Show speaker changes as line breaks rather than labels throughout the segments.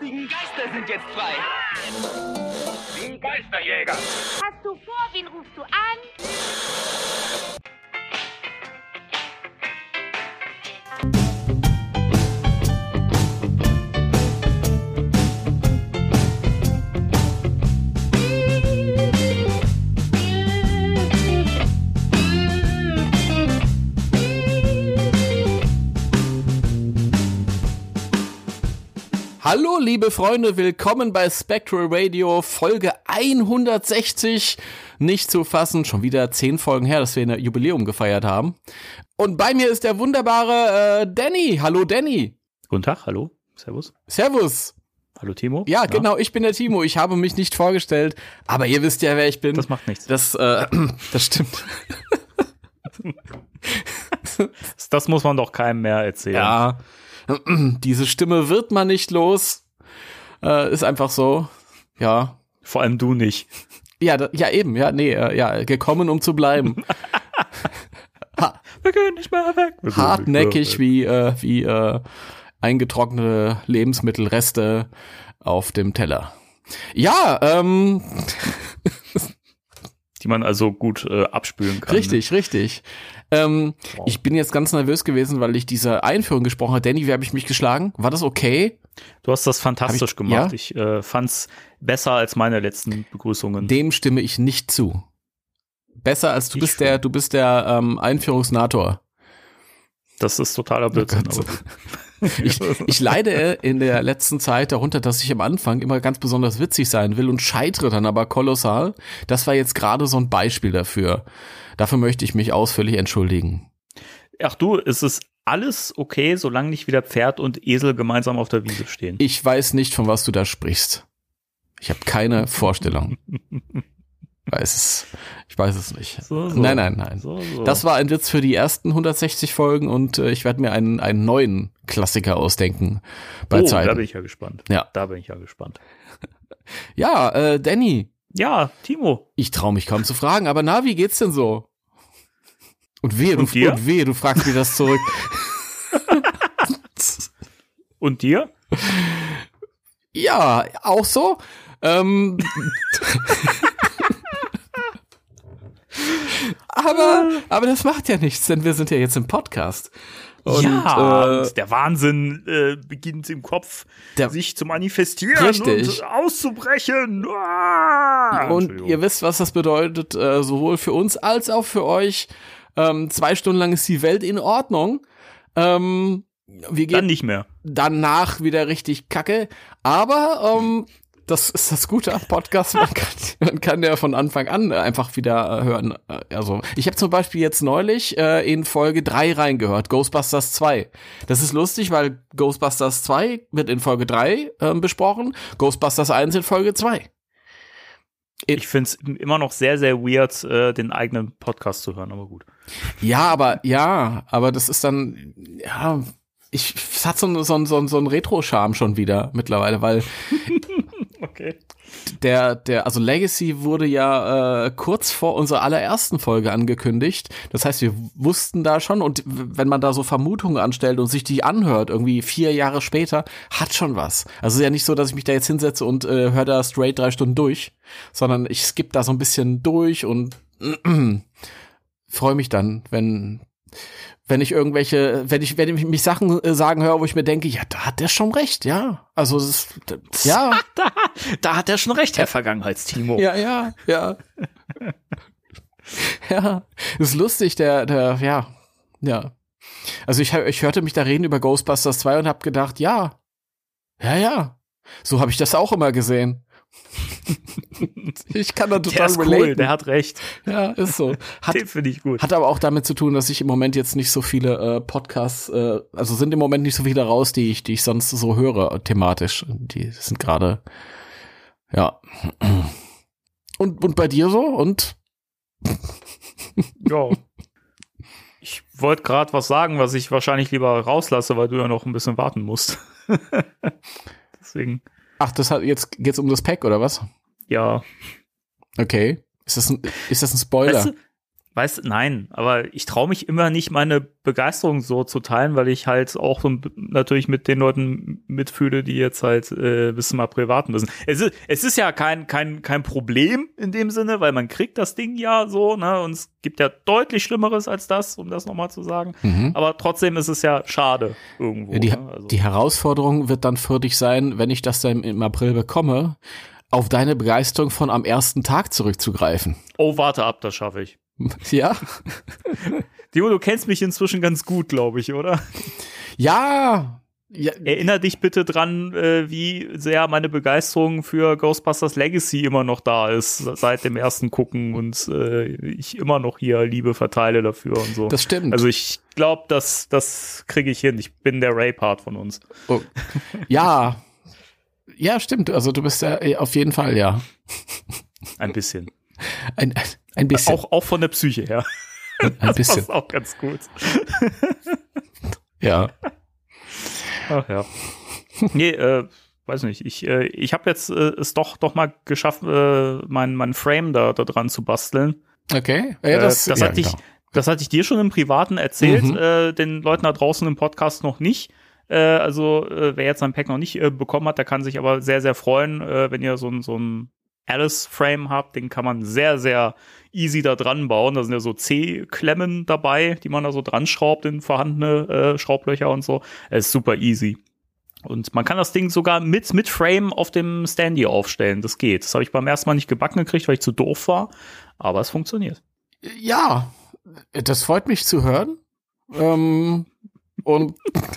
lustigen Geister sind jetzt frei.
Die Geisterjäger.
Hast du vor, wen rufst du an?
Hallo, liebe Freunde, willkommen bei Spectral Radio Folge 160. Nicht zu fassen, schon wieder zehn Folgen her, dass wir ein Jubiläum gefeiert haben. Und bei mir ist der wunderbare äh, Danny. Hallo, Danny.
Guten Tag, hallo, servus.
Servus.
Hallo Timo.
Ja, genau, ich bin der Timo. Ich habe mich nicht vorgestellt, aber ihr wisst ja, wer ich bin.
Das macht nichts.
Das, äh, das stimmt.
Das, das muss man doch keinem mehr erzählen.
Ja, diese Stimme wird man nicht los. Äh, ist einfach so. Ja.
Vor allem du nicht.
Ja, da, ja eben, ja, nee, äh, ja, gekommen, um zu bleiben.
Wir gehen nicht mehr weg.
Hartnäckig wie, äh, wie äh, eingetrocknete Lebensmittelreste auf dem Teller. Ja, ähm.
Die man also gut äh, abspülen kann.
richtig, richtig. Ähm,
Wow.
Ich bin jetzt ganz nervös gewesen, weil ich diese Einführung gesprochen habe. Danny, wie habe ich mich geschlagen? War das okay?
Du hast das fantastisch
ich-
gemacht.
ja?
Ich äh, fand's besser als meine letzten Begrüßungen.
Dem stimme ich nicht zu. Besser als du
Ich
bist der,
schon.
du bist der ähm, Einführungsnator.
das ist totaler Blödsinn.
Gott. Ich, ich leide in der letzten Zeit darunter, dass ich am Anfang immer ganz besonders witzig sein will und scheitere dann aber kolossal. Das war jetzt gerade so ein Beispiel dafür. Dafür möchte ich mich ausführlich entschuldigen.
Ach du, es ist alles okay, solange nicht wieder Pferd und Esel gemeinsam auf der Wiese stehen.
Ich weiß nicht, von was du da sprichst. Ich habe keine Vorstellung. Weiß es. Ich weiß es nicht.
So, so.
Nein, nein, nein.
So.
Das war ein Witz für die ersten 160 Folgen und äh, ich werde mir einen, einen neuen Klassiker ausdenken bei
oh,
Zeit.
da bin ich ja gespannt.
Ja.
Da bin ich ja gespannt.
Ja, äh, Danny,
Ja, Timo.
ich traue mich kaum zu fragen, aber na, wie geht's denn so? Und wehe, du,
Und
und wehe, du fragst mir das zurück.
Und dir?
ja, auch so. Ähm, aber, aber das macht ja nichts, denn wir sind ja jetzt im Podcast. Und,
ja,
äh,
und der Wahnsinn äh, beginnt im Kopf
Der-
sich zu manifestieren
Richtig.
und auszubrechen. Ah,
Und ihr wisst, was das bedeutet, äh, sowohl für uns als auch für euch. Ähm, zwei Stunden lang ist die Welt in Ordnung. Ähm, wir
dann
gehen
nicht mehr.
danach wieder richtig kacke. Aber ähm, das ist das Gute am Podcast. Man kann, man kann ja von Anfang an einfach wieder äh, hören. Äh, Also ich habe zum Beispiel jetzt neulich äh, in Folge 3 reingehört, Ghostbusters 2. Das ist lustig, weil Ghostbusters 2 wird in Folge 3 ähm, besprochen, Ghostbusters 1 in Folge 2.
Ich find's immer noch sehr, sehr weird, äh, den eigenen Podcast zu hören, aber gut.
Ja, aber ja, aber das ist dann, ja, ich, es hat so, so, ein- so, ein- so ein Retro-Charme schon wieder mittlerweile, weil
Okay.
der, der, also Legacy wurde ja äh, kurz vor unserer allerersten Folge angekündigt. Das heißt, wir wussten da schon und wenn man da so Vermutungen anstellt und sich die anhört, irgendwie vier Jahre später, hat schon was. Also es ist ja nicht so, dass ich mich da jetzt hinsetze und äh, höre da straight drei Stunden durch, sondern ich skippe da so ein bisschen durch und freue mich dann, wenn wenn ich irgendwelche, wenn ich, wenn ich mich Sachen äh, sagen höre, wo ich mir denke, ja, da hat der schon recht, ja. Also es ist, ja.
Da, da hat er schon recht, Herr Vergangenheitstimo.
Ja, ja, ja. ja, ist lustig, der, der, ja, ja. Also ich, ich hörte mich da reden über Ghostbusters 2 und hab gedacht, ja, ja, ja. So habe ich das auch immer gesehen. ich kann da
Der
total
cool,
relaten.
der hat recht.
ja, ist so. Hat,
Den finde ich gut.
hat aber auch damit zu tun, dass ich im Moment jetzt nicht so viele äh, Podcasts, äh, also sind im Moment nicht so viele raus, die ich, die ich sonst so höre, äh, thematisch. Die sind gerade, ja. Und, und bei dir so? Und
Ja. Ich wollte gerade was sagen, was ich wahrscheinlich lieber rauslasse, weil du ja noch ein bisschen warten musst. Deswegen,
ach, das hat jetzt geht's um das Pack oder was?
ja.
Okay. Ist das ein, ist das ein Spoiler?
Weißt du, Weißt nein, aber ich traue mich immer nicht, meine Begeisterung so zu teilen, weil ich halt auch so natürlich mit den Leuten mitfühle, die jetzt halt äh, bis zum April warten müssen. Es ist, es ist ja kein, kein, kein Problem in dem Sinne, weil man kriegt das Ding ja so, ne? Und es gibt ja deutlich Schlimmeres als das, um das nochmal zu sagen.
Mhm.
Aber trotzdem ist es ja schade irgendwo.
Die,
ne? also,
die Herausforderung wird dann für dich sein, wenn ich das dann im April bekomme, auf deine Begeisterung von am ersten Tag zurückzugreifen.
oh, warte ab, das schaffe ich.
Ja?
Dio, du kennst mich inzwischen ganz gut, glaube ich, oder?
Ja! ja
Erinner dich bitte dran, äh, wie sehr meine Begeisterung für Ghostbusters Legacy immer noch da ist, seit dem ersten Gucken und äh, ich immer noch hier Liebe verteile dafür und so.
das stimmt.
also ich glaube, das, das kriege ich hin. Ich bin der Ray-Part von uns.
Oh. Ja. Ja, stimmt. Also du bist ja eh, auf jeden Fall, ja.
Ein bisschen.
Ein, ein bisschen.
Auch, auch von der Psyche her.
ein
Das
bisschen.
passt auch ganz gut.
Ja.
Ach ja. Nee, äh, weiß nicht. Ich, äh, ich habe jetzt äh, es doch, doch mal geschafft, äh, mein, mein Frame da, da dran zu basteln.
Okay. Ja,
Äh,
das,
das,
ja,
hatte ich,
genau.
das hatte ich dir schon im Privaten erzählt,
Mhm.
äh, den Leuten da draußen im Podcast noch nicht. Äh, also, äh, wer jetzt sein Pack noch nicht äh, bekommen hat, der kann sich aber sehr, sehr freuen, äh, wenn ihr so ein, so ein Alice-Frame habt. Den kann man sehr, sehr easy da dran bauen. Da sind ja so C-Klemmen dabei, die man da so dran schraubt in vorhandene äh, Schraublöcher und so. Es ist super easy. Und man kann das Ding sogar mit, mit Frame auf dem Standy aufstellen. Das geht. Das habe ich beim ersten Mal nicht gebacken gekriegt, weil ich zu doof war. Aber es funktioniert.
Ja, das freut mich zu hören. Ähm, und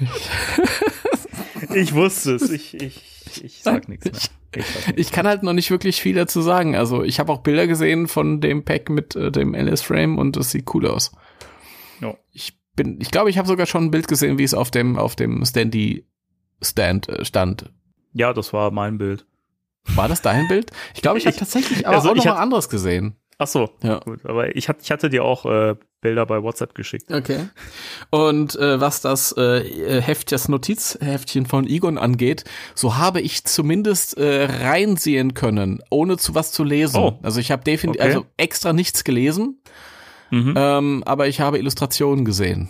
Ich wusste es. Ich, ich, ich sag nichts mehr. Ich sag
ich kann halt noch nicht wirklich viel dazu sagen. Also ich habe auch Bilder gesehen von dem Pack mit äh, dem LS-Frame und es sieht cool aus.
Ja.
Ich bin, ich glaube, ich habe sogar schon ein Bild gesehen, wie es auf dem auf dem Standy Stand äh, stand.
Ja, das war mein Bild.
War das dein Bild? Ich glaube, ich habe
Ich-
tatsächlich aber
also
auch noch
ich
mal anderes gesehen.
Ach so,
Ja.
gut. Aber ich, hat, ich hatte dir auch äh, Bilder bei WhatsApp geschickt.
Okay. Und äh, was das äh, Heft, das Notizheftchen von Egon angeht, so habe ich zumindest äh, reinsehen können, ohne zu was zu lesen.
Oh.
Also ich habe definitiv,
Okay.
also extra nichts gelesen,
Mhm.
ähm, aber ich habe Illustrationen gesehen.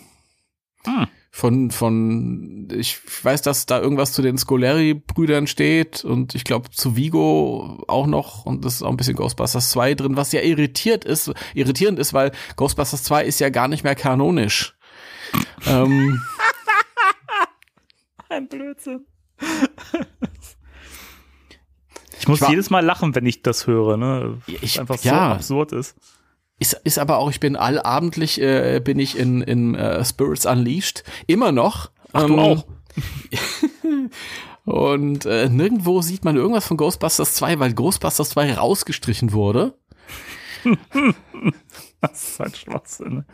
Hm.
Von, von, ich weiß, dass da irgendwas zu den Scoleri-Brüdern steht und ich glaube zu Vigo auch noch und das ist auch ein bisschen Ghostbusters 2 drin, was ja irritiert ist, irritierend ist, weil Ghostbusters 2 ist ja gar nicht mehr kanonisch. ähm,
Ein Blödsinn. ich muss
Ich war-
jedes Mal lachen, wenn ich das höre, ne?
Ich-
einfach so
ja.
absurd ist.
Ist, ist aber auch, ich bin allabendlich, äh, bin ich in, in äh, Spirits Unleashed, immer noch.
Ach, du
Ähm,
auch?
Und äh, nirgendwo sieht man irgendwas von Ghostbusters 2, weil Ghostbusters 2 rausgestrichen wurde.
Das ist halt Schwachsinn. ne?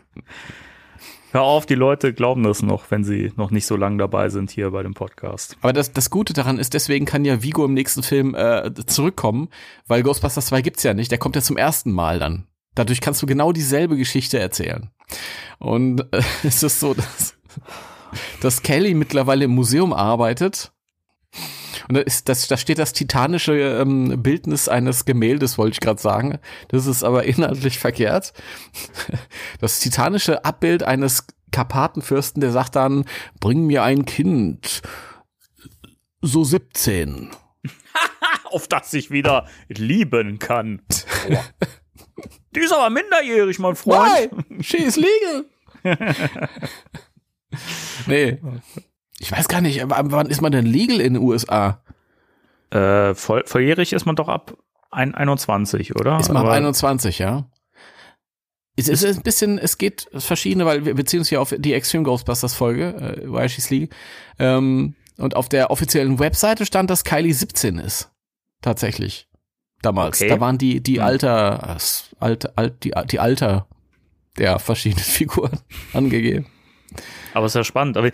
Hör auf, die Leute glauben das noch, wenn sie noch nicht so lange dabei sind hier bei dem Podcast.
Aber das, das Gute daran ist, deswegen kann ja Vigo im nächsten Film äh, zurückkommen, weil Ghostbusters 2 gibt's ja nicht. Der kommt ja zum ersten Mal dann. Dadurch kannst du genau dieselbe Geschichte erzählen. Und äh, es ist so, dass, dass Kelly mittlerweile im Museum arbeitet. Und da, ist, das, da steht das titanische ähm, Bildnis eines Gemäldes, wollte ich gerade sagen. Das ist aber inhaltlich verkehrt. Das titanische Abbild eines Karpatenfürsten, der sagt dann, bring mir ein Kind. So 17.
Auf das ich wieder lieben kann. Die ist aber minderjährig, mein Freund.
Why? She is legal. nee. Ich weiß gar nicht, ab wann ist man denn legal in den USA?
Äh, voll, volljährig ist man doch ab ein, 21, oder?
Ist man ab
Aber-
21, ja? Es ist ein bisschen, es geht verschiedene, weil wir beziehen uns hier auf die Extreme Ghostbusters Folge, äh, Why She's Legal. Ähm, und auf der offiziellen Webseite stand, dass Kylie 17 ist. Tatsächlich. Damals.
Okay.
Da waren die, die
Hm.
Alter, Alter, alt, die, die Alter der verschiedenen Figuren angegeben.
Aber ist ja spannend. Aber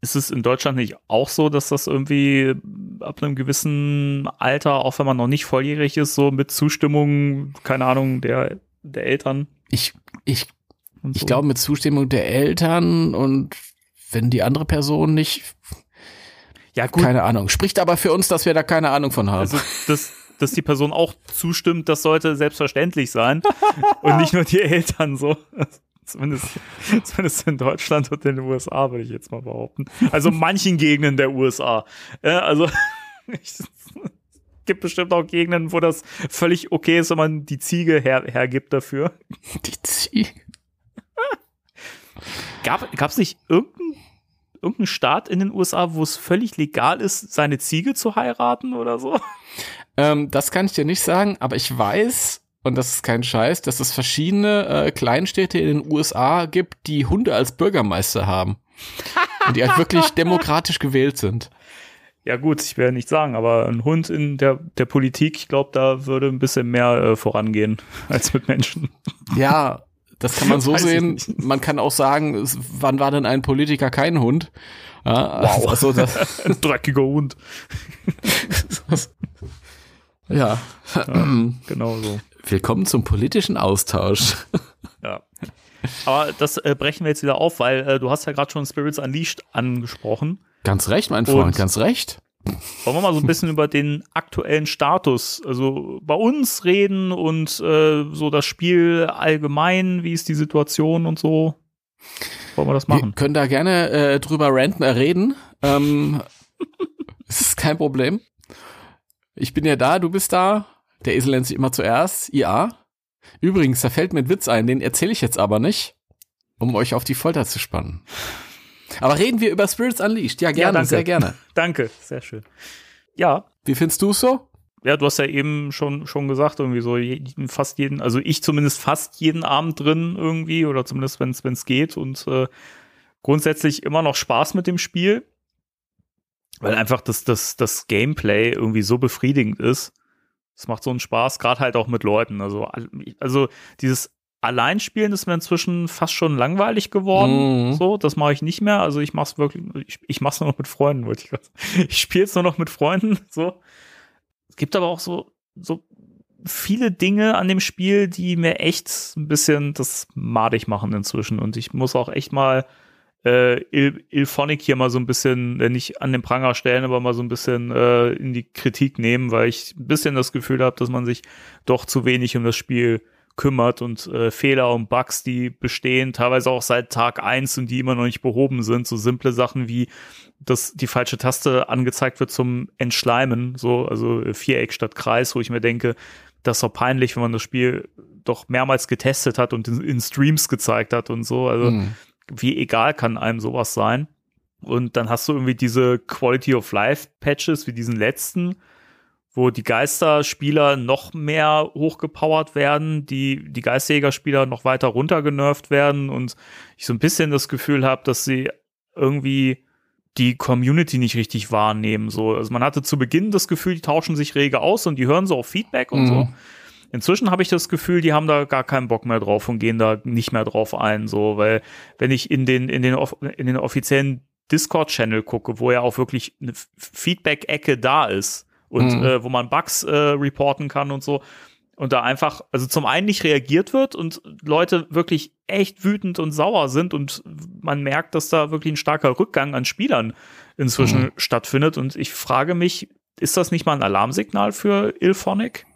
ist es in Deutschland nicht auch so, dass das irgendwie ab einem gewissen Alter, auch wenn man noch nicht volljährig ist, so mit Zustimmung, keine Ahnung, der, der Eltern
Ich, ich
so?
Ich glaube mit Zustimmung der Eltern und wenn die andere Person nicht,
ja gut,
keine Ahnung. Spricht aber für uns, dass wir da keine Ahnung von haben.
also das, dass die Person auch zustimmt, das sollte selbstverständlich sein und nicht nur die Eltern so. Zumindest, zumindest in Deutschland und in den USA, würde ich jetzt mal behaupten. Also manchen Gegenden der USA. Ja, also es gibt bestimmt auch Gegenden, wo das völlig okay ist, wenn man die Ziege her, hergibt dafür.
Die Ziege.
Gab es nicht irgendeinen irgendein Staat in den USA, wo es völlig legal ist, seine Ziege zu heiraten oder so?
Ähm, das kann ich dir nicht sagen, aber ich weiß, und das ist kein Scheiß, dass es verschiedene äh, Kleinstädte in den USA gibt, die Hunde als Bürgermeister haben. und die halt wirklich demokratisch gewählt sind.
Ja gut, ich werde nicht sagen, aber ein Hund in der, der Politik, ich glaube, da würde ein bisschen mehr äh, vorangehen als mit Menschen.
Ja, das kann man so sehen. Man kann auch sagen, wann war denn ein Politiker kein Hund?
Ja, wow. Also das ein dreckiger Hund.
Ja.
ja. Genau so.
Willkommen zum politischen Austausch.
Ja. Aber das äh, brechen wir jetzt wieder auf, weil äh, du hast ja gerade schon Spirits Unleashed angesprochen.
Ganz recht, mein Freund, Und ganz recht.
Wollen wir mal so ein bisschen über den aktuellen Status, also bei uns reden und äh, so das Spiel allgemein, wie ist die Situation und so? Wollen wir das machen?
Wir können da gerne äh, drüber ranten, äh, reden. Ähm, ist kein Problem. Ich bin ja da, du bist da. Der Esel nennt sich immer zuerst. Ja. Übrigens, da fällt mir ein Witz ein, den erzähle ich jetzt aber nicht, um euch auf die Folter zu spannen. Aber reden wir über Spirits Unleashed. Ja, gerne, ja, sehr gerne.
danke, sehr schön. Ja.
Wie findest du es so?
Ja, du hast ja eben schon, schon gesagt, irgendwie so fast jeden, also ich zumindest fast jeden Abend drin irgendwie, oder zumindest wenn es geht und äh, grundsätzlich immer noch Spaß mit dem Spiel, weil einfach das, das, das Gameplay irgendwie so befriedigend ist. Es macht so einen Spaß, gerade halt auch mit Leuten. Also, also dieses Alleinspielen ist mir inzwischen fast schon langweilig geworden. Mhm. So, das mache ich nicht mehr. Also ich mache es wirklich, ich, ich mache es nur noch mit Freunden, wollte ich sagen. Ich spiele es nur noch mit Freunden. So. Es gibt aber auch so, so viele Dinge an dem Spiel, die mir echt ein bisschen das madig machen inzwischen. Und ich muss auch echt mal äh, Il Ilphonic hier mal so ein bisschen, äh, nicht an den Pranger stellen, aber mal so ein bisschen äh, in die Kritik nehmen, weil ich ein bisschen das Gefühl habe, dass man sich doch zu wenig um das Spiel kümmert und äh, Fehler und Bugs, die bestehen, teilweise auch seit Tag eins und die immer noch nicht behoben sind. So simple Sachen wie, dass die falsche Taste angezeigt wird zum Entschleimen, so, also Viereck statt Kreis, wo ich mir denke, das ist doch peinlich, wenn man das Spiel doch mehrmals getestet hat und in, in Streams gezeigt hat und so. Also, mhm. Wie egal kann einem sowas sein? Und dann hast du irgendwie diese Quality of Life Patches wie diesen letzten, wo die Geisterspieler noch mehr hochgepowert werden, die, die Geisterjägerspieler noch weiter runtergenervt werden und ich so ein bisschen das Gefühl habe, dass sie irgendwie die Community nicht richtig wahrnehmen. So. Also man hatte zu Beginn das Gefühl, die tauschen sich rege aus und die hören so auf Feedback und mhm. so. Inzwischen habe ich das Gefühl, die haben da gar keinen Bock mehr drauf und gehen da nicht mehr drauf ein, so, weil wenn ich in den, in den, in den offiziellen Discord-Channel gucke, wo ja auch wirklich eine Feedback-Ecke da ist, und mhm. äh, wo man Bugs äh, reporten kann und so. Und da einfach, also zum einen nicht reagiert wird und Leute wirklich echt wütend und sauer sind und man merkt, dass da wirklich ein starker Rückgang an Spielern inzwischen mhm. stattfindet. Und ich frage mich, ist das nicht mal ein Alarmsignal für Ilphonic?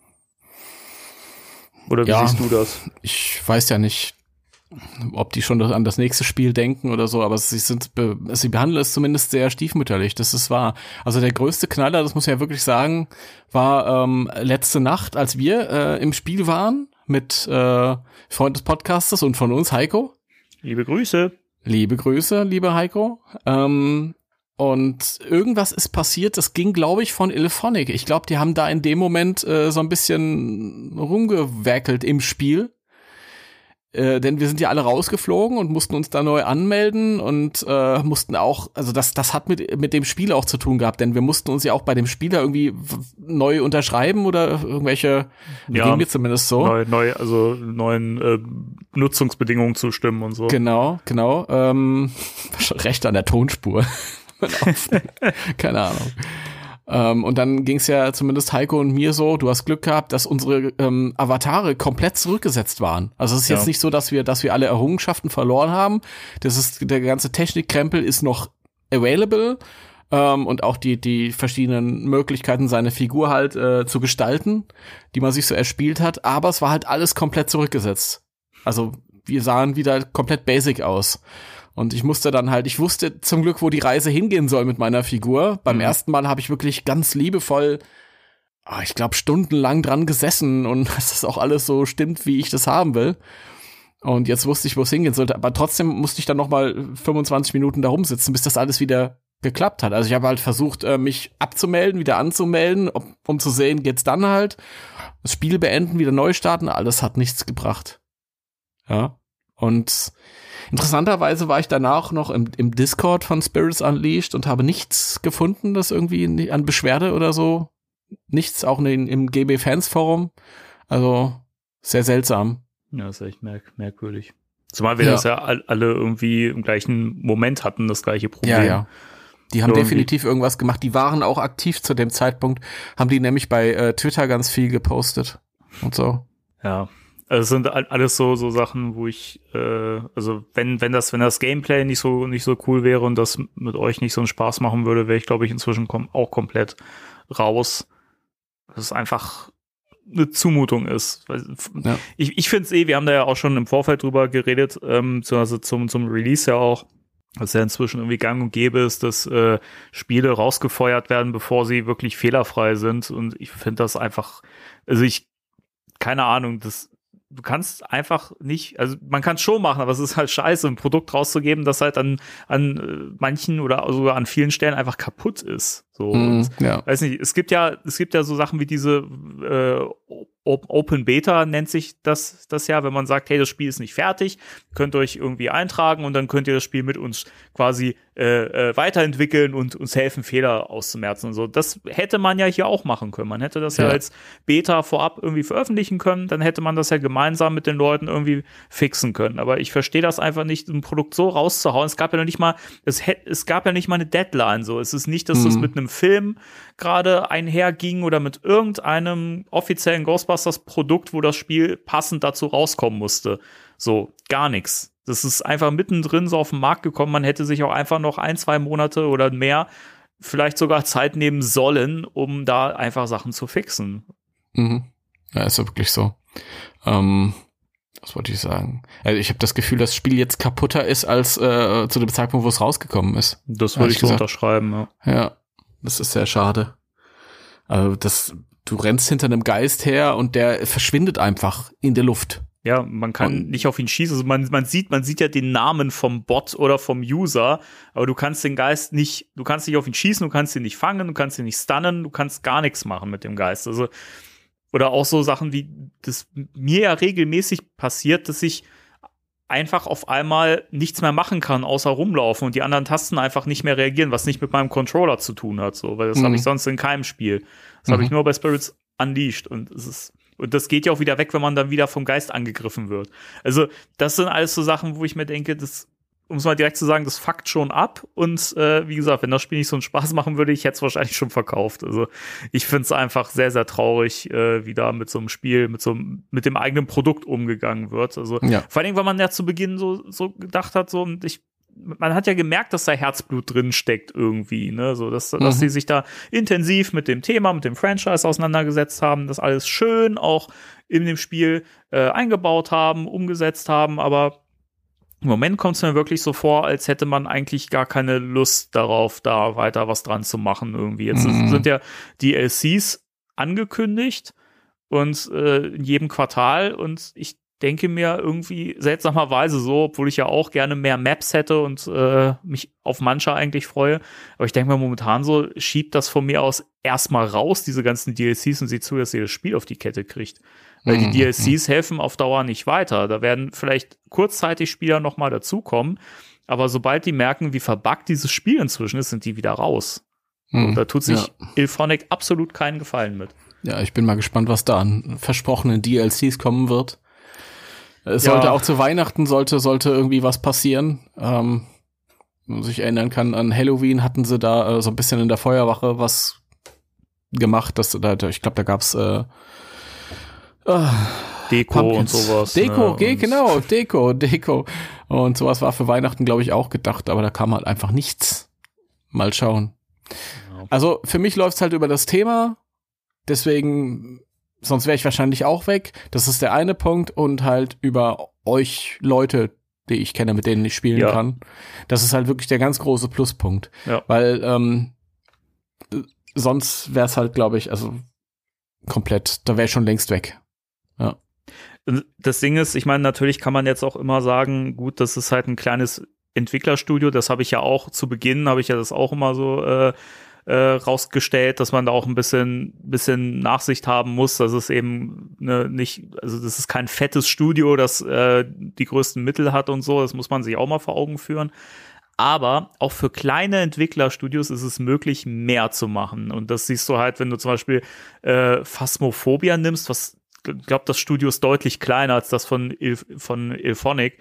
Oder wie ja, siehst du das?
Ich weiß ja nicht, ob die schon an das nächste Spiel denken oder so, aber sie sind, sie behandeln es zumindest sehr stiefmütterlich, das ist wahr. Also der größte Knaller, das muss ich ja wirklich sagen, war ähm, letzte Nacht, als wir äh, im Spiel waren mit äh, Freund des Podcasters und von uns, Heiko.
Liebe Grüße.
Liebe Grüße, liebe Heiko. Ähm, und irgendwas ist passiert, das ging, glaube ich, von Elephonic. Ich glaube, die haben da in dem Moment äh, so ein bisschen rumgewerkelt im Spiel äh, denn wir sind ja alle rausgeflogen und mussten uns da neu anmelden und äh, mussten auch, also das, das hat mit, mit dem Spiel auch zu tun gehabt, denn wir mussten uns ja auch bei dem Spieler irgendwie neu unterschreiben oder irgendwelche,
ja, ging mir zumindest so. Neu, neu, also neuen äh, Nutzungsbedingungen zustimmen und so.
Genau, genau. Ähm, recht an der Tonspur. Keine Ahnung. Ähm, und dann ging es ja zumindest Heiko und mir so, du hast Glück gehabt, dass unsere ähm, Avatare komplett zurückgesetzt waren. Also es ist ja. jetzt nicht so, dass wir, dass wir alle Errungenschaften verloren haben. Das ist, der ganze Technikkrempel ist noch available. ähm, und auch die, die verschiedenen Möglichkeiten, seine Figur halt äh, zu gestalten, die man sich so erspielt hat, aber es war halt alles komplett zurückgesetzt. Also wir sahen wieder komplett basic aus. Und ich musste dann halt, ich wusste zum Glück, wo die Reise hingehen soll mit meiner Figur. Beim
Mhm.
ersten Mal habe ich wirklich ganz liebevoll, ah, ich glaube, stundenlang dran gesessen und dass das auch alles so stimmt, wie ich das haben will. Und jetzt wusste ich, wo es hingehen sollte. Aber trotzdem musste ich dann noch mal 25 Minuten da rumsitzen, bis das alles wieder geklappt hat. Also ich habe halt versucht, äh, mich abzumelden, wieder anzumelden, ob, um zu sehen, geht's dann halt. Das Spiel beenden, wieder neu starten, alles hat nichts gebracht. Ja. Und interessanterweise war ich danach noch im, im Discord von Spirits Unleashed und habe nichts gefunden, das irgendwie an Beschwerde oder so. Nichts, auch in, im GB Fans Forum. Also sehr seltsam.
Ja, das ist echt merk merkwürdig. Zumal wir
Ja.
das ja all, alle irgendwie im gleichen Moment hatten, das gleiche Problem.
Die haben
Irgendwie.
definitiv irgendwas gemacht. Die waren auch aktiv zu dem Zeitpunkt, haben die nämlich bei äh, Twitter ganz viel gepostet und so.
Ja. Also es sind all- alles so so Sachen, wo ich äh, also wenn wenn das wenn das Gameplay nicht so nicht so cool wäre und das mit euch nicht so einen Spaß machen würde, wäre ich glaube ich inzwischen kom auch komplett raus. Das ist einfach eine Zumutung ist.
Ja.
Ich, ich finde es eh, wir haben da ja auch schon im Vorfeld drüber geredet, ähm, also zum, zum Release ja auch, dass ja inzwischen irgendwie gang und gäbe ist, dass äh, Spiele rausgefeuert werden, bevor sie wirklich fehlerfrei sind. Und ich finde das einfach, also ich, keine Ahnung, das, du kannst einfach nicht, also man kann es schon machen, aber es ist halt scheiße, ein Produkt rauszugeben, das halt an, an äh, manchen oder sogar an vielen Stellen einfach kaputt ist. So. Und
Mhm, ja.
weiß nicht, es gibt ja, es gibt ja so Sachen wie diese äh, Open Beta nennt sich das, das ja, wenn man sagt, hey, das Spiel ist nicht fertig, könnt ihr euch irgendwie eintragen und dann könnt ihr das Spiel mit uns quasi äh, äh, weiterentwickeln und uns helfen, Fehler auszumerzen und so. Das hätte man ja hier auch machen können. Man hätte das ja,
Ja.
als Beta vorab irgendwie veröffentlichen können, dann hätte man das ja gemeinsam mit den Leuten irgendwie fixen können. Aber ich verstehe das einfach nicht, ein Produkt so rauszuhauen. Es gab ja noch nicht mal, es, es gab ja nicht mal eine Deadline. So, es ist nicht, dass das
Mhm.
mit einem Film gerade einherging oder mit irgendeinem offiziellen Ghostbusters-Produkt, wo das Spiel passend dazu rauskommen musste. So, gar nichts. Das ist einfach mittendrin so auf den Markt gekommen. Man hätte sich auch einfach noch ein, zwei Monate oder mehr vielleicht sogar Zeit nehmen sollen, um da einfach Sachen zu fixen.
Mhm. Ja, ist ja wirklich so. Ähm, was wollte ich sagen? Also ich habe das Gefühl, das Spiel jetzt kaputter ist als äh, zu dem Zeitpunkt, wo es rausgekommen ist.
Das würde ich so
gesagt.
unterschreiben, ja.
Ja, das ist sehr schade. Also das, du rennst hinter einem Geist her und der verschwindet einfach in der Luft.
Ja, man kann
Und-
nicht auf ihn schießen. Also man, man sieht, man sieht ja den Namen vom Bot oder vom User, aber du kannst den Geist nicht, du kannst nicht auf ihn schießen, du kannst ihn nicht fangen, du kannst ihn nicht stunnen, du kannst gar nichts machen mit dem Geist. Also, oder auch so Sachen wie, das mir ja regelmäßig passiert, dass ich einfach auf einmal nichts mehr machen kann, außer rumlaufen und die anderen Tasten einfach nicht mehr reagieren, was nicht mit meinem Controller zu tun hat, so, weil das
Mhm.
habe ich sonst in keinem Spiel. Das habe ich
Mhm.
nur bei Spirits Unleashed und es ist und das geht ja auch wieder weg, wenn man dann wieder vom Geist angegriffen wird. Also, das sind alles so Sachen, wo ich mir denke, das, um es mal direkt zu sagen, das fuckt schon ab. Und äh, wie gesagt, wenn das Spiel nicht so einen Spaß machen würde, ich hätte es wahrscheinlich schon verkauft. Also, ich finde es einfach sehr, sehr traurig, äh, wie da mit so einem Spiel, mit so einem, mit dem eigenen Produkt umgegangen wird. Also,
Ja.
vor allem, weil man ja zu Beginn so, so gedacht hat, so, und ich, man hat ja gemerkt, dass da Herzblut drin steckt irgendwie, ne, so, dass, dass
Mhm.
sie sich da intensiv mit dem Thema, mit dem Franchise auseinandergesetzt haben, das alles schön auch in dem Spiel äh, eingebaut haben, umgesetzt haben, aber im Moment kommt es mir wirklich so vor, als hätte man eigentlich gar keine Lust darauf, da weiter was dran zu machen irgendwie. Jetzt
Mhm.
sind ja DLCs angekündigt und äh, in jedem Quartal und ich denke mir irgendwie seltsamerweise so, obwohl ich ja auch gerne mehr Maps hätte und äh, mich auf manche eigentlich freue, aber ich denke mir momentan so, schiebt das von mir aus erstmal raus, diese ganzen DLCs und sieht zu, dass ihr das Spiel auf die Kette kriegt. Weil die
Mhm.
DLCs helfen auf Dauer nicht weiter. Da werden vielleicht kurzzeitig Spieler noch mal dazukommen, aber sobald die merken, wie verbuggt dieses Spiel inzwischen ist, sind die wieder raus.
Mhm.
Und da tut sich
Ja.
Ilphonic absolut keinen Gefallen mit.
ja, ich bin mal gespannt, was da an versprochenen DLCs kommen wird. Es sollte
Ja.
auch zu Weihnachten sollte sollte irgendwie was passieren. Ähm, muss ich erinnern kann, an Halloween hatten sie da äh, so ein bisschen in der Feuerwache was gemacht. Das, da, da- ich glaube, da gab's äh, äh,
Deko und
Pumpkins.
sowas.
Deko,
ne?
geh,
Und-
genau, Deko, Deko. Und sowas war für Weihnachten, glaube ich, auch gedacht, aber da kam halt einfach nichts. Mal schauen. Also für mich läuft's halt über das Thema, deswegen, sonst wäre ich wahrscheinlich auch weg. Das ist der eine Punkt und halt über euch Leute, die ich kenne, mit denen ich spielen
Ja.
kann. Das ist halt wirklich der ganz große Pluspunkt.
Ja.
Weil ähm, sonst wäre es halt, glaube ich, also komplett, da wäre ich schon längst weg.
Das Ding ist, ich meine, natürlich kann man jetzt auch immer sagen, gut, das ist halt ein kleines Entwicklerstudio, das habe ich ja auch zu Beginn, habe ich ja das auch immer so äh, äh, rausgestellt, dass man da auch ein bisschen, bisschen Nachsicht haben muss, dass es eben ne, nicht, also das ist kein fettes Studio, das äh, die größten Mittel hat und so, das muss man sich auch mal vor Augen führen. Aber auch für kleine Entwicklerstudios ist es möglich, mehr zu machen. Und das siehst du halt, wenn du zum Beispiel äh, Phasmophobia nimmst, was glaube, das Studio ist deutlich kleiner als das von, Il von Ilphonic.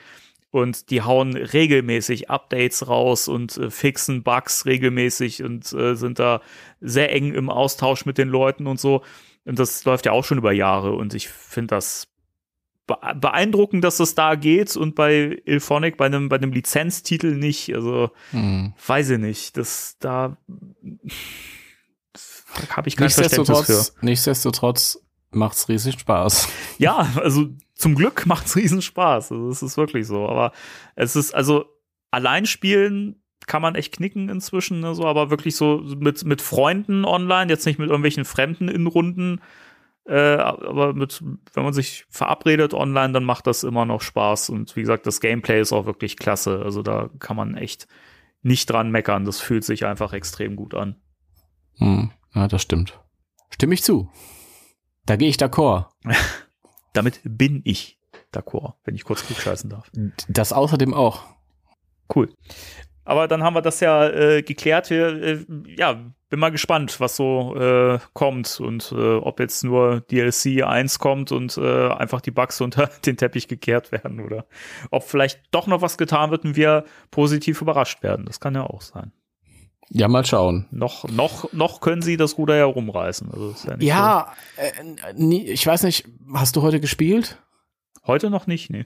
Und die hauen regelmäßig Updates raus und äh, fixen Bugs regelmäßig und äh, sind da sehr eng im Austausch mit den Leuten und so. Und das läuft ja auch schon über Jahre. Und ich finde das be beeindruckend, dass das da geht und bei Ilphonic, bei einem, bei einem Lizenztitel nicht. Also,
Hm.
weiß ich nicht. Das da, habe ich kein Verständnis für.
Nichtsdestotrotz macht's riesig Spaß.
Ja, also zum Glück macht's riesen Spaß. Also es ist wirklich so. Aber es ist, also allein spielen kann man echt knicken inzwischen, ne, so, aber wirklich so mit, mit Freunden online, jetzt nicht mit irgendwelchen Fremden in Runden, äh, aber mit, wenn man sich verabredet online, dann macht das immer noch Spaß. Und wie gesagt, das Gameplay ist auch wirklich klasse. Also da kann man echt nicht dran meckern. Das fühlt sich einfach extrem gut an.
Hm. Ja, das stimmt. Stimme ich zu. Da gehe ich d'accord.
Damit bin ich d'accord, wenn ich kurz klugscheißen darf.
Das außerdem auch.
Cool. Aber dann haben wir das ja äh, geklärt. Wir, äh, ja, bin mal gespannt, was so äh, kommt und äh, ob jetzt nur DLC 1 kommt und äh, einfach die Bugs unter den Teppich gekehrt werden oder ob vielleicht doch noch was getan wird und wir positiv überrascht werden. Das kann ja auch sein.
Ja, mal schauen.
Noch, noch, noch können sie das Ruder ja rumreißen. Also ist ja, nicht
Ja, äh, nie, ich weiß nicht, hast du heute gespielt?
So. Heute noch nicht, nee.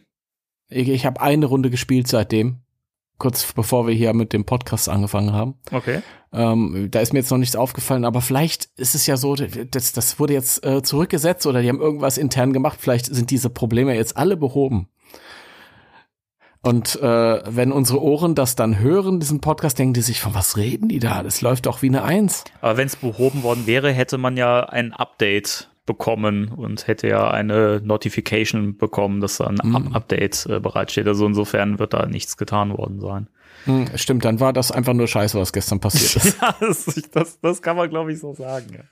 Ich, ich habe eine Runde gespielt seitdem. Kurz bevor wir hier mit dem Podcast angefangen haben.
Okay.
Ähm, da ist mir jetzt noch nichts aufgefallen, aber vielleicht ist es ja so, das, das wurde jetzt äh, zurückgesetzt oder die haben irgendwas intern gemacht. Vielleicht sind diese Probleme jetzt alle behoben. Und äh, wenn unsere Ohren das dann hören, diesen Podcast, denken die sich, von was reden die da? Das läuft doch wie eine Eins.
Aber wenn es behoben worden wäre, hätte man ja ein Update bekommen und hätte ja eine Notification bekommen, dass da ein. Up Update äh, bereitsteht. Also insofern wird da nichts getan worden sein.
Hm, stimmt, dann war das einfach nur Scheiße, was gestern passiert ist.
ja, das, das, das kann man, glaube ich, so sagen. Ja.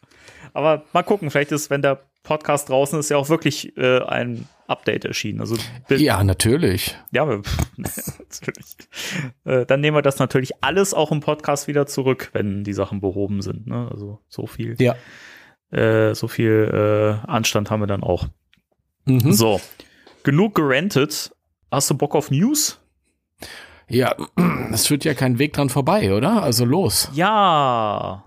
Aber mal gucken, vielleicht ist, wenn der Podcast draußen ist, ja auch wirklich äh, ein Update erschienen. Also
ja, natürlich.
ja, natürlich. Äh, dann nehmen wir das natürlich alles auch im Podcast wieder zurück, wenn die Sachen behoben sind. Ne? Also so viel,
Ja.
äh, so viel äh, Anstand haben wir dann auch.
Mhm.
So, genug gerantet. Hast du Bock auf News?
Ja, es führt ja kein Weg dran vorbei, oder? Also los.
Ja.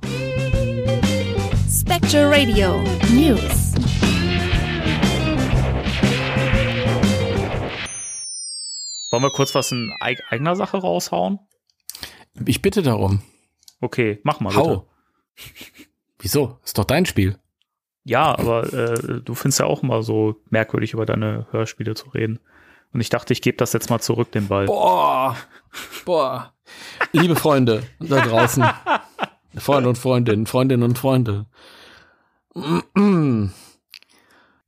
Spectre Radio News.
Wollen wir kurz was in eig eigener Sache raushauen?
Ich bitte darum.
Okay, mach mal bitte.
Hau. Wieso? Ist doch dein Spiel.
Ja, aber äh, du findest ja auch immer so merkwürdig, über deine Hörspiele zu reden. Und ich dachte, ich gebe das jetzt mal zurück, den Ball.
Boah. Boah. Liebe Freunde da draußen. Freunde und Freundinnen, Freundinnen und Freunde.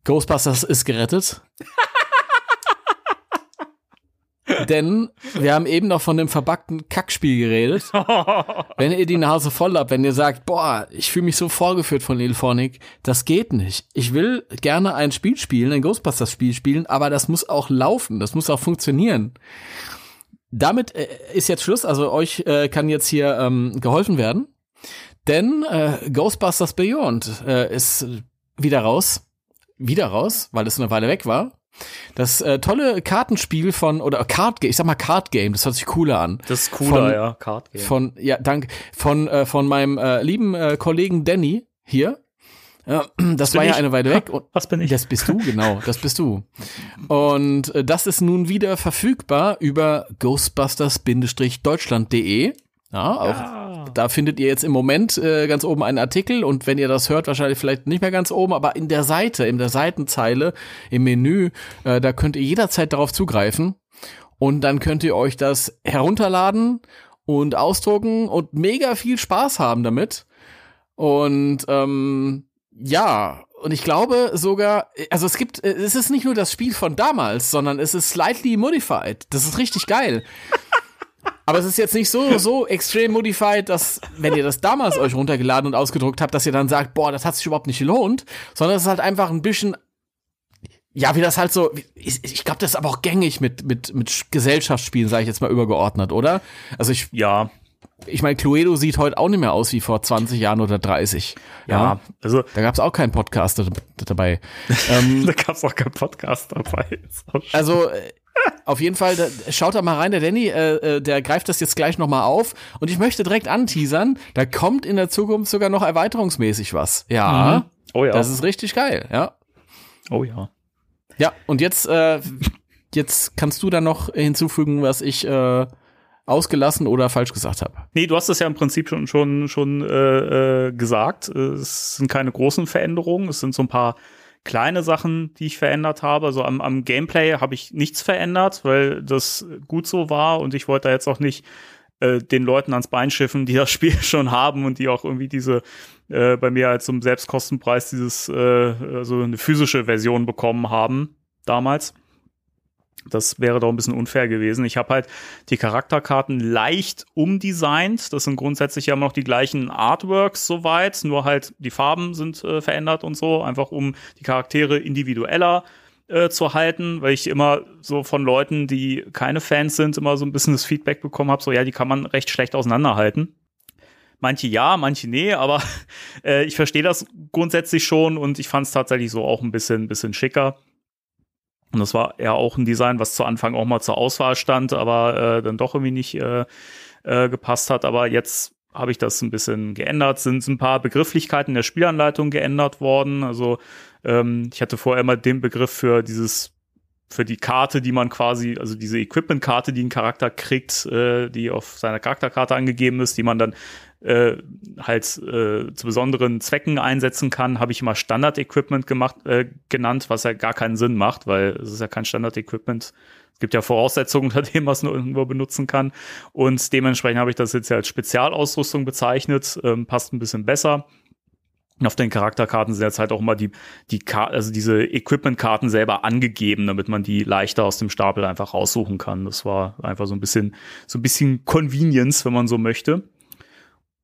Ghostbusters ist gerettet. Denn wir haben eben noch von dem verbackten Kackspiel geredet. Wenn ihr die Nase voll habt, wenn ihr sagt, boah, ich fühle mich so vorgeführt von Ilphonic, das geht nicht. Ich will gerne ein Spiel spielen, ein Ghostbusters-Spiel spielen, aber das muss auch laufen, das muss auch funktionieren. Damit äh, ist jetzt Schluss, also euch äh, kann jetzt hier ähm, geholfen werden, denn äh, Ghostbusters Beyond äh, ist wieder raus, wieder raus, weil es eine Weile weg war. Das äh, tolle Kartenspiel von, oder Card Game, ich sag mal Card Game, das hört sich cooler an.
Das ist cooler,
Von-
ja. Card Game.
Von, ja, danke. Von, äh, von meinem äh, lieben äh, Kollegen Danny hier. Äh, das
bin
war ja
ich.
eine Weile weg. Und,
Was bin ich?
das bist du, genau, das bist du. Und äh, das ist nun wieder verfügbar über ghostbusters-deutschland.de. Ja, auch
Ah.
Da findet ihr jetzt im Moment äh, ganz oben einen Artikel und wenn ihr das hört, wahrscheinlich vielleicht nicht mehr ganz oben, aber in der Seite, in der Seitenzeile, im Menü, äh, da könnt ihr jederzeit darauf zugreifen und dann könnt ihr euch das herunterladen und ausdrucken und mega viel Spaß haben damit. Und ähm, ja, und ich glaube sogar, also es gibt, es ist nicht nur das Spiel von damals, sondern es ist slightly modified. Das ist richtig geil. Aber es ist jetzt nicht so, so extrem modified, dass, wenn ihr das damals euch runtergeladen und ausgedruckt habt, dass ihr dann sagt, boah, das hat sich überhaupt nicht gelohnt, sondern es ist halt einfach ein bisschen, ja, wie das halt so, ich, ich glaube, das ist aber auch gängig mit, mit, mit Gesellschaftsspielen, sage ich jetzt mal übergeordnet, oder? Also ich,
Ja,
ich meine, Cluedo sieht heute auch nicht mehr aus wie vor 20 Jahren oder 30.
ja, also
Da gab's auch keinen Podcast da- dabei. ähm,
da gab es auch keinen Podcast dabei.
Also auf jeden Fall, da, schaut da mal rein, der Danny, äh, äh, der greift das jetzt gleich nochmal auf. Und ich möchte direkt anteasern, da kommt in der Zukunft sogar noch erweiterungsmäßig was. Ja,
oh ja,
das ist richtig geil, ja.
oh ja.
Ja, und jetzt, äh, jetzt kannst du da noch hinzufügen, was ich äh, ausgelassen oder falsch gesagt habe.
Nee, du hast es ja im Prinzip schon schon schon äh, äh, gesagt. Es sind keine großen Veränderungen, es sind so ein paar kleine Sachen, die ich verändert habe. Also am, am Gameplay habe ich nichts verändert, weil das gut so war und ich wollte da jetzt auch nicht äh, den Leuten ans Bein schiffen, die das Spiel schon haben und die auch irgendwie diese äh, bei mir als zum Selbstkostenpreis dieses äh, also eine physische Version bekommen haben damals. Das wäre doch ein bisschen unfair gewesen. Ich habe halt die Charakterkarten leicht umdesignt. Das sind grundsätzlich ja immer noch die gleichen Artworks soweit, nur halt die Farben sind äh, verändert und so, einfach um die Charaktere individueller äh, zu halten, weil ich immer so von Leuten, die keine Fans sind, immer so ein bisschen das Feedback bekommen habe, so ja, die kann man recht schlecht auseinanderhalten. Manche ja, manche nee, aber äh, ich verstehe das grundsätzlich schon und ich fand es tatsächlich so auch ein bisschen, bisschen schicker. Und das war ja auch ein Design, was zu Anfang auch mal zur Auswahl stand, aber äh, dann doch irgendwie nicht äh, äh, gepasst hat. Aber jetzt habe ich das ein bisschen geändert, sind ein paar Begrifflichkeiten der Spielanleitung geändert worden. Also ähm, ich hatte vorher immer den Begriff für dieses für die Karte, die man quasi, also diese Equipment-Karte, die ein Charakter kriegt, äh, die auf seiner Charakterkarte angegeben ist, die man dann äh, halt äh, zu besonderen Zwecken einsetzen kann, habe ich immer Standard-Equipment gemacht, äh, genannt, was ja gar keinen Sinn macht, weil es ist ja kein Standard-Equipment. Es gibt ja Voraussetzungen, unter dem man es nur, nur benutzen kann. Und dementsprechend habe ich das jetzt ja als Spezialausrüstung bezeichnet, ähm, passt ein bisschen besser. Auf den Charakterkarten sind jetzt halt auch immer die, die also diese Equipment-Karten selber angegeben, damit man die leichter aus dem Stapel einfach raussuchen kann. Das war einfach so ein bisschen, so ein bisschen Convenience, wenn man so möchte.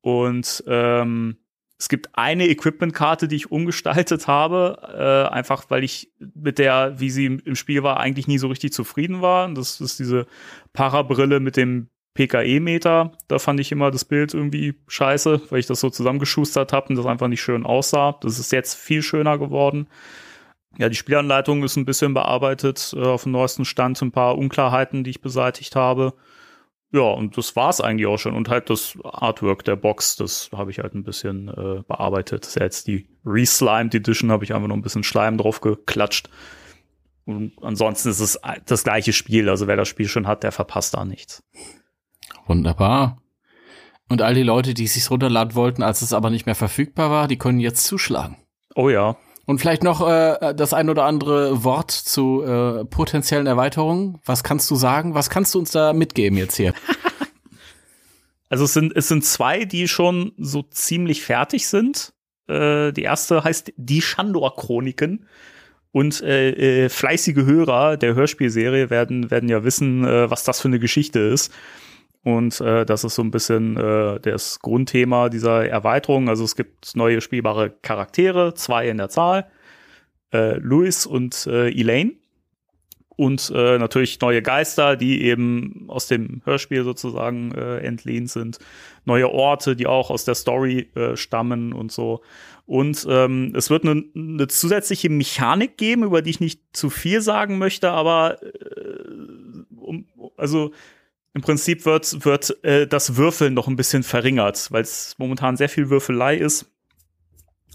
Und ähm, es gibt eine Equipment-Karte, die ich umgestaltet habe, äh, einfach weil ich mit der, wie sie im, Spiel war, eigentlich nie so richtig zufrieden war. Das ist diese Parabrille mit dem PKE-Meter. Da fand ich immer das Bild irgendwie scheiße, weil ich das so zusammengeschustert habe und das einfach nicht schön aussah. Das ist jetzt viel schöner geworden. Ja, die Spielanleitung ist ein bisschen bearbeitet, äh, auf dem neuesten Stand, ein paar Unklarheiten, die ich beseitigt habe. Ja, und das war's eigentlich auch schon. Und halt das Artwork der Box, das habe ich halt ein bisschen äh, bearbeitet. Das ist ja jetzt die Reslimed Edition, habe ich einfach noch ein bisschen Schleim drauf geklatscht. Und ansonsten ist es das gleiche Spiel. Also wer das Spiel schon hat, der verpasst da nichts.
Wunderbar. Und all die Leute, die es sich runterladen wollten, als es aber nicht mehr verfügbar war, die können jetzt zuschlagen.
Oh ja.
Und vielleicht noch äh, das ein oder andere Wort zu äh, potenziellen Erweiterungen. Was kannst du sagen? Was kannst du uns da mitgeben jetzt hier?
Also es sind, es sind zwei, die schon so ziemlich fertig sind. Äh, die erste heißt Die Shandor-Chroniken. Und äh, äh, fleißige Hörer der Hörspielserie werden, werden ja wissen, äh, was das für eine Geschichte ist. Und äh, das ist so ein bisschen äh, das Grundthema dieser Erweiterung. Also es gibt neue spielbare Charaktere, zwei in der Zahl, äh, Louis und äh, Elaine. Und äh, natürlich neue Geister, die eben aus dem Hörspiel sozusagen äh, entlehnt sind. Neue Orte, die auch aus der Story äh, stammen und so. Und ähm, es wird eine, eine zusätzliche Mechanik geben, über die ich nicht zu viel sagen möchte, aber äh, um, also im Prinzip wird, wird äh, das Würfeln noch ein bisschen verringert, weil es momentan sehr viel Würfelei ist.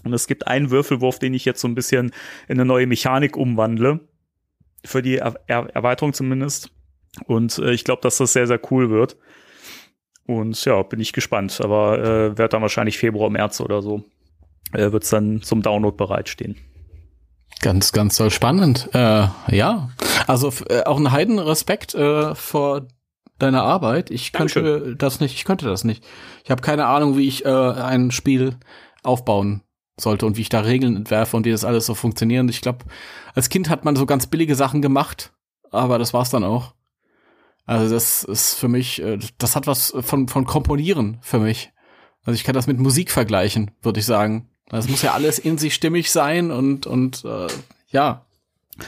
Und es gibt einen Würfelwurf, den ich jetzt so ein bisschen in eine neue Mechanik umwandle. Für die er er Erweiterung zumindest. Und äh, ich glaube, dass das sehr, sehr cool wird. Und ja, bin ich gespannt. Aber äh, wird dann wahrscheinlich Februar, März oder so, äh, wird es dann zum Download bereitstehen.
Ganz, ganz toll spannend. Äh, ja, also äh, auch ein Heidenrespekt äh, vor deiner Arbeit. Ich könnte
Dankeschön.
das nicht, ich könnte das nicht. Ich habe keine Ahnung, wie ich äh, ein Spiel aufbauen sollte und wie ich da Regeln entwerfe und wie das alles so funktioniert. Ich glaube, als Kind hat man so ganz billige Sachen gemacht, aber das war's dann auch. Also das ist für mich, äh, das hat was von, von Komponieren für mich. Also ich kann das mit Musik vergleichen, würde ich sagen. Das muss ja alles in sich stimmig sein und, und äh, ja,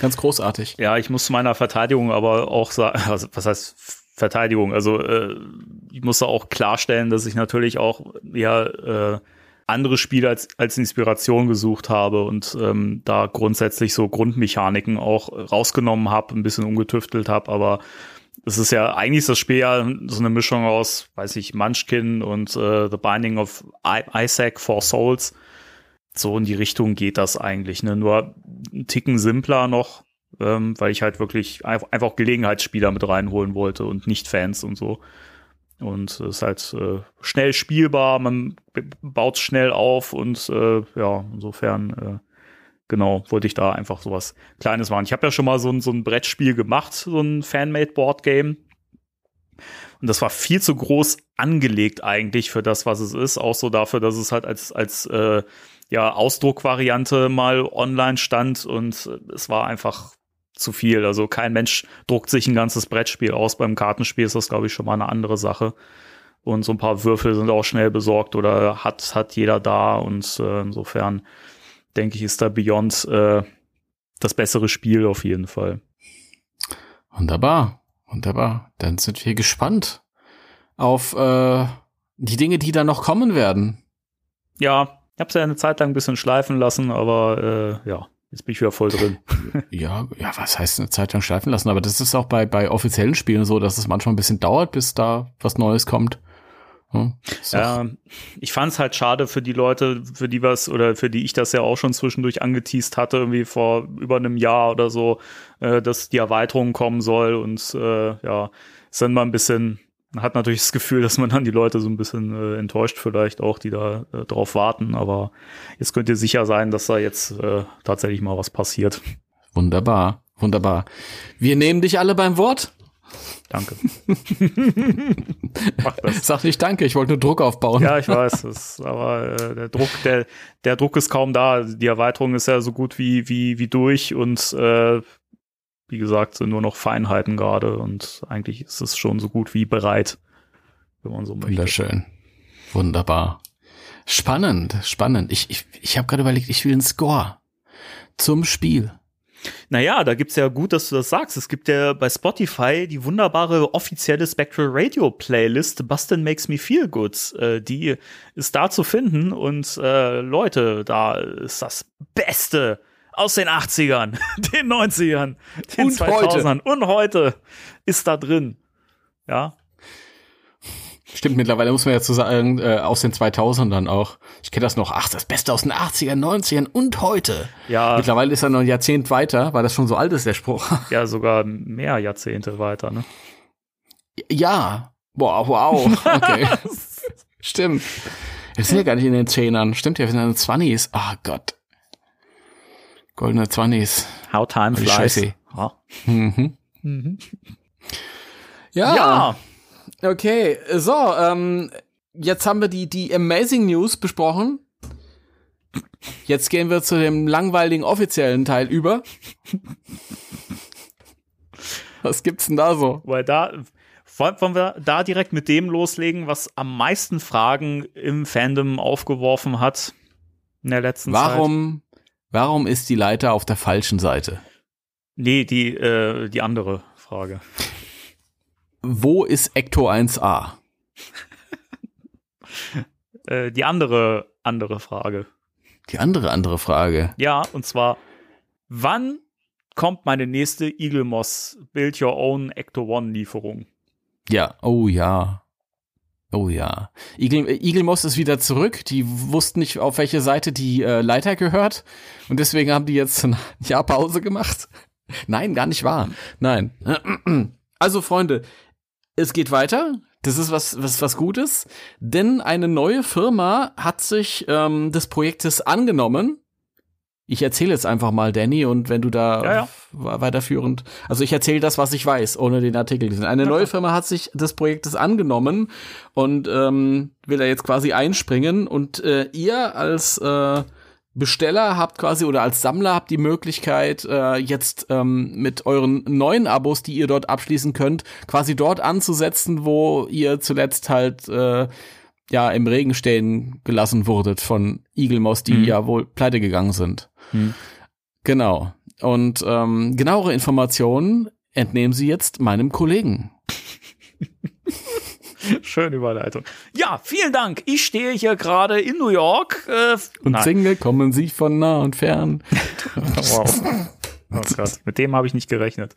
ganz großartig.
Ja, ich muss zu meiner Verteidigung aber auch sagen, also, was heißt Verteidigung? Also äh, ich muss da auch klarstellen, dass ich natürlich auch ja äh, andere Spiele als, als Inspiration gesucht habe und ähm, da grundsätzlich so Grundmechaniken auch rausgenommen habe, ein bisschen umgetüftelt habe, aber es ist ja eigentlich ist das Spiel ja so eine Mischung aus, weiß ich, Munchkin und äh, The Binding of Isaac Four Souls. So in die Richtung geht das eigentlich, ne? Nur einen Ticken simpler noch, ähm, weil ich halt wirklich einfach, Gelegenheitsspieler mit reinholen wollte und nicht Fans und so. Und es ist halt äh, schnell spielbar, man baut schnell auf und äh, ja, insofern äh, genau, wollte ich da einfach sowas Kleines machen. Ich habe ja schon mal so ein, so ein Brettspiel gemacht, so ein Fanmade-Board-Game. Und das war viel zu groß angelegt eigentlich für das, was es ist. Auch so dafür, dass es halt als, als äh, ja, Ausdruckvariante mal online stand und es war einfach zu viel. Also kein Mensch druckt sich ein ganzes Brettspiel aus. Beim Kartenspiel ist das, glaube ich, schon mal eine andere Sache. Und so ein paar Würfel sind auch schnell besorgt oder hat, hat jeder da. Und äh, insofern denke ich, ist da Beyond äh, das bessere Spiel auf jeden Fall.
Wunderbar, wunderbar. Dann sind wir gespannt auf äh, die Dinge, die da noch kommen werden.
Ja, ich habe es ja eine Zeit lang ein bisschen schleifen lassen, aber äh, ja, jetzt bin ich wieder voll drin.
Ja, ja, was heißt eine Zeit lang schleifen lassen? Aber das ist auch bei, bei offiziellen Spielen so, dass es manchmal ein bisschen dauert, bis da was Neues kommt. Hm,
Ja, ich fand es halt schade für die Leute, für die was oder für die ich das ja auch schon zwischendurch angeteased hatte, irgendwie vor über einem Jahr oder so, äh, dass die Erweiterung kommen soll und äh, ja, ist dann mal ein bisschen, hat natürlich das Gefühl, dass man dann die Leute so ein bisschen äh, enttäuscht vielleicht auch, die da äh, drauf warten, aber jetzt könnt ihr sicher sein, dass da jetzt äh, tatsächlich mal was passiert.
Wunderbar, wunderbar. Wir nehmen dich alle beim Wort.
Danke. Mach das.
Sag nicht danke, ich wollte nur Druck aufbauen.
Ja, ich weiß, das, aber äh, der Druck, der, der Druck ist kaum da. Die Erweiterung ist ja so gut wie, wie, wie durch und äh, wie gesagt, sind nur noch Feinheiten gerade und eigentlich ist es schon so gut wie bereit, wenn man so möchte.
Wunderschön. Wunderbar. Spannend, spannend. Ich, ich, ich habe gerade überlegt, ich will einen Score zum Spiel.
Naja, da gibt's ja gut, dass du das sagst. Es gibt ja bei Spotify die wunderbare offizielle Spectral Radio Playlist Bustin Makes Me Feel Good. Äh, die ist da zu finden und äh, Leute, da ist das Beste aus den 80ern, den 90ern, den
Und heute.
2000ern und heute ist da drin. Ja,
Stimmt, mittlerweile muss man ja zu sagen, äh, aus den 2000ern auch. Ich kenne das noch, ach, das Beste aus den 80ern, 90ern und heute.
ja,
Mittlerweile ist er noch ein Jahrzehnt weiter, weil das schon so alt ist, der Spruch.
ja, sogar mehr Jahrzehnte weiter, ne?
ja. Wow, wow. Okay. Stimmt. Wir sind ja gar nicht in den Zehnern. Stimmt ja, wir sind in den Zwannis. Ah Gott. Goldene Zwannis.
How time flies.
scheiße.
Ja.
Mhm. Ja.
ja.
Okay, so, ähm, jetzt haben wir die, die Amazing News besprochen. Jetzt gehen wir zu dem langweiligen offiziellen Teil über. Was gibt's denn da so?
Weil da wollen wollen wir da direkt mit dem loslegen, was am meisten Fragen im Fandom aufgeworfen hat in der letzten Zeit.
Warum, warum ist die Leiter auf der falschen Seite?
Nee, die, äh, die andere Frage.
Wo ist Ecto 1a?
Äh, die andere, andere Frage.
Die andere, andere Frage.
Ja, und zwar, wann kommt meine nächste Eagle Moss Build Your Own Ecto One Lieferung?
Ja, oh ja. Oh ja. Eagle, Eagle Moss ist wieder zurück. Die wussten nicht, auf welche Seite die äh, Leiter gehört. Und deswegen haben die jetzt ein Jahr Pause gemacht. Nein, gar nicht wahr. Nein. Also, Freunde, es geht weiter. Das ist was, was, was Gutes, denn eine neue Firma hat sich ähm, des Projektes angenommen. Ich erzähle jetzt einfach mal, Danny, und wenn du da
Ja, ja.
weiterführend, also ich erzähle das, was ich weiß, ohne den Artikel. zu. Eine neue Firma hat sich des Projektes angenommen und ähm, will da jetzt quasi einspringen. Und äh, ihr als äh, Besteller habt quasi oder als Sammler habt die Möglichkeit, äh, jetzt ähm, mit euren neuen Abos, die ihr dort abschließen könnt, quasi dort anzusetzen, wo ihr zuletzt halt äh, ja im Regen stehen gelassen wurdet von Igelmoss, die
Mhm.
ja wohl pleite gegangen sind.
Mhm.
Genau. Und ähm, genauere Informationen entnehmen Sie jetzt meinem Kollegen.
Schöne Überleitung. Ja, vielen Dank. Ich stehe hier gerade in New York. Äh,
Und
nein.
Single kommen Sie von nah und fern.
Wow. Oh Gott, mit dem habe ich nicht gerechnet.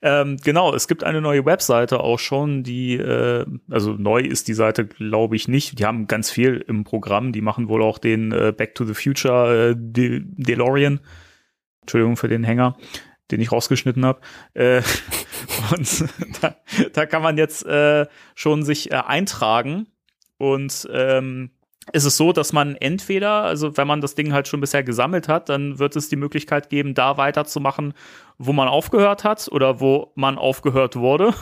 Ähm, genau, es gibt eine neue Webseite auch schon, die, äh, also neu ist die Seite, glaube ich, nicht. Die haben ganz viel im Programm. Die machen wohl auch den äh, Back to the Future äh, De DeLorean. Entschuldigung für den Hänger, den ich rausgeschnitten habe. Äh, und da, da kann man jetzt äh, schon sich äh, eintragen. Und ähm, ist es so, dass man entweder, also wenn man das Ding halt schon bisher gesammelt hat, dann wird es die Möglichkeit geben, da weiterzumachen, wo man aufgehört hat oder wo man aufgehört wurde.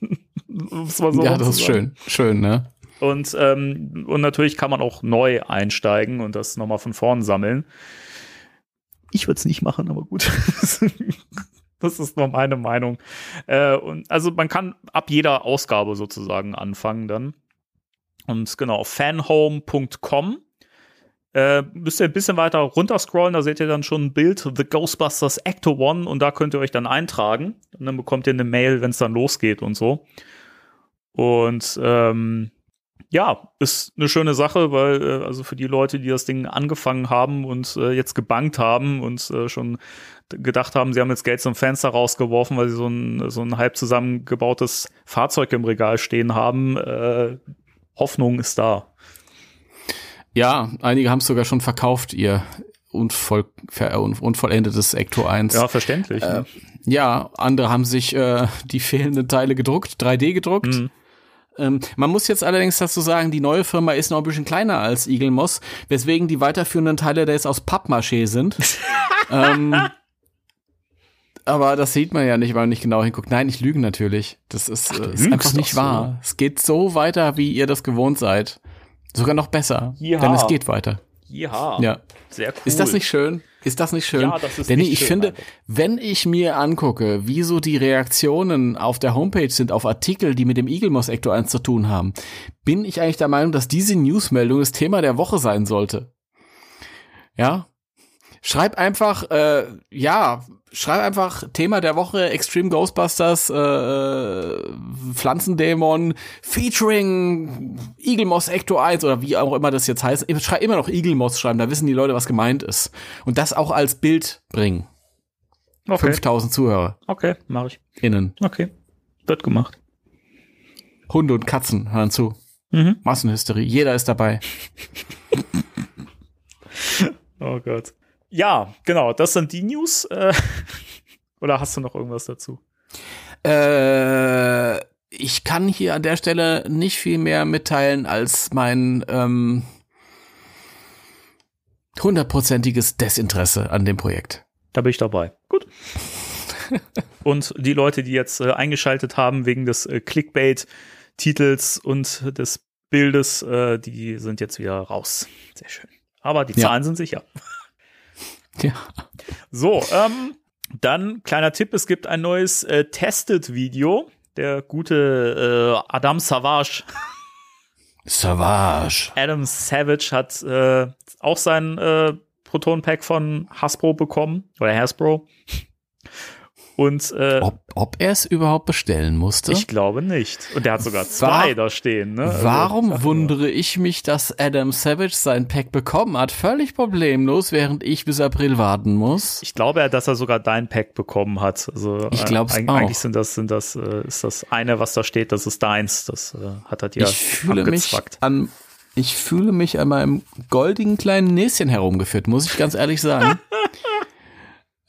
Mal so
ja, das ist schön. Schön, ne?
Und, ähm, und natürlich kann man auch neu einsteigen und das nochmal von vorn sammeln. Ich würde es nicht machen, aber gut. das ist nur meine Meinung. Äh, und also man kann ab jeder Ausgabe sozusagen anfangen dann. Und genau, fanhome.com. Äh, müsst ihr ein bisschen weiter runterscrollen, da seht ihr dann schon ein Bild, The Ghostbusters Acto One, und da könnt ihr euch dann eintragen. Und dann bekommt ihr eine Mail, wenn es dann losgeht und so. Und ähm, ja, ist eine schöne Sache, weil äh, also für die Leute, die das Ding angefangen haben und äh, jetzt gebankt haben und äh, schon gedacht haben, sie haben jetzt Geld zum Fenster rausgeworfen, weil sie so ein, so ein halb zusammengebautes Fahrzeug im Regal stehen haben, äh, Hoffnung ist da.
Ja, einige haben es sogar schon verkauft, ihr unvoll, un, unvollendetes Ecto 1.
Ja, verständlich.
Äh,
ne?
Ja, andere haben sich äh, die fehlenden Teile gedruckt, 3D gedruckt.
Mhm.
Ähm, man muss jetzt allerdings dazu sagen, die neue Firma ist noch ein bisschen kleiner als Eagle Moss, weswegen die weiterführenden Teile da jetzt aus Pappmaché sind. ähm, aber das sieht man ja nicht, weil man nicht genau hinguckt. Nein, ich lüge natürlich. Das ist,
Ach,
äh, ist einfach nicht
so.
wahr. Es geht so weiter, wie ihr das gewohnt seid. Sogar noch besser.
Ja.
Denn es geht weiter.
Ja,
Ja.
sehr cool.
Ist das nicht schön? Ist das nicht schön?
Ja, das ist nicht
ich
schön,
finde,
Alter.
wenn ich mir angucke, wie so die Reaktionen auf der Homepage sind, auf Artikel, die mit dem Eagle Moss Ecto 1 zu tun haben, bin ich eigentlich der Meinung, dass diese Newsmeldung das Thema der Woche sein sollte. Ja? Schreib einfach, äh, ja, schreib einfach Thema der Woche Extreme Ghostbusters, äh, Pflanzendämon featuring Eagle Moss Ecto 1 oder wie auch immer das jetzt heißt. Schreib immer noch Eagle Moss schreiben, da wissen die Leute, was gemeint ist. Und das auch als Bild bringen.
Okay,
5000 Zuhörer
okay, mache ich.
innen.
Okay, wird gemacht.
Hunde und Katzen hören zu.
Mhm.
Massenhysterie. Jeder ist dabei.
Oh Gott. Ja, genau, das sind die News. Äh, oder hast du noch irgendwas dazu?
Äh, ich kann hier an der Stelle nicht viel mehr mitteilen als mein ähm, hundertprozentiges Desinteresse an dem Projekt.
Da bin ich dabei. Gut. und die Leute, die jetzt äh, eingeschaltet haben wegen des äh, Clickbait-Titels und des Bildes, äh, die sind jetzt wieder raus. Sehr schön. Aber die
Ja.
Zahlen sind sicher.
Ja.
So, ähm, dann kleiner Tipp, es gibt ein neues äh, Tested-Video. Der gute äh, Adam Savage,
Savage.
Adam Savage hat äh, auch sein äh, Proton-Pack von Hasbro bekommen, oder Hasbro. Und äh,
Ob, ob er es überhaupt bestellen musste?
ich glaube nicht. Und der hat sogar zwei da stehen. Ne? Also,
Warum
nur.
wundere ich mich, dass Adam Savage sein Pack bekommen hat? Völlig problemlos, während ich bis April warten muss.
Ich glaube ja, dass er sogar dein Pack bekommen hat. Also
Ich
äh,
glaub's
eig-
auch.
Eigentlich sind das, sind das, äh, ist das eine, was da steht, das ist deins. Das äh, hat er dir
ich fühle mich an, ich fühle mich an meinem goldigen kleinen Näschen herumgeführt, muss ich ganz ehrlich sagen.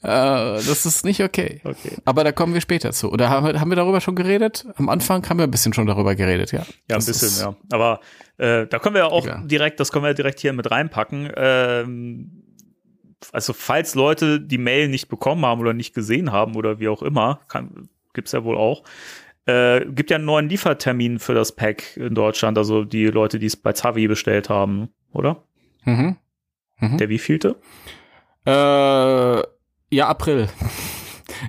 Äh, das ist nicht okay.
Okay.
Aber da kommen wir später zu. Oder haben wir, haben wir darüber schon geredet? Am Anfang haben wir ein bisschen schon darüber geredet, ja.
Ja, ein
Das
bisschen,
ist-
ja. Aber äh, da können wir ja auch
Egal.
direkt, das können wir direkt hier mit reinpacken. Ähm, also, falls Leute die Mail nicht bekommen haben oder nicht gesehen haben oder wie auch immer, kann, gibt's ja wohl auch. Äh, gibt ja einen neuen Liefertermin für das Pack in Deutschland, also die Leute, die es bei Zavi bestellt haben, oder?
Mhm. Mhm.
Der wievielte?
Äh, ja, April.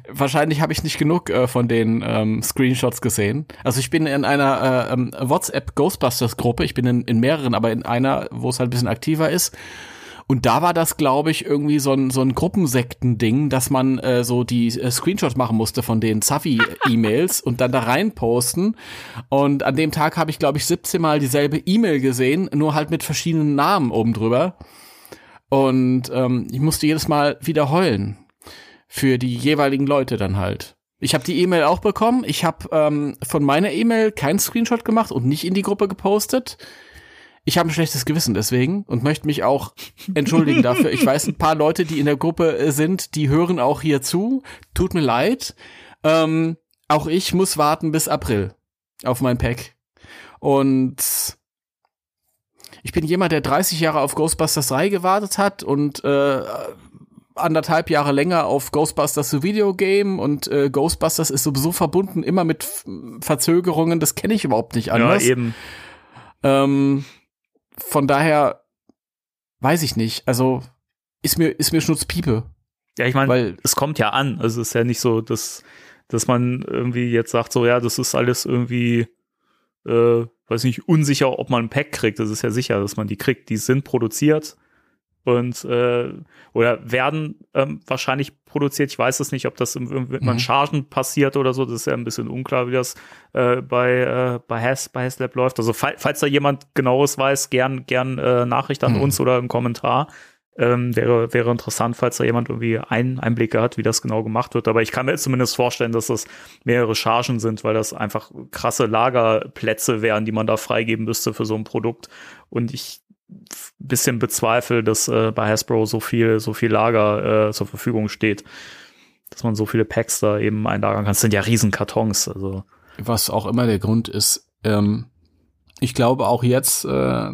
Wahrscheinlich habe ich nicht genug äh, von den ähm, Screenshots gesehen. Also ich bin in einer äh, ähm, WhatsApp Ghostbusters Gruppe. Ich bin in, in mehreren, aber in einer, wo es halt ein bisschen aktiver ist. Und da war das, glaube ich, irgendwie so ein, so ein Gruppensekten-Ding, dass man äh, so die äh, Screenshots machen musste von den Zafi-E-Mails und dann da rein posten. Und an dem Tag habe ich, glaube ich, 17 Mal dieselbe E-Mail gesehen, nur halt mit verschiedenen Namen oben drüber. Und ähm, ich musste jedes Mal wieder heulen. Für die jeweiligen Leute dann halt. Ich habe die E-Mail auch bekommen. Ich habe ähm, von meiner E-Mail keinen Screenshot gemacht und nicht in die Gruppe gepostet. Ich habe ein schlechtes Gewissen deswegen und möchte mich auch entschuldigen dafür. Ich weiß, ein paar Leute, die in der Gruppe äh, sind, die hören auch hier zu. Tut mir leid. Ähm, auch ich muss warten bis April auf mein Pack. Und ich bin jemand, der 30 Jahre auf Ghostbusters 3 gewartet hat und äh, anderthalb Jahre länger auf Ghostbusters The Video Game und äh, Ghostbusters ist sowieso verbunden immer mit Verzögerungen. Das kenne ich überhaupt nicht anders.
Ja, eben.
Ähm, von daher weiß ich nicht. Also ist mir ist mir Schnutzpiepe,
Ja, ich meine, es kommt ja an. Also es ist ja nicht so, dass, dass man irgendwie jetzt sagt, so ja, das ist alles irgendwie, äh, weiß nicht, unsicher, ob man ein Pack kriegt. Das ist ja sicher, dass man die kriegt. Die sind produziert und äh, oder werden ähm, wahrscheinlich produziert. Ich weiß es nicht, ob das im, im, mit
Mhm.
Chargen passiert oder so. Das ist ja ein bisschen unklar, wie das äh, bei äh, bei Has bei Haslab läuft. Also fall, falls da jemand genaues weiß, gern gern äh, Nachricht an
Mhm.
uns oder einen Kommentar. Ähm, wäre, wäre interessant, falls da jemand irgendwie ein, Einblicke hat, wie das genau gemacht wird. Aber ich kann mir zumindest vorstellen, dass das mehrere Chargen sind, weil das einfach krasse Lagerplätze wären, die man da freigeben müsste für so ein Produkt. Und ich bisschen bezweifle, dass äh, bei Hasbro so viel, so viel Lager äh, zur Verfügung steht, dass man so viele Packs da eben einlagern kann. Das sind ja Riesenkartons. Also
was auch immer der Grund ist, ähm, ich glaube auch jetzt äh,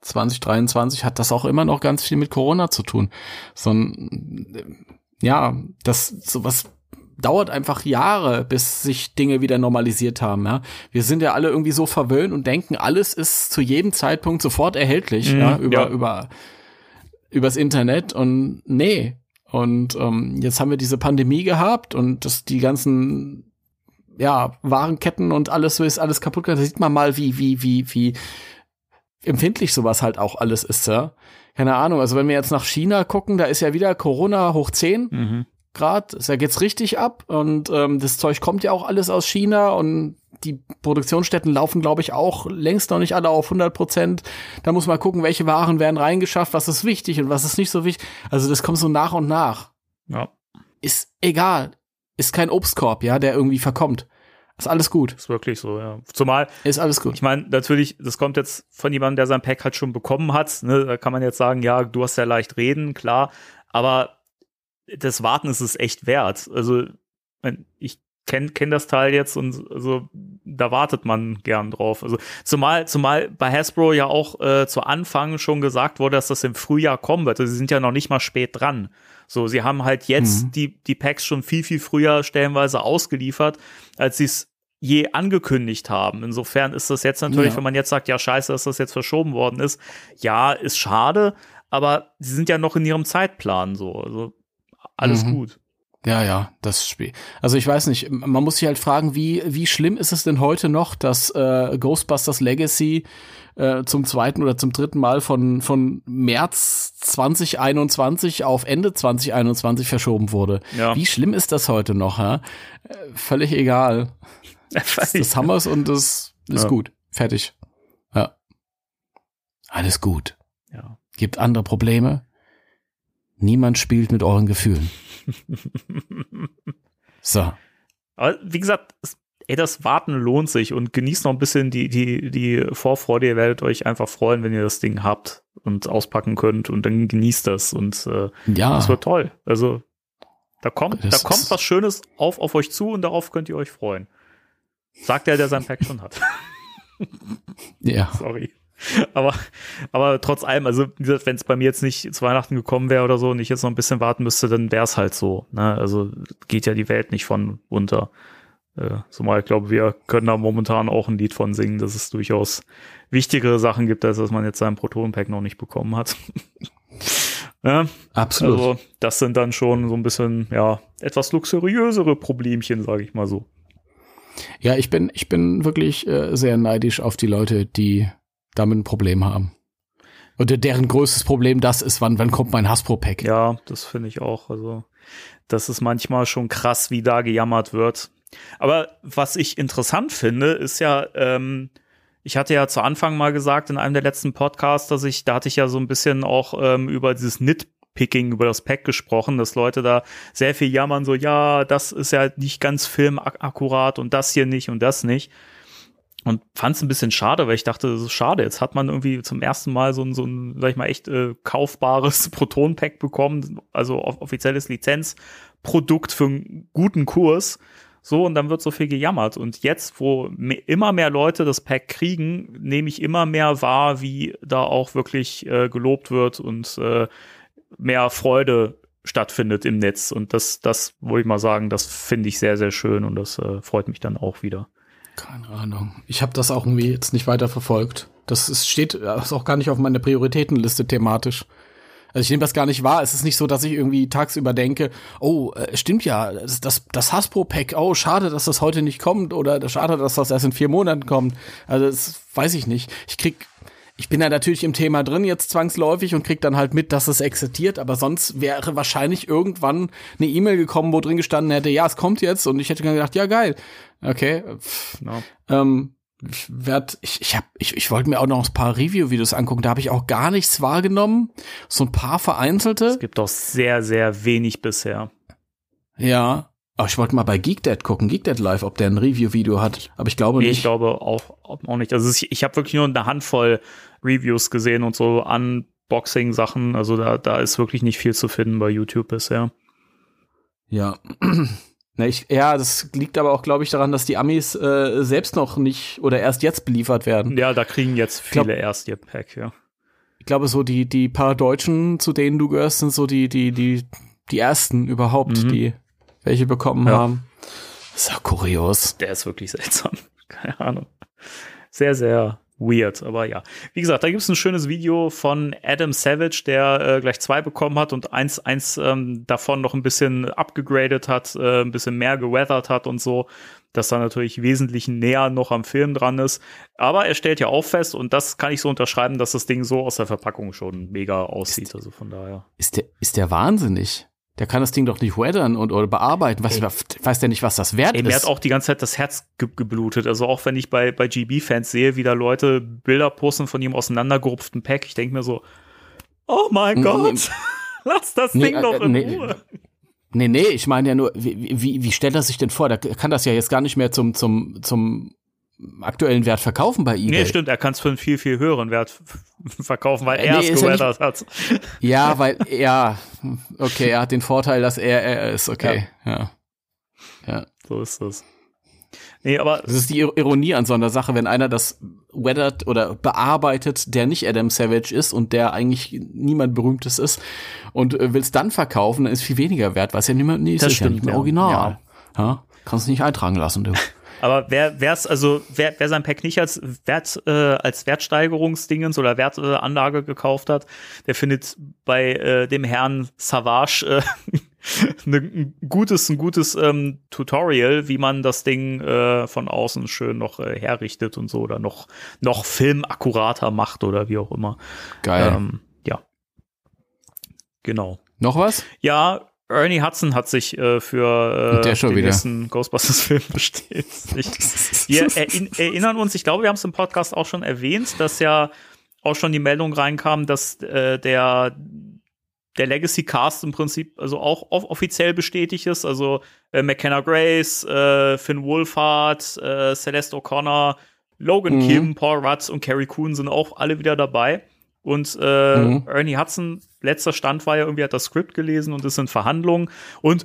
2023 hat das auch immer noch ganz viel mit Corona zu tun. So ein, ja, das sowas dauert einfach Jahre, bis sich Dinge wieder normalisiert haben. Ja, wir sind ja alle irgendwie so verwöhnt und denken, alles ist zu jedem Zeitpunkt sofort erhältlich.
Mhm,
ja, über
ja.
über übers Internet und nee. Und ähm, jetzt haben wir diese Pandemie gehabt und das die ganzen ja, Warenketten und alles so ist alles kaputt. gegangen. Da sieht man mal, wie, wie, wie, wie empfindlich sowas halt auch alles ist, ja. Keine Ahnung. Also wenn wir jetzt nach China gucken, da ist ja wieder Corona hoch 10
mhm.
Grad. Da geht's richtig ab. Und ähm, das Zeug kommt ja auch alles aus China und die Produktionsstätten laufen, glaube ich, auch längst noch nicht alle auf 100 Prozent. Da muss man gucken, welche Waren werden reingeschafft, was ist wichtig und was ist nicht so wichtig. Also das kommt so nach und nach
ja,
ist egal. Ist kein Obstkorb, ja, der irgendwie verkommt. Ist alles gut.
ist wirklich so, ja. Zumal
Ist alles gut.
Ich meine, natürlich, das kommt jetzt von jemandem, der sein Pack halt schon bekommen hat. Ne? Da kann man jetzt sagen, ja, du hast ja leicht reden, klar. Aber das Warten ist es echt wert. Also, ich kenne kenn das Teil jetzt und also da wartet man gern drauf. Also zumal, zumal bei Hasbro ja auch äh, zu Anfang schon gesagt wurde, dass das im Frühjahr kommen wird. Also sie sind ja noch nicht mal spät dran. So, sie haben halt jetzt
Mhm.
die, die Packs schon viel, viel früher stellenweise ausgeliefert, als sie es je angekündigt haben. Insofern ist das jetzt natürlich,
Ja.
wenn man jetzt sagt, ja, scheiße, dass das jetzt verschoben worden ist, ja, ist schade, aber sie sind ja noch in ihrem Zeitplan so. Also alles
Mhm.
gut.
Ja, ja, das Spiel. Also ich weiß nicht, man muss sich halt fragen, wie, wie schlimm ist es denn heute noch, dass äh, Ghostbusters Legacy äh, zum zweiten oder zum dritten Mal von, von März 2021 auf Ende 2021 verschoben wurde.
Ja.
Wie schlimm ist das heute noch? Ja? Äh, völlig egal. Das, das haben wir's und das ist
Ja.
gut. Fertig. Ja. Alles gut.
ja.
Gibt andere Probleme. Niemand spielt mit euren Gefühlen. So.
Aber wie gesagt, es, ey, das Warten lohnt sich und genießt noch ein bisschen die, die, die Vorfreude. Ihr werdet euch einfach freuen, wenn ihr das Ding habt und auspacken könnt und dann genießt das und äh,
Ja.
das wird toll. Also Da kommt,
Das
da kommt was Schönes auf, auf euch zu und darauf könnt ihr euch freuen. Sagt der, der sein Pack schon hat.
Ja.
Sorry. Aber, aber trotz allem, also wenn es bei mir jetzt nicht zu Weihnachten gekommen wäre oder so und ich jetzt noch ein bisschen warten müsste, dann wäre es halt so. Ne? Also geht ja die Welt nicht von unter. Äh, zumal ich glaube, wir können da momentan auch ein Lied von singen, dass es durchaus wichtigere Sachen gibt, als dass man jetzt sein Proton-Pack noch nicht bekommen hat. ja,
Absolut.
also das sind dann schon so ein bisschen, ja, etwas luxuriösere Problemchen, sage ich mal so.
Ja, ich bin, ich bin wirklich äh, sehr neidisch auf die Leute, die damit ein Problem haben. Und deren größtes Problem das ist, wann, wann kommt mein Hasbro-Pack?
Ja, das finde ich auch. Also, das ist manchmal schon krass, wie da gejammert wird. Aber was ich interessant finde, ist ja, ähm, ich hatte ja zu Anfang mal gesagt in einem der letzten Podcasts, dass ich, da hatte ich ja so ein bisschen auch ähm, über dieses Nitpicking, über das Pack gesprochen, dass Leute da sehr viel jammern, so, ja, das ist ja nicht ganz filmakkurat und das hier nicht und das nicht. Und fand es ein bisschen schade, weil ich dachte, das ist schade. Jetzt hat man irgendwie zum ersten Mal so ein, so ein sag ich mal, echt äh, kaufbares Proton-Pack bekommen, also off offizielles Lizenzprodukt für einen guten Kurs. So, und dann wird so viel gejammert. Und jetzt, wo me immer mehr Leute das Pack kriegen, nehme ich immer mehr wahr, wie da auch wirklich äh, gelobt wird und äh, mehr Freude stattfindet im Netz. Und das, das wollte ich mal sagen, das finde ich sehr, sehr schön und das äh, freut mich dann auch wieder.
Keine Ahnung. Ich habe das auch irgendwie jetzt nicht weiter verfolgt. Das ist, steht ist auch gar nicht auf meiner Prioritätenliste thematisch. Also ich nehme das gar nicht wahr. Es ist nicht so, dass ich irgendwie tagsüber denke, oh, äh, stimmt ja, das, das, das Hasbro-Pack, oh, schade, dass das heute nicht kommt oder schade, dass das erst in vier Monaten kommt. Also das weiß ich nicht. Ich krieg, ich bin da natürlich im Thema drin jetzt zwangsläufig und krieg dann halt mit, dass es existiert, aber sonst wäre wahrscheinlich irgendwann eine E-Mail gekommen, wo drin gestanden hätte, ja, es kommt jetzt und ich hätte dann gedacht, ja, geil. Okay, pff,
Ja.
ähm, ich werd, ich, ich hab, ich, ich wollte mir auch noch ein paar Review-Videos angucken. Da habe ich auch gar nichts wahrgenommen. So ein paar vereinzelte.
Es gibt doch sehr, sehr wenig bisher.
Ja. Aber ich wollte mal bei GeekDad gucken, GeekDad Live, ob der ein Review-Video hat. Aber ich glaube
Nee,
nicht.
ich glaube auch, auch nicht. Also es- ich habe wirklich nur eine Handvoll Reviews gesehen und so Unboxing-Sachen. Also da, da ist wirklich nicht viel zu finden bei YouTube bisher.
Ja. Na, ich, ja, das liegt aber auch, glaube ich, daran, dass die Amis äh, selbst noch nicht oder erst jetzt beliefert werden.
Ja, da kriegen jetzt
glaub-
viele erst ihr Pack, ja.
Ich glaube, so die, die paar Deutschen, zu denen du gehörst, sind so die, die, die, die ersten überhaupt,
Mhm.
die welche bekommen
Ja.
haben. Das ist ja kurios.
Der ist wirklich seltsam. Keine Ahnung. Sehr, sehr weird, aber ja. Wie gesagt, da gibt es ein schönes Video von Adam Savage, der äh, gleich zwei bekommen hat und eins, eins ähm, davon noch ein bisschen abgegradet hat, äh, ein bisschen mehr geweathert hat und so, dass da natürlich wesentlich näher noch am Film dran ist. Aber er stellt ja auch fest, und das kann ich so unterschreiben, dass das Ding so aus der Verpackung schon mega aussieht. Also von daher.
Ist der, ist der wahnsinnig? Der kann das Ding doch nicht weathern und oder bearbeiten. Weiß, weiß der nicht, was das wert
Ey, mir
ist?
hat auch die ganze Zeit das Herz ge geblutet. Also auch wenn ich bei, bei GB-Fans sehe, wie da Leute Bilder posten von ihrem auseinandergerupften Pack, ich denke mir so, oh mein
Nee,
Gott, lass das
nee,
Ding doch
äh,
in
nee.
Ruhe.
Nee, nee, ich meine ja nur, wie, wie, wie stellt er sich denn vor? Der kann das ja jetzt gar nicht mehr zum, zum, zum aktuellen Wert verkaufen bei eBay.
Nee, stimmt, er kann es für einen viel, viel höheren Wert verkaufen, weil
Äh,
er
nee,
es
ist ja
hat.
Ja, weil, ja, okay, er hat den Vorteil, dass er er ist, okay, ja. ja.
So ist das. Nee, aber
Das ist die Ir- Ironie an so einer Sache, wenn einer das weathert oder bearbeitet, der nicht Adam Savage ist und der eigentlich niemand Berühmtes ist und äh, will es dann verkaufen, dann ist viel weniger wert, weil es ja niemand nee,
Das
ist ja
stimmt,
nicht mehr
ja.
original. Ja. Kannst nicht eintragen lassen, du.
Aber wer wär's also wer, wer sein Pack nicht als Wert äh, als Wertsteigerungsdingens oder Wertanlage äh, gekauft hat, der findet bei äh, dem Herrn Savage äh, ne, ein gutes ein gutes ähm, Tutorial, wie man das Ding äh, von außen schön noch äh, herrichtet und so oder noch noch filmakkurater macht oder wie auch immer.
Geil.
Ähm, ja. Genau.
Noch was?
Ja, Ernie Hudson hat sich äh, für äh, den
wieder.
nächsten Ghostbusters-Film bestätigt. Wir erinn erinnern uns, ich glaube, wir haben es im Podcast auch schon erwähnt, dass ja auch schon die Meldung reinkam, dass äh, der der Legacy Cast im Prinzip also auch off offiziell bestätigt ist. Also äh, McKenna Grace, äh, Finn Wolfhard, äh, Celeste O'Connor, Logan
Mhm.
Kim, Paul Rudd und Carrie Coon sind auch alle wieder dabei. Und äh,
Mhm.
Ernie Hudson, letzter Stand war ja irgendwie, hat das Skript gelesen und ist in Verhandlungen. Und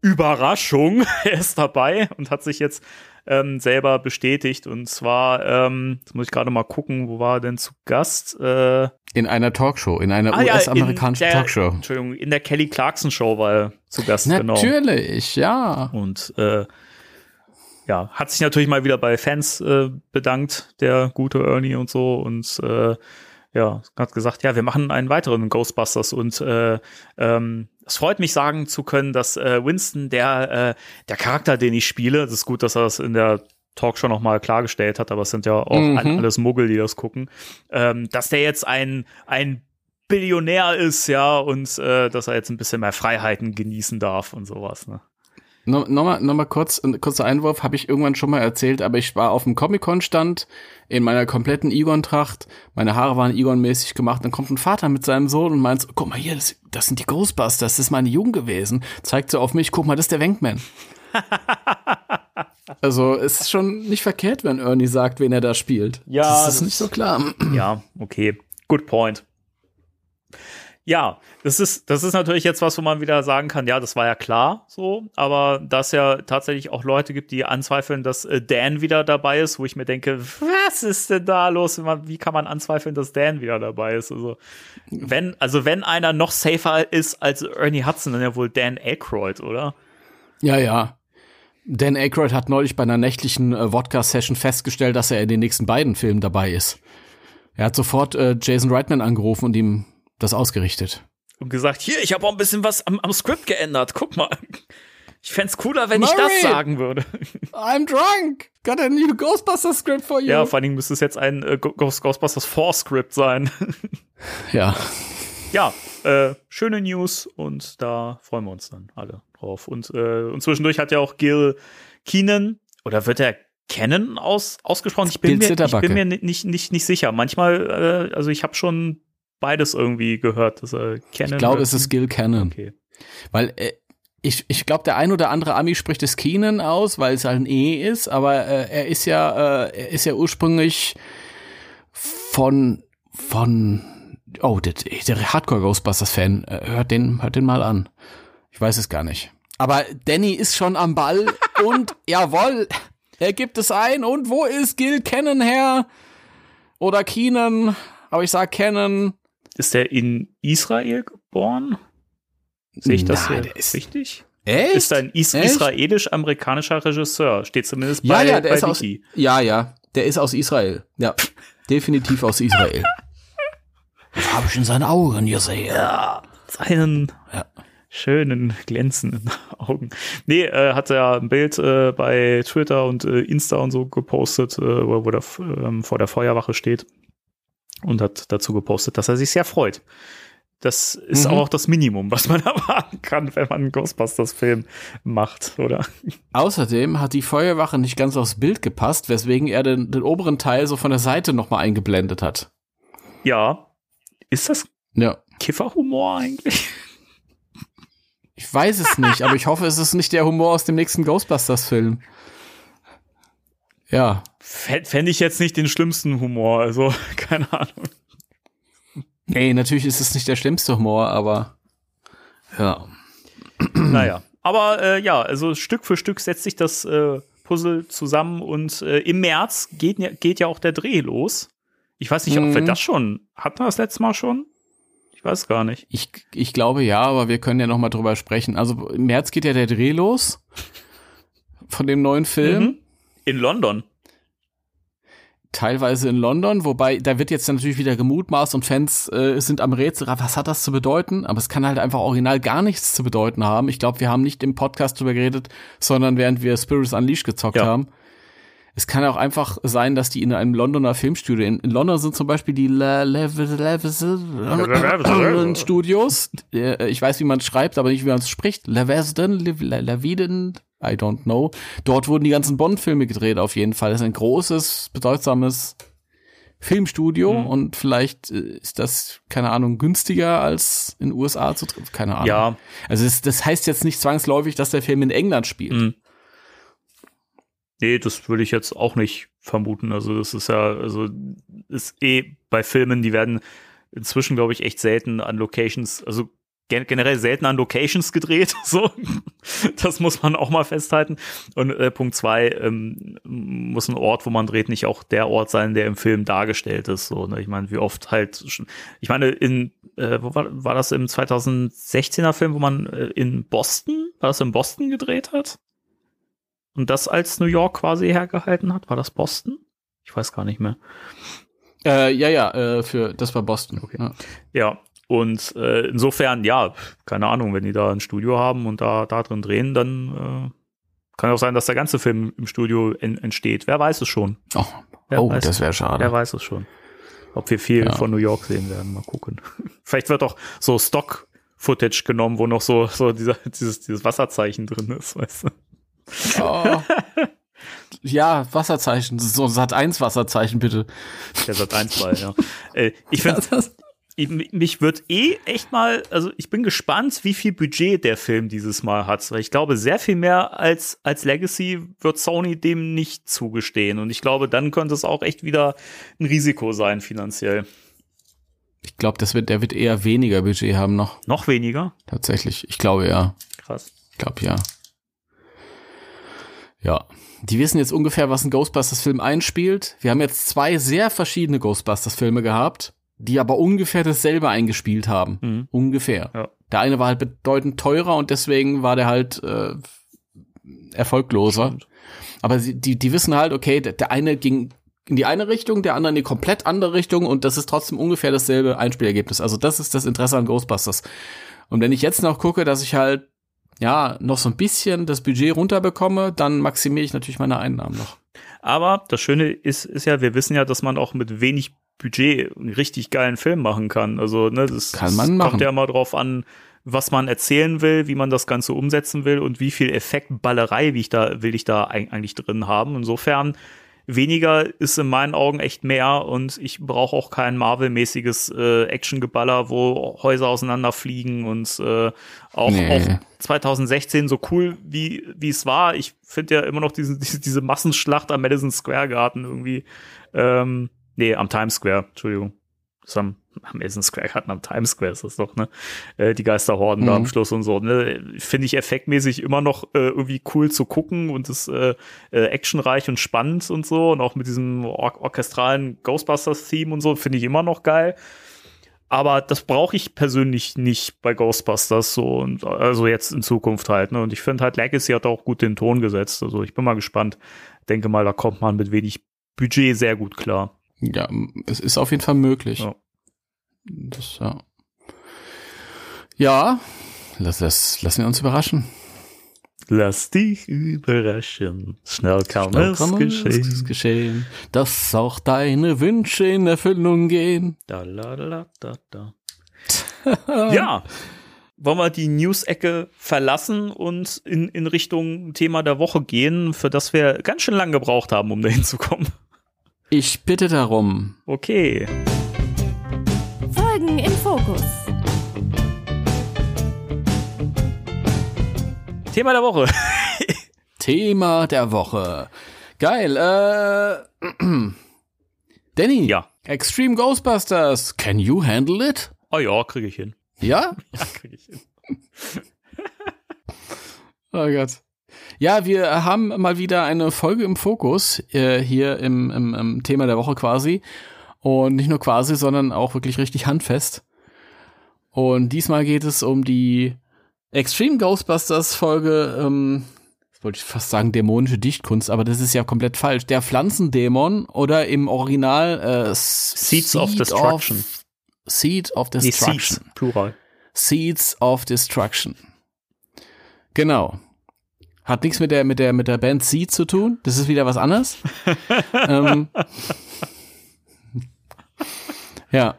Überraschung, er ist dabei und hat sich jetzt ähm, selber bestätigt. Und zwar, ähm, jetzt muss ich gerade mal gucken, wo war er denn zu Gast? Äh,
In einer Talkshow, in einer
ah ja,
US-amerikanischen
der-
Talkshow.
Entschuldigung, in der Kelly Clarkson Show war er zu Gast, genau.
Natürlich, ja.
Und äh, ja, hat sich natürlich mal wieder bei Fans äh, bedankt, der gute Ernie und so. Und äh, ja, hat gesagt, ja, wir machen einen weiteren Ghostbusters. Und äh, ähm, es freut mich sagen zu können, dass äh, Winston, der, äh, der Charakter, den ich spiele, das ist gut, dass er das in der Talkshow noch mal klargestellt hat, aber es sind ja auch
Mhm.
alles Muggel, die das gucken, ähm, dass der jetzt ein, ein Billionär ist, ja, und äh, dass er jetzt ein bisschen mehr Freiheiten genießen darf und sowas. Ne?
No, Nochmal noch mal kurz, ein kurzer Einwurf, habe ich irgendwann schon mal erzählt, aber ich war auf dem Comic-Con-Stand in meiner kompletten Egon-Tracht, meine Haare waren Egon-mäßig gemacht, dann kommt ein Vater mit seinem Sohn und meint, so, guck mal hier, das, das sind die Ghostbusters, das ist meine Jugend gewesen, zeigt so auf mich, guck mal, das ist der Wankman. also es ist schon nicht verkehrt, wenn Ernie sagt, wen er da spielt.
Ja,
das
das-
ist nicht so klar.
Ja, okay. Good point. Ja, das ist, das ist natürlich jetzt was, wo man wieder sagen kann, ja, das war ja klar so, aber dass ja tatsächlich auch Leute gibt, die anzweifeln, dass äh, Dan wieder dabei ist, wo ich mir denke, was ist denn da los? Wie kann man anzweifeln, dass Dan wieder dabei ist? Also, wenn, also wenn einer noch safer ist als Ernie Hudson, dann ja wohl Dan Aykroyd, oder?
Ja, ja. Dan Aykroyd hat neulich bei einer nächtlichen äh, Wodka-Session festgestellt, dass er in den nächsten beiden Filmen dabei ist. Er hat sofort äh, Jason Reitman angerufen und ihm das ausgerichtet.
Und gesagt, hier, ich habe auch ein bisschen was am, am Skript geändert. Guck mal. Ich fänd's cooler, wenn ich
Murray!
das sagen würde.
I'm drunk. Got a new Ghostbusters script for you.
Ja, vor allen Dingen müsste es jetzt ein äh, Ghost- Ghostbusters 4 Script sein.
ja.
ja, äh, schöne News und da freuen wir uns dann alle drauf. Und, äh, und zwischendurch hat ja auch Gil Keenan, oder wird er Kennen aus, ausgesprochen? Ich bin,
Gil
mir, ich bin mir ni- nicht, nicht, nicht sicher. Manchmal, äh, also ich habe schon beides irgendwie gehört, dass er Kennen.
Ich glaube, es ist Gil Cannon.
Okay.
Weil äh, ich, ich glaube, der ein oder andere Ami spricht es Keenan aus, weil es halt ein E ist, aber äh, er ist ja, äh, er ist ja ursprünglich von, von, oh, der, der Hardcore Ghostbusters Fan, äh, hört den, hört den mal an. Ich weiß es gar nicht. Aber Danny ist schon am Ball und jawohl, er gibt es ein und wo ist Gil Cannon her? Oder Keenan, aber ich sag Cannon.
Ist der in Israel geboren? Sehe ich das
Nein, ist-
richtig?
Echt?
Ist ein is israelisch-amerikanischer Regisseur. Steht zumindest
Ja,
bei,
ja, der
bei
ist aus, ja, ja, der ist aus Israel. Ja, definitiv aus Israel. Das habe ich in seinen Augen gesehen.
Ja, seinen
Ja.
schönen, glänzenden Augen. Nee, äh, hat er ein Bild äh, bei Twitter und äh, Insta und so gepostet, äh, wo, er ähm, vor der Feuerwache steht und hat dazu gepostet, dass er sich sehr freut. Das ist
Mhm.
auch das Minimum, was man erwarten kann, wenn man einen Ghostbusters-Film macht, oder?
Außerdem hat die Feuerwache nicht ganz aufs Bild gepasst, weswegen er den, den oberen Teil so von der Seite nochmal eingeblendet hat.
Ja. Ist das
Ja.
Kifferhumor eigentlich?
Ich weiß es nicht, aber ich hoffe, es ist nicht der Humor aus dem nächsten Ghostbusters-Film. Ja.
Fände ich jetzt nicht den schlimmsten Humor, also keine Ahnung.
Nee, natürlich ist es nicht der schlimmste Humor, aber ja.
naja. Aber äh, ja, also Stück für Stück setzt sich das äh, Puzzle zusammen und äh, im März geht, ja- geht ja auch der Dreh los. Ich weiß nicht, ob wir
Mhm.
das schon, hatten wir das letzte Mal schon? Ich weiß gar nicht.
Ich, ich glaube ja, aber wir können ja noch mal drüber sprechen. Also im März geht ja der Dreh los von dem neuen Film.
Mhm. In London.
Teilweise in London, wobei da wird jetzt natürlich wieder gemutmaßt und Fans äh, sind am Rätsel, was hat das zu bedeuten? Aber es kann halt einfach original gar nichts zu bedeuten haben. Ich glaube, wir haben nicht im Podcast drüber geredet, sondern während wir Spirits Unleashed gezockt
Ja.
haben. Es kann auch einfach sein, dass die in einem Londoner Filmstudio, in, in London sind zum Beispiel die La Levisden Studios. Äh, Ich weiß, wie man es schreibt, aber nicht, wie man es spricht. Levisden, Leviden, I don't know. Dort wurden die ganzen Bond-Filme gedreht, auf jeden Fall. Das ist ein großes, bedeutsames Filmstudio
Mhm.
und vielleicht äh, ist das, keine Ahnung, günstiger als in den USA zu drehen. Keine Ahnung.
Ja,
Also es, das heißt jetzt nicht zwangsläufig, dass der Film in England spielt.
Mhm. Nee, das würde ich jetzt auch nicht vermuten. Also, das ist ja, also, ist eh bei Filmen, die werden inzwischen, glaube ich, echt selten an Locations, also gen generell selten an Locations gedreht, so. Das muss man auch mal festhalten. Und äh, Punkt zwei, ähm, muss ein Ort, wo man dreht, nicht auch der Ort sein, der im Film dargestellt ist. So, ne? Ich meine, wie oft halt schon, ich meine, in, äh, wo war, war das im 2016er Film, wo man äh, in Boston, war das in Boston gedreht hat? Und das als New York quasi hergehalten hat? War das Boston? Ich weiß gar nicht mehr.
Äh, ja, ja, äh, für das war Boston. Okay. Ja.
ja. Und äh, insofern, ja, keine Ahnung, wenn die da ein Studio haben und da, da drin drehen, dann äh, kann auch sein, dass der ganze Film im Studio en entsteht. Wer weiß es schon.
Oh, oh das wäre schade.
Wer weiß es schon. Ob wir viel ja. von New York sehen werden, mal gucken. Vielleicht wird auch so Stock-Footage genommen, wo noch so, so dieser, dieses, dieses Wasserzeichen drin ist, weißt du.
Oh. Ja, Wasserzeichen, so Sat 1 Wasserzeichen bitte.
Der Sat 1 Ball, ja. Äh, ich finde mich wird eh echt mal, also ich bin gespannt, wie viel Budget der Film dieses Mal hat, weil ich glaube, sehr viel mehr als, als Legacy wird Sony dem nicht zugestehen. Und ich glaube, dann könnte es auch echt wieder ein Risiko sein, finanziell.
Ich glaube, das wird, der wird eher weniger Budget haben noch.
Noch weniger?
Tatsächlich. Ich glaube ja.
Krass.
Ich glaube ja. Ja. Die wissen jetzt ungefähr, was ein Ghostbusters-Film einspielt. Wir haben jetzt zwei sehr verschiedene Ghostbusters-Filme gehabt die aber ungefähr dasselbe eingespielt haben. Mhm. Ungefähr. Ja. Der eine war halt bedeutend teurer und deswegen war der halt äh, erfolgloser. Stimmt. Aber die, die wissen halt, okay, der, der eine ging in die eine Richtung, der andere in die komplett andere Richtung und das ist trotzdem ungefähr dasselbe Einspielergebnis. Also das ist das Interesse an Ghostbusters. Und wenn ich jetzt noch gucke, dass ich halt ja noch so ein bisschen das Budget runterbekomme, dann maximiere ich natürlich meine Einnahmen noch.
Aber das Schöne ist, ist ja, wir wissen ja, dass man auch mit wenig Budget einen richtig geilen Film machen kann. Also, ne, das,
kann man
das
kommt
ja mal drauf an, was man erzählen will, wie man das Ganze umsetzen will und wie viel Effektballerei wie ich da, will ich da eigentlich drin haben. Insofern, weniger ist in meinen Augen echt mehr und ich brauche auch kein Marvel-mäßiges äh, Actiongeballer, wo Häuser auseinanderfliegen und äh, auch, nee. auch 2016 so cool wie wie es war. Ich finde ja immer noch diese, diese, diese Massenschlacht am Madison Square Garden irgendwie ähm, Nee, am Times Square, Entschuldigung. Das am, am Madison Square Garden, am Times Square ist das doch, ne? Äh, die Geisterhorden mhm. da am mhm. Schluss und so, ne? Finde ich effektmäßig immer noch äh, irgendwie cool zu gucken und ist äh, äh, actionreich und spannend und so. Und auch mit diesem or orchestralen Ghostbusters-Theme und so, finde ich immer noch geil. Aber das brauche ich persönlich nicht bei Ghostbusters so und also jetzt in Zukunft halt. Ne? Und ich finde halt Legacy hat auch gut den Ton gesetzt. Also ich bin mal gespannt. Denke mal, da kommt man mit wenig Budget sehr gut klar.
Ja, es ist auf jeden Fall möglich. Ja. Das, ja. Ja, lass, lass, lassen wir uns überraschen.
Lass dich überraschen. Schnell kann, Schnell es, kann geschehen. es
geschehen. Dass auch deine Wünsche in Erfüllung gehen.
Da, la, da, da, da. ja. Wollen wir die News-Ecke verlassen und in, in Richtung Thema der Woche gehen, für das wir ganz schön lang gebraucht haben, um dahin zu kommen?
Ich bitte darum.
Okay.
Folgen im Fokus.
Thema der Woche.
Thema der Woche. Geil. Äh, Danny.
Ja.
Extreme Ghostbusters. Can you handle it?
Oh ja, kriege ich hin.
Ja?
Ja, kriege ich hin.
oh Gott. Ja, wir haben mal wieder eine Folge im Fokus äh, hier im, im, im Thema der Woche quasi. Und nicht nur quasi, sondern auch wirklich richtig handfest. Und diesmal geht es um die Extreme Ghostbusters Folge, ähm, wollte ich fast sagen dämonische Dichtkunst, aber das ist ja komplett falsch. Der Pflanzendämon oder im Original äh,
Seeds Seed of Destruction.
Of, Seed of Destruction. Nee,
Seeds, plural.
Seeds of Destruction. Genau. Hat nichts mit der, mit der, mit der Band Seed zu tun. Das ist wieder was anderes. ähm, ja.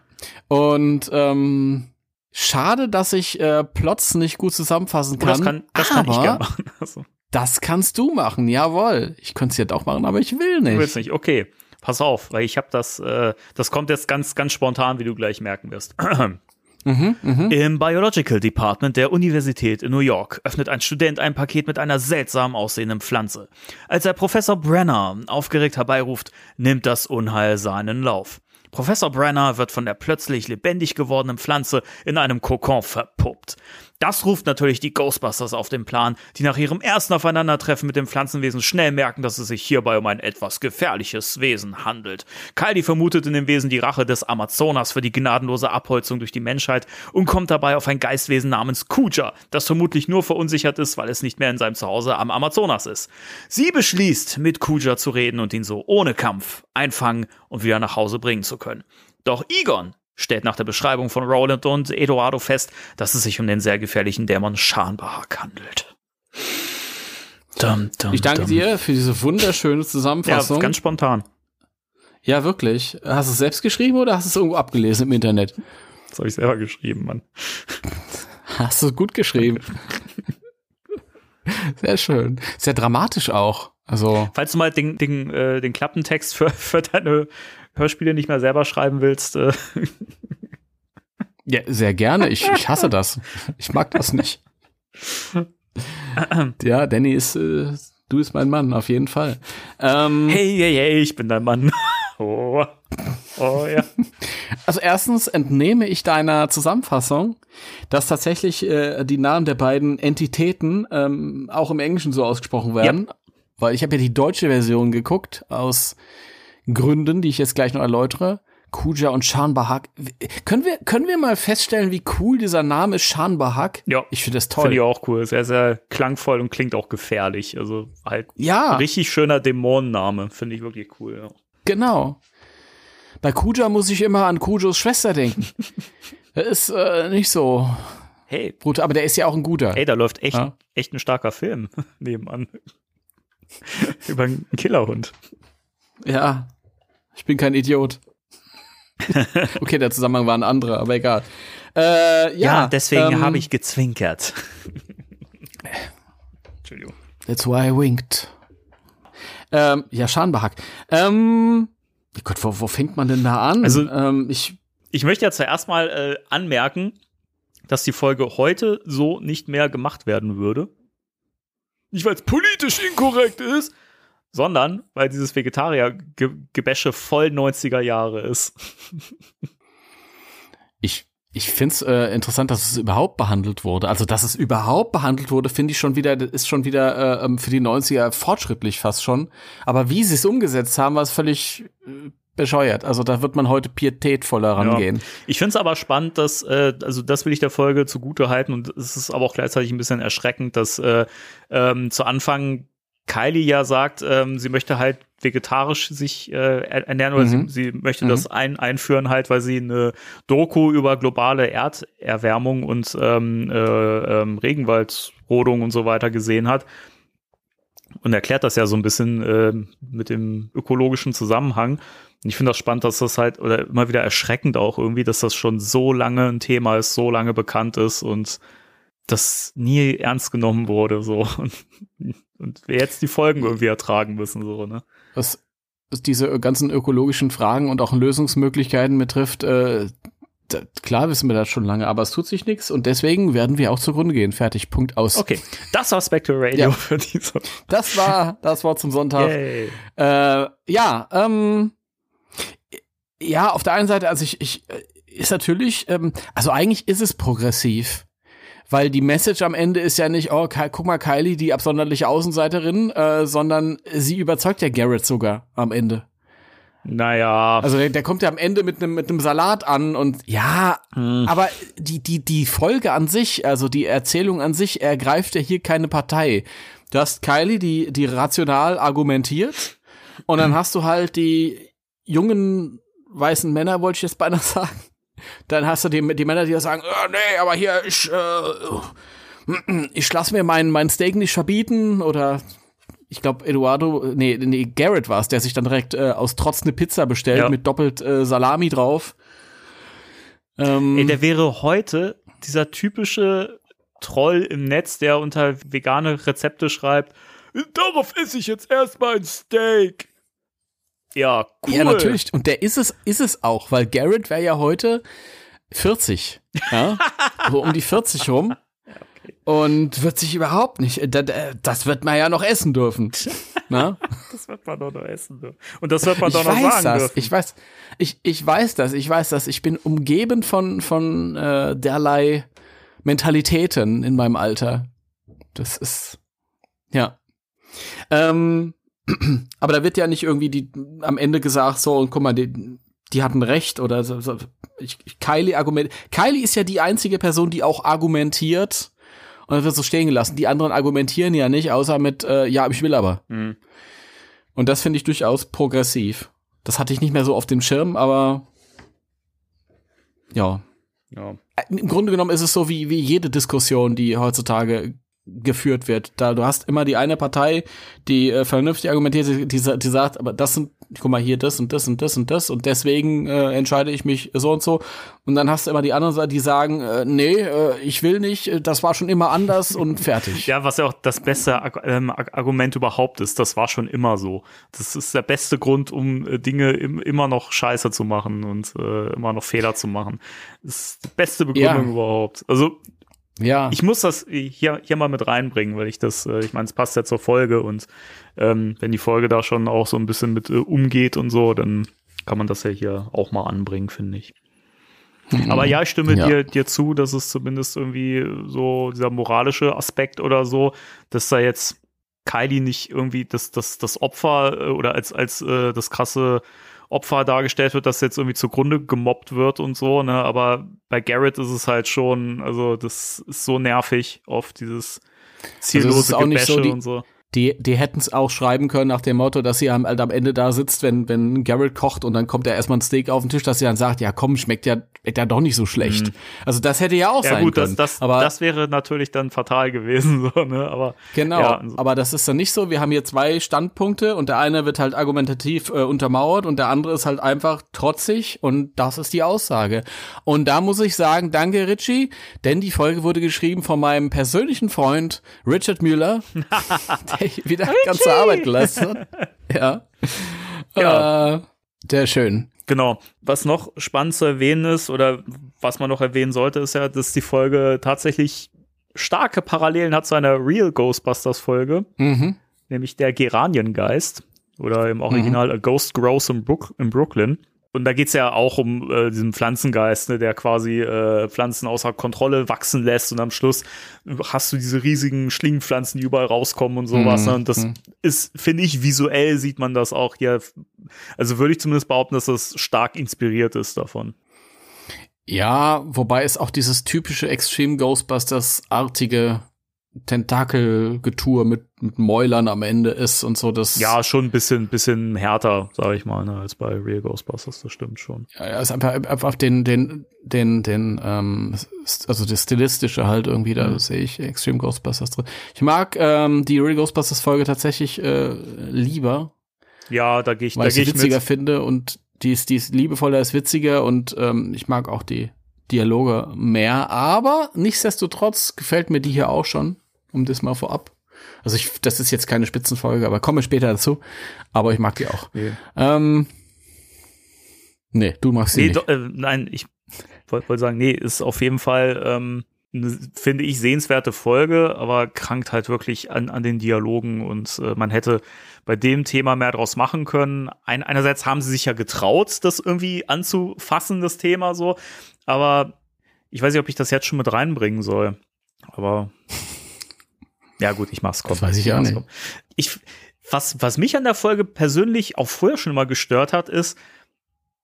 Und ähm, schade, dass ich äh, Plots nicht gut zusammenfassen kann. Oh, das
kann, das kann ich gerne machen. Also.
Das kannst du machen, jawohl. Ich könnte es jetzt auch machen, aber ich will nicht.
Du willst nicht, okay. Pass auf, weil ich habe das, äh, das kommt jetzt ganz, ganz spontan, wie du gleich merken wirst.
Mhm, mh.
Im Biological Department der Universität in New York öffnet ein Student ein Paket mit einer seltsam aussehenden Pflanze. Als er Professor Brenner aufgeregt herbeiruft, nimmt das Unheil seinen Lauf. Professor Brenner wird von der plötzlich lebendig gewordenen Pflanze in einem Kokon verputzt. Das ruft natürlich die Ghostbusters auf den Plan, die nach ihrem ersten Aufeinandertreffen mit dem Pflanzenwesen schnell merken, dass es sich hierbei um ein etwas gefährliches Wesen handelt. Kylie vermutet in dem Wesen die Rache des Amazonas für die gnadenlose Abholzung durch die Menschheit und kommt dabei auf ein Geistwesen namens Kuja, das vermutlich nur verunsichert ist, weil es nicht mehr in seinem Zuhause am Amazonas ist. Sie beschließt, mit Kuja zu reden und ihn so ohne Kampf einfangen und wieder nach Hause bringen zu können. Doch Egon stellt nach der Beschreibung von Roland und Eduardo fest, dass es sich um den sehr gefährlichen Dämon Schanbahak handelt. Dum, dum,
Ich danke
dum.
dir für diese wunderschöne
Ja,
Zusammenfassung.
ganz spontan.
Ja, wirklich. Hast du es selbst geschrieben oder hast du es irgendwo abgelesen im Internet?
Das habe ich selber geschrieben, Mann.
Hast du gut geschrieben. Sehr schön. Sehr dramatisch auch. Also,
Falls du mal den, den, äh, den Klappentext für, für deine Hörspiele nicht mehr selber schreiben willst, äh,
ja, sehr gerne. Ich, ich hasse das. Ich mag das nicht. Ja, Danny ist, äh, du bist mein Mann, auf jeden Fall. Ähm,
hey, hey, hey, ich bin dein Mann. Oh, oh ja.
Also erstens entnehme ich deiner Zusammenfassung, dass tatsächlich äh, die Namen der beiden Entitäten ähm, auch im Englischen so ausgesprochen werden. Weil ich habe ja die deutsche Version geguckt, aus Gründen, die ich jetzt gleich noch erläutere. Kuja und Shan Bahak. Können wir, können wir mal feststellen, wie cool dieser Name ist, Shan Bahak?
Ja.
Ich finde das toll.
Finde ich auch cool. Sehr, sehr klangvoll und klingt auch gefährlich. Also halt
ja,
richtig schöner Dämonenname. Finde ich wirklich cool. Ja.
genau. Bei Kuja muss ich immer an Kujos Schwester denken. Er ist äh, nicht so
Hey,
brutal, aber der ist ja auch ein guter.
ey, da läuft echt,
Ja.
echt ein starker Film nebenan. Über einen Killerhund.
Ja, ich bin kein Idiot. okay, der Zusammenhang war ein anderer, aber egal. Äh, ja, ähm,
habe ich gezwinkert. Entschuldigung.
That's why I winked. Ähm, ja, Schanbahak. Ähm, oh Gott, wo, wo fängt man denn da an?
Also-
ähm, ich,
Ich möchte ja zuerst mal äh, anmerken, dass die Folge heute so nicht mehr gemacht werden würde. Nicht, weil es politisch inkorrekt ist, sondern weil dieses Vegetarier-Gebäsche voll 90er Jahre ist.
ich, ich find's äh, interessant, dass es überhaupt behandelt wurde. Also, dass es überhaupt behandelt wurde, finde ich schon wieder, ist schon wieder äh, ähm, für die 90er fortschrittlich fast schon. Aber wie sie es umgesetzt haben, war es völlig äh, bescheuert. Also, da wird man heute pietätvoller rangehen.
Ich finde es aber spannend, dass, äh, also das will ich der Folge zugute halten und es ist aber auch gleichzeitig ein bisschen erschreckend, dass äh, ähm, zu Anfang Kylie ja sagt, ähm, sie möchte halt vegetarisch sich äh, er- ernähren oder
Mhm.
sie, sie möchte das ein, einführen halt, weil sie eine Doku über globale Erderwärmung und ähm, äh, ähm, Regenwaldrodung und so weiter gesehen hat und erklärt das ja so ein bisschen äh, mit dem ökologischen Zusammenhang. Und ich finde das spannend, dass das halt, oder immer wieder erschreckend auch irgendwie, dass das schon so lange ein Thema ist, so lange bekannt ist und das nie ernst genommen wurde, so. Und, und wir jetzt die Folgen irgendwie ertragen müssen, so, ne?
was, diese ganzen ökologischen Fragen und auch Lösungsmöglichkeiten betrifft, äh, da, klar wissen wir das schon lange, aber es tut sich nichts und deswegen werden wir auch zugrunde gehen. Fertig, Punkt aus.
Okay, das war Spectre Radio
Ja.
für diese.
Das war das Wort zum Sonntag.
Yay.
Äh, ja, ähm, ja, auf der einen Seite, also ich, ich äh, ist natürlich, ähm, also eigentlich ist es progressiv. Weil die Message am Ende ist ja nicht, oh, guck mal, Kylie, die absonderliche Außenseiterin, äh, sondern sie überzeugt ja Garrett sogar am Ende.
Naja,
Also der, der kommt ja am Ende mit einem mit einem Salat an und ja, aber die die die Folge an sich, also die Erzählung an sich, ergreift ja hier keine Partei. Du hast Kylie, die die rational argumentiert und dann hast du halt die jungen weißen Männer, wollte ich jetzt beinahe sagen. Dann hast du die, die Männer, die da sagen, oh, nee, aber hier ich äh, ich lass mir mein mein Steak nicht verbieten oder ich glaube, Eduardo, nee, nee, Garrett war es, der sich dann direkt äh, aus Trotz eine Pizza bestellt
Ja.
mit doppelt äh, Salami drauf. Ähm,
ey, der wäre heute dieser typische Troll im Netz, der unter vegane Rezepte schreibt, darauf esse ich jetzt erstmal ein Steak. Ja, cool.
Ja, natürlich. Und der ist es, ist es auch, weil Garrett wäre ja heute 40. Ja? so um die 40 rum. Und wird sich überhaupt nicht, äh, da- das wird man ja noch essen dürfen. Na?
Das wird man doch noch essen dürfen. Und das wird man
Ich
doch noch
weiß
sagen
das,
dürfen.
ich weiß, ich, ich weiß das, ich weiß das. Ich bin umgeben von, von äh, derlei Mentalitäten in meinem Alter. Das ist, ja. Ähm, aber da wird ja nicht irgendwie die, am Ende gesagt, so, und guck mal, die, die hatten recht oder so. so. Ich, Kylie argument. Kylie ist ja die einzige Person, die auch argumentiert und das wird so stehen gelassen. Die anderen argumentieren ja nicht, außer mit, äh, ja, ich will aber.
Mhm.
Und das finde ich durchaus progressiv. Das hatte ich nicht mehr so auf dem Schirm, aber ja.
Ja.
Im Grunde genommen ist es so wie, wie jede Diskussion, die heutzutage geführt wird. Da du hast immer die eine Partei, die äh, vernünftig argumentiert, die, die, die sagt, aber das sind, guck mal hier, das und das und das und das und deswegen äh, entscheide ich mich so und so. Und dann hast du immer die anderen Seite, die sagen, äh, nee, äh, ich will nicht, äh, das war schon immer anders und fertig.
Ja, was ja auch das beste Arg ähm, Argument überhaupt ist, das war schon immer so. Das ist der beste Grund, um äh, Dinge im, immer noch scheiße zu machen und äh, immer noch Fehler zu machen. Das ist die beste Begründung
Ja.
überhaupt. Also
Ja.
ich muss das hier, hier mal mit reinbringen, weil ich das, äh, ich meine, es passt ja zur Folge und ähm, wenn die Folge da schon auch so ein bisschen mit äh, umgeht und so, dann kann man das ja hier auch mal anbringen, finde ich. Aber ja, ich stimme
Ja.
dir, dir zu, dass es zumindest irgendwie so dieser moralische Aspekt oder so, dass da jetzt Kylie nicht irgendwie das, das, das Opfer äh, oder als, als äh, das krasse Opfer dargestellt wird, das jetzt irgendwie zugrunde gemobbt wird und so, ne? Aber bei Garrett ist es halt schon, also das ist so nervig auf dieses ziellose
Also ist auch nicht so
Gebäsche
die-
und so.
Die, die hätten es auch schreiben können nach dem Motto, dass sie am, halt am Ende da sitzt, wenn, wenn Garrett kocht und dann kommt er erstmal ein Steak auf den Tisch, dass sie dann sagt, ja komm, schmeckt ja, schmeckt ja doch nicht so schlecht. Also das hätte ja auch
Mhm. Ja
sein
gut, das,
können.
das,
aber
das wäre natürlich dann fatal gewesen, so, ne? Aber
Genau,
Ja, also-
aber das ist dann nicht so. Wir haben hier zwei Standpunkte und der eine wird halt argumentativ äh, untermauert und der andere ist halt einfach trotzig und das ist die Aussage. Und da muss ich sagen, danke Richie, denn die Folge wurde geschrieben von meinem persönlichen Freund Richard Müller, der wieder ganze Arbeit geleistet hat. Ja.
Ja.
Äh, sehr schön.
Genau. Was noch spannend zu erwähnen ist oder was man noch erwähnen sollte, ist ja, dass die Folge tatsächlich starke Parallelen hat zu einer Real Ghostbusters Folge,
Mhm.
nämlich der Geraniengeist oder im Original A Ghost Grows in, Brook in Brooklyn. Und da geht's ja auch um äh, diesen Pflanzengeist, ne, der quasi äh, Pflanzen außer Kontrolle wachsen lässt und am Schluss hast du diese riesigen Schlingpflanzen, die überall rauskommen und sowas. Ne? Und das ist, finde ich, visuell sieht man das auch hier. Also würde ich zumindest behaupten, dass das stark inspiriert ist davon.
Ja, wobei es auch dieses typische Extreme Ghostbusters-artige Tentakelgetue mit, mit Mäulern am Ende ist und so. Das
Ja, schon ein bisschen, bisschen härter, sage ich mal, ne, als bei Real Ghostbusters, das stimmt schon.
Ja, ja, ist einfach, einfach den, den, den, den, ähm, also das Stilistische halt irgendwie, da
Mhm.
sehe ich Extreme Ghostbusters drin. Ich mag ähm, die Real Ghostbusters Folge tatsächlich äh, lieber,
Ja, da gehe ich,
weil
da
ich
gehe ich
witziger
mit.
finde und die ist, die ist liebevoller, ist witziger und ähm, ich mag auch die Dialoge mehr, aber nichtsdestotrotz gefällt mir die hier auch schon, um das mal vorab. Also ich, das ist jetzt keine Spitzenfolge, aber komme später dazu. Aber ich mag die auch.
Nee.
Ähm, nee, du magst sie
Nee,
nicht.
äh, nein, ich wollte wollt sagen, nee, ist auf jeden Fall, ähm, finde ich, sehenswerte Folge, aber krankt halt wirklich an, an den Dialogen und äh, man hätte bei dem Thema mehr draus machen können. Ein, einerseits haben sie sich ja getraut, das irgendwie anzufassen, das Thema so, aber ich weiß nicht, ob ich das jetzt schon mit reinbringen soll. Aber ja, gut, ich mach's. Komm.
Das weiß ich auch
mach's,
nicht.
komm. Ich, was, was mich an der Folge persönlich auch vorher schon mal gestört hat, ist,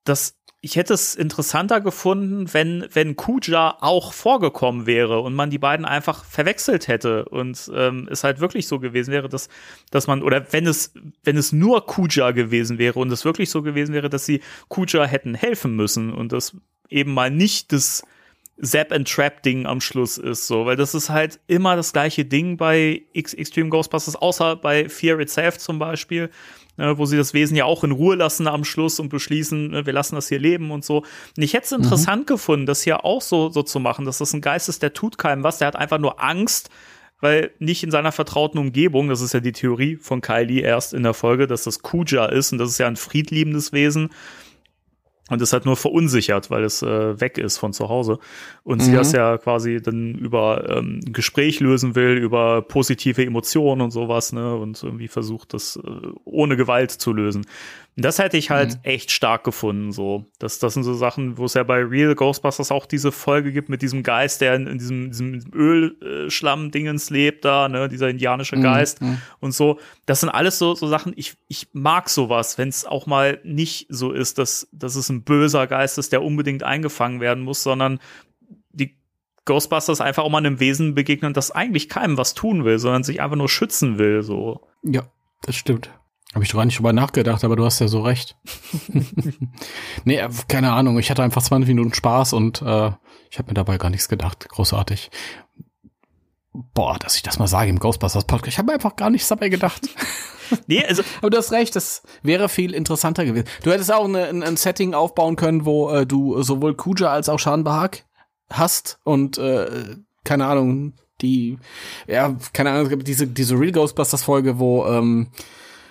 dass ich hätte es interessanter gefunden, wenn, wenn Kuja auch vorgekommen wäre und man die beiden einfach verwechselt hätte und ähm, es halt wirklich so gewesen wäre, dass, dass man, oder wenn es, wenn es nur Kuja gewesen wäre und es wirklich so gewesen wäre, dass sie Kuja hätten helfen müssen und das eben mal nicht das Zap and Trap Ding am Schluss ist, so, weil das ist halt immer das gleiche Ding bei X Extreme Ghostbusters, außer bei Fear Itself zum Beispiel, wo sie das Wesen ja auch in Ruhe lassen am Schluss und beschließen, äh, wir lassen das hier leben und so. Und ich hätte es interessant gefunden, das hier auch so, so zu machen, dass das ein Geist ist, der tut keinem was, der hat einfach nur Angst, weil nicht in seiner vertrauten Umgebung, das ist ja die Theorie von Kylie erst in der Folge, dass das Kuja ist und das ist ja ein friedliebendes Wesen und ist halt nur verunsichert, weil es äh, weg ist von zu Hause. Und sie
Mhm.
das ja quasi dann über ähm, ein Gespräch lösen will, über positive Emotionen und sowas, ne? Und irgendwie versucht, das äh, ohne Gewalt zu lösen. Das hätte ich halt mhm. echt stark gefunden, so. Das, das sind so Sachen, wo es ja bei Real Ghostbusters auch diese Folge gibt mit diesem Geist, der in, in diesem, diesem Ölschlamm-Dingens lebt da, ne, dieser indianische mhm, Geist mhm. und so. Das sind alles so, so Sachen, ich, ich mag sowas, wenn es auch mal nicht so ist, dass, dass es ein böser Geist ist, der unbedingt eingefangen werden muss, sondern die Ghostbusters einfach auch mal einem Wesen begegnen, das eigentlich keinem was tun will, sondern sich einfach nur schützen will, so.
Ja, das stimmt. Habe ich gar nicht drüber nachgedacht, aber du hast ja so recht. nee, äh, keine Ahnung. Ich hatte einfach 20 Minuten Spaß und äh, ich habe mir dabei gar nichts gedacht. Großartig. Boah, dass ich das mal sage im Ghostbusters Podcast. Ich habe mir einfach gar nichts dabei gedacht. nee, also. Aber du hast recht, das wäre viel interessanter gewesen. Du hättest auch eine, ein, ein Setting aufbauen können, wo äh, du sowohl Kuja als auch Shan Bahag hast und äh, keine Ahnung, die, ja, keine Ahnung, diese, diese Real Ghostbusters Folge, wo ähm,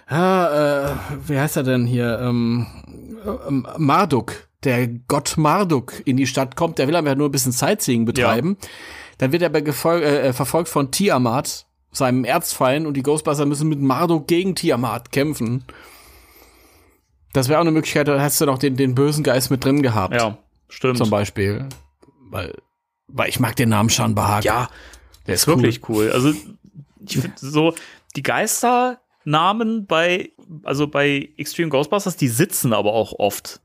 ah, äh, wie heißt er denn hier? Ähm, ähm, Marduk, der Gott Marduk in die Stadt kommt, der will aber nur ein bisschen Sightseeing betreiben. Ja. Dann wird er äh, verfolgt von Tiamat, seinem Erzfeind, und die Ghostbuster müssen mit Marduk gegen Tiamat kämpfen. Das wäre auch eine Möglichkeit, da hast du noch den, den bösen Geist mit drin gehabt.
Ja, stimmt.
Zum Beispiel. Weil, weil ich mag den Namen Shan Bahag.
Ja, der ist wirklich cool. cool. Also, ich finde so, die Geister Namen bei, also bei Extreme Ghostbusters, die sitzen aber auch oft,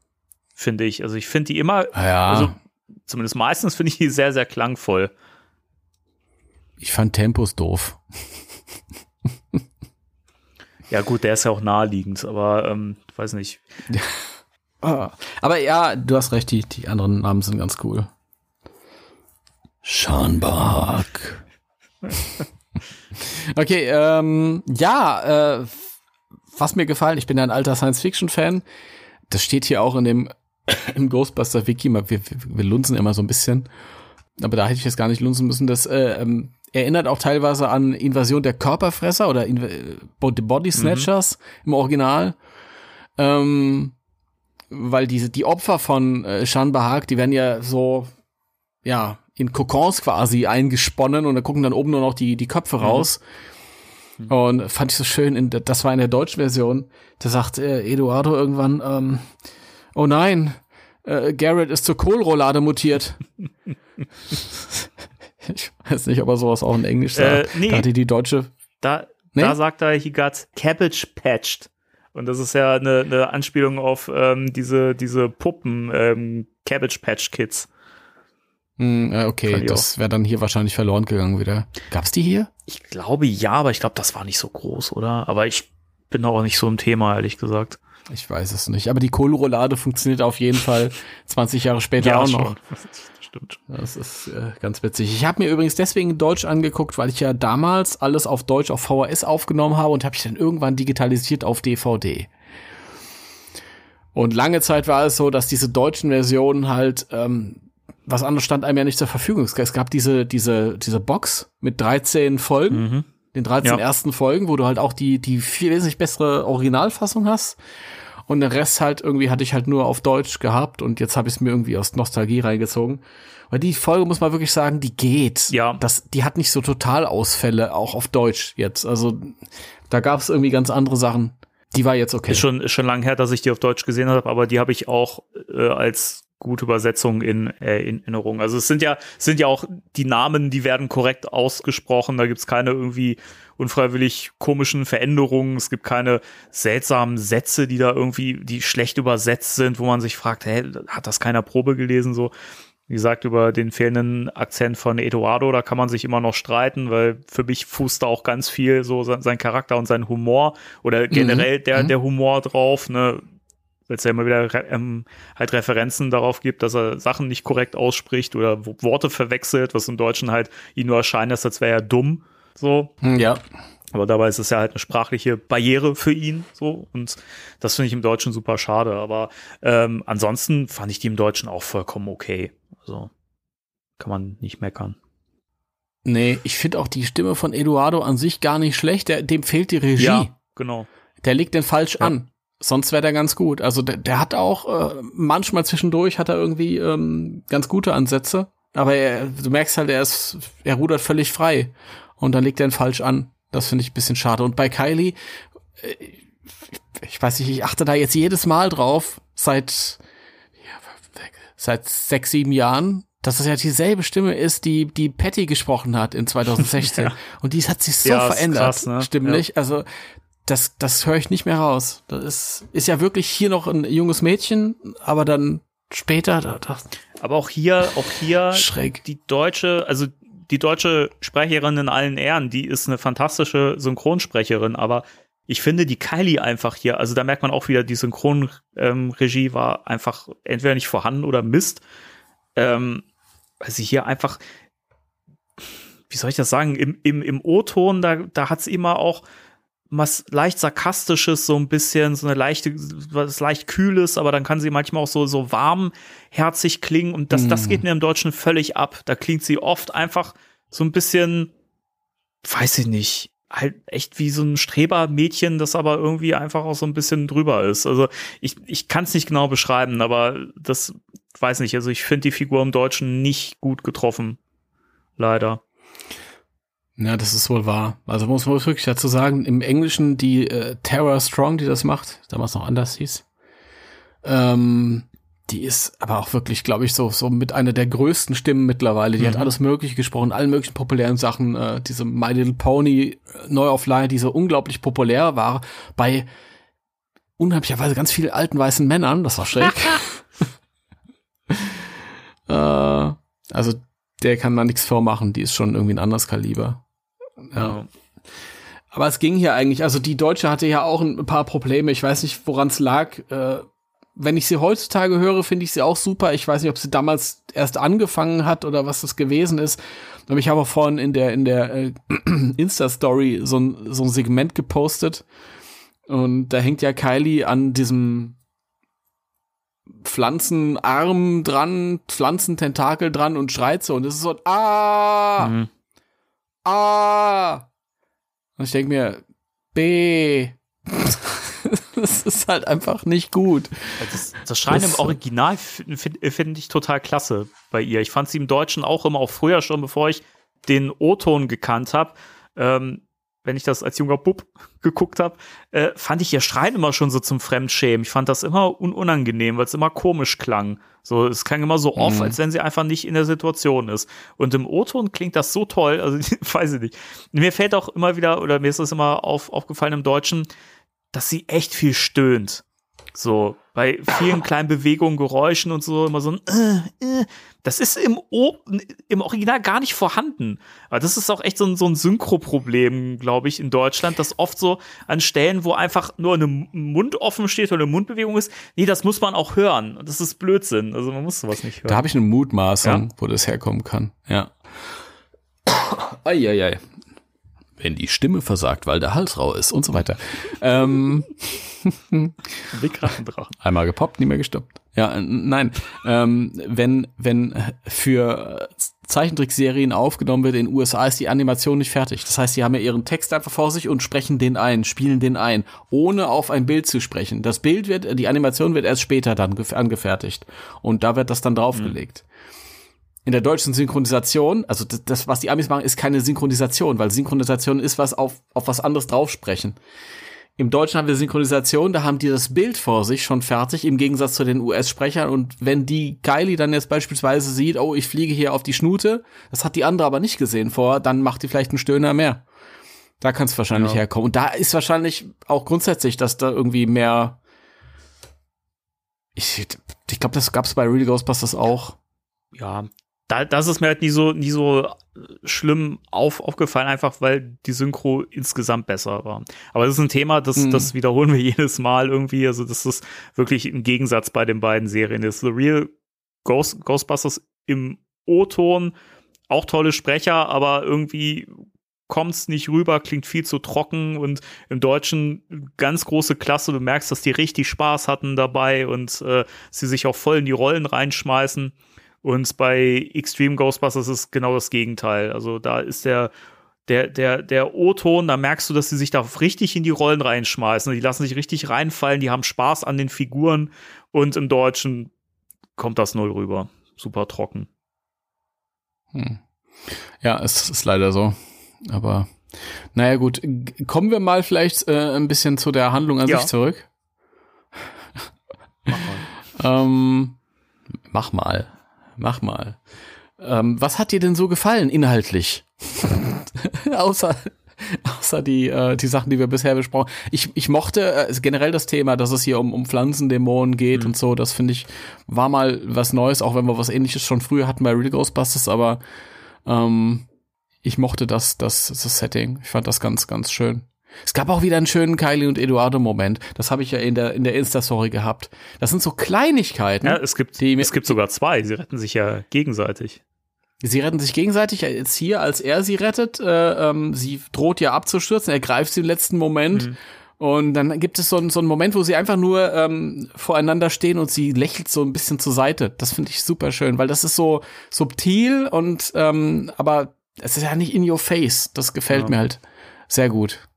finde ich. Also ich finde die immer,
ah ja.
also zumindest meistens finde ich die sehr, sehr klangvoll.
Ich fand Tempus doof.
ja, gut, der ist ja auch naheliegend, aber ähm, weiß nicht.
Ah. aber ja, du hast recht, die, die anderen Namen sind ganz cool. Schanbach. Okay, ähm, ja, äh, was mir gefallen, ich bin ja ein alter Science-Fiction-Fan. Das steht hier auch in dem im Ghostbuster Wiki. Wir, wir, wir lunzen immer so ein bisschen. Aber da hätte ich jetzt gar nicht lunzen müssen. Das äh, ähm, erinnert auch teilweise an Invasion der Körperfresser oder In Body Snatchers mhm. im Original. Ähm, weil diese, die Opfer von äh, Shan Bahag, die werden ja so, ja, in Kokons quasi eingesponnen und da gucken dann oben nur noch die, die Köpfe mhm. raus. Und fand ich so schön, in, das war in der deutschen Version, da sagt äh, Eduardo irgendwann, ähm, oh nein, äh, Garrett ist zur Kohlroulade mutiert. ich weiß nicht, ob er sowas auch in Englisch sagt. Äh, nee. Da hatte die deutsche.
Da, nee? da sagt er, he got cabbage patched. Und das ist ja eine, eine Anspielung auf ähm, diese, diese Puppen, ähm, Cabbage Patch Kids.
Mm, okay, das wäre dann hier wahrscheinlich verloren gegangen wieder. Gab's die hier?
Ich glaube ja, aber ich glaube, das war nicht so groß, oder? Aber ich bin auch nicht so im Thema, ehrlich gesagt.
Ich weiß es nicht. Aber die Kohlroulade funktioniert auf jeden Fall 20 Jahre später ja, auch noch. Das stimmt. Das ist äh, ganz witzig. Ich habe mir übrigens deswegen Deutsch angeguckt, weil ich ja damals alles auf Deutsch auf VHS aufgenommen habe und habe ich dann irgendwann digitalisiert auf DVD. Und lange Zeit war es so, dass diese deutschen Versionen halt ähm, was anderes stand einem ja nicht zur Verfügung. Es gab diese, diese, diese Box mit 13 Folgen, mhm. den 13 ja. ersten Folgen, wo du halt auch die, die viel wesentlich bessere Originalfassung hast. Und den Rest halt irgendwie hatte ich halt nur auf Deutsch gehabt und jetzt habe ich es mir irgendwie aus Nostalgie reingezogen. Weil die Folge muss man wirklich sagen, die geht.
Ja.
Das, die hat nicht so Totalausfälle, auch auf Deutsch jetzt. Also da gab es irgendwie ganz andere Sachen. Die war jetzt okay.
Ist schon, ist schon lang her, dass ich die auf Deutsch gesehen habe, aber die habe ich auch äh, als gute Übersetzung in, äh, in Erinnerung. Also es sind ja, sind ja auch die Namen, die werden korrekt ausgesprochen. Da gibt's keine irgendwie unfreiwillig komischen Veränderungen. Es gibt keine seltsamen Sätze, die da irgendwie, die schlecht übersetzt sind, wo man sich fragt, hä, hat das keiner Probe gelesen? So, wie gesagt, über den fehlenden Akzent von Eduardo, da kann man sich immer noch streiten, weil für mich fußt da auch ganz viel so sein, Charakter und sein Humor oder generell mhm. der, mhm. der Humor drauf, ne? Weil es ja immer wieder ähm, halt Referenzen darauf gibt, dass er Sachen nicht korrekt ausspricht oder Worte verwechselt, was im Deutschen halt ihm nur erscheint, als wäre er dumm. So.
Hm, ja.
Aber dabei ist es ja halt eine sprachliche Barriere für ihn. So. Und das finde ich im Deutschen super schade. Aber ähm, ansonsten fand ich die im Deutschen auch vollkommen okay. Also kann man nicht meckern.
Nee, ich finde auch die Stimme von Eduardo an sich gar nicht schlecht. Der, dem fehlt die Regie. Ja,
genau.
Der legt den falsch ja. an. Sonst wäre der ganz gut. Also der, der hat auch äh, manchmal zwischendurch hat er irgendwie ähm, ganz gute Ansätze, aber er, du merkst halt, er ist, er rudert völlig frei und dann legt er ihn falsch an. Das finde ich ein bisschen schade. Und bei Kylie, äh, ich weiß nicht, ich achte da jetzt jedes Mal drauf, seit, ja, seit sechs, sieben Jahren, dass es ja dieselbe Stimme ist, die, die Patty gesprochen hat in 2016.
Ja.
Und die hat sich so
Ja,
verändert,
krass, ne?
stimmlich. Also, das, das höre ich nicht mehr raus. Das ist, ist ja wirklich hier noch ein junges Mädchen, aber dann später, da, da,
Aber auch hier, auch hier
schräg.
die deutsche, also die deutsche Sprecherin in allen Ehren, die ist eine fantastische Synchronsprecherin, aber ich finde die Kylie einfach hier, also da merkt man auch wieder, die Synchronregie ähm, war einfach entweder nicht vorhanden oder Mist. Ähm, weil sie hier einfach, wie soll ich das sagen, im, im, im O-Ton, da, da hat sie immer auch was leicht sarkastisches, so ein bisschen, so eine leichte, was leicht kühles, aber dann kann sie manchmal auch so, so warmherzig klingen und das, das geht mir im Deutschen völlig ab. Da klingt sie oft einfach so ein bisschen, weiß ich nicht, halt echt wie so ein Strebermädchen, das aber irgendwie einfach auch so ein bisschen drüber ist. Also ich, ich kann es nicht genau beschreiben, aber das weiß nicht. Also ich finde die Figur im Deutschen nicht gut getroffen. Leider.
Ja, das ist wohl wahr. Also muss man wirklich dazu sagen, im Englischen die äh, Tara Strong, die das macht, damals noch anders hieß, ähm, die ist aber auch wirklich, glaube ich, so so mit einer der größten Stimmen mittlerweile. Die
Mhm.
hat alles Mögliche gesprochen, allen möglichen populären Sachen. Äh, diese My Little Pony äh, Neuauflage, die so unglaublich populär war bei unheimlicherweise ganz vielen alten weißen Männern. Das war schräg. äh, also der kann man nichts vormachen. Die ist schon irgendwie ein anderes Kaliber. Ja. Aber es ging hier eigentlich, also die Deutsche hatte ja auch ein paar Probleme. Ich weiß nicht, woran es lag. Äh, wenn ich sie heutzutage höre, finde ich sie auch super. Ich weiß nicht, ob sie damals erst angefangen hat oder was das gewesen ist. Aber ich habe auch vorhin in der, in der äh, Insta-Story so ein, so ein Segment gepostet. Und da hängt ja Kylie an diesem Pflanzenarm dran, Pflanzententakel dran und schreit so. Und es ist so ein Ah!
Mhm.
A. Und ich denke mir, B. das ist halt einfach nicht gut.
Das, das Schreien
Das-
im Original finde find, ich total klasse bei ihr. Ich fand sie im Deutschen auch immer, auch früher schon, bevor ich den O-Ton gekannt habe. Ähm, wenn ich das als junger Bub geguckt habe, äh, fand ich ihr Schreien immer schon so zum Fremdschämen. Ich fand das immer un unangenehm, weil es immer komisch klang. So, es klang immer so off,
Mhm.
als wenn sie einfach nicht in der Situation ist. Und im O-Ton klingt das so toll, also weiß ich nicht. Mir fällt auch immer wieder, oder mir ist das immer auf, aufgefallen im Deutschen, dass sie echt viel stöhnt. So, bei vielen kleinen Bewegungen, Geräuschen und so, immer so ein, äh, äh. das ist im, o im Original gar nicht vorhanden. Aber das ist auch echt so ein, so ein Synchro-Problem, glaube ich, in Deutschland, dass oft so an Stellen, wo einfach nur ein Mund offen steht oder eine Mundbewegung ist, nee, das muss man auch hören. Und das ist Blödsinn. Also man muss sowas nicht hören.
Da habe ich eine Mutmaßung,
Ja?
wo das herkommen kann. Ja. Eieiei. Wenn die Stimme versagt, weil der Hals rau ist und so weiter. ähm,
Big Rattendrachen.
einmal gepoppt, nie mehr gestoppt. Ja, nein. Ähm, wenn, wenn für Zeichentrickserien aufgenommen wird in den USA, ist die Animation nicht fertig. Das heißt, sie haben ja ihren Text einfach vor sich und sprechen den ein, spielen den ein, ohne auf ein Bild zu sprechen. Das Bild wird, die Animation wird erst später dann gef- angefertigt. Und da wird das dann draufgelegt. In der deutschen Synchronisation, also das, das, was die Amis machen, ist keine Synchronisation, weil Synchronisation ist was auf, auf was anderes draufsprechen. Im Deutschen haben wir Synchronisation, da haben die das Bild vor sich schon fertig, im Gegensatz zu den US-Sprechern. Und wenn die Kylie dann jetzt beispielsweise sieht, oh, ich fliege hier auf die Schnute, das hat die andere aber nicht gesehen vorher, dann macht die vielleicht einen Stöhner mehr. Da kann es wahrscheinlich
Ja.
herkommen. Und da ist wahrscheinlich auch grundsätzlich, dass da irgendwie mehr. Ich, ich glaube, das gab es bei Real Ghostbusters auch.
ja, da, das ist mir halt nie so, nie so äh, schlimm auf, aufgefallen, einfach weil die Synchro insgesamt besser war. Aber das ist ein Thema, das,
Mhm.
das wiederholen wir jedes Mal irgendwie. Also, das ist wirklich ein Gegensatz bei den beiden Serien. Das The Real Ghost, Ghostbusters im O-Ton, auch tolle Sprecher, aber irgendwie kommt's nicht rüber, klingt viel zu trocken und im Deutschen ganz große Klasse. Du merkst, dass die richtig Spaß hatten dabei und äh, sie sich auch voll in die Rollen reinschmeißen. Und bei Extreme Ghostbusters ist genau das Gegenteil. Also da ist der, der, der, der O-Ton, da merkst du, dass sie sich da richtig in die Rollen reinschmeißen. Die lassen sich richtig reinfallen, die haben Spaß an den Figuren und im Deutschen kommt das null rüber. Super trocken.
Hm. Ja, es ist leider so. Aber naja gut, kommen wir mal vielleicht äh, ein bisschen zu der Handlung an
Ja.
sich zurück. Ähm, mach mal. Mach mal. Ähm, was hat dir denn so gefallen inhaltlich? außer, außer die, äh, die Sachen, die wir bisher besprochen. Ich, ich mochte äh, generell das Thema, dass es hier um, um Pflanzendämonen geht und so. Das finde ich, war mal was Neues, auch wenn wir was ähnliches schon früher hatten bei Real Ghostbusters, aber ähm, ich mochte das, das, das Setting. Ich fand das ganz, ganz schön. Es gab auch wieder einen schönen Kylie und Eduardo Moment. Das habe ich ja in der in der Insta Story gehabt. Das sind so Kleinigkeiten.
Ja, es gibt
die,
es gibt sogar zwei. Sie retten sich ja gegenseitig.
Sie retten sich gegenseitig. Jetzt hier, als er sie rettet, äh, ähm, sie droht ja abzustürzen. Er greift sie im letzten Moment.
Mhm.
Und dann gibt es so, einen so einen Moment, wo sie einfach nur ähm, voreinander stehen und sie lächelt so ein bisschen zur Seite. Das finde ich super schön, weil das ist so subtil und ähm, aber es ist ja nicht in your face. Das gefällt
Ja.
mir halt sehr gut.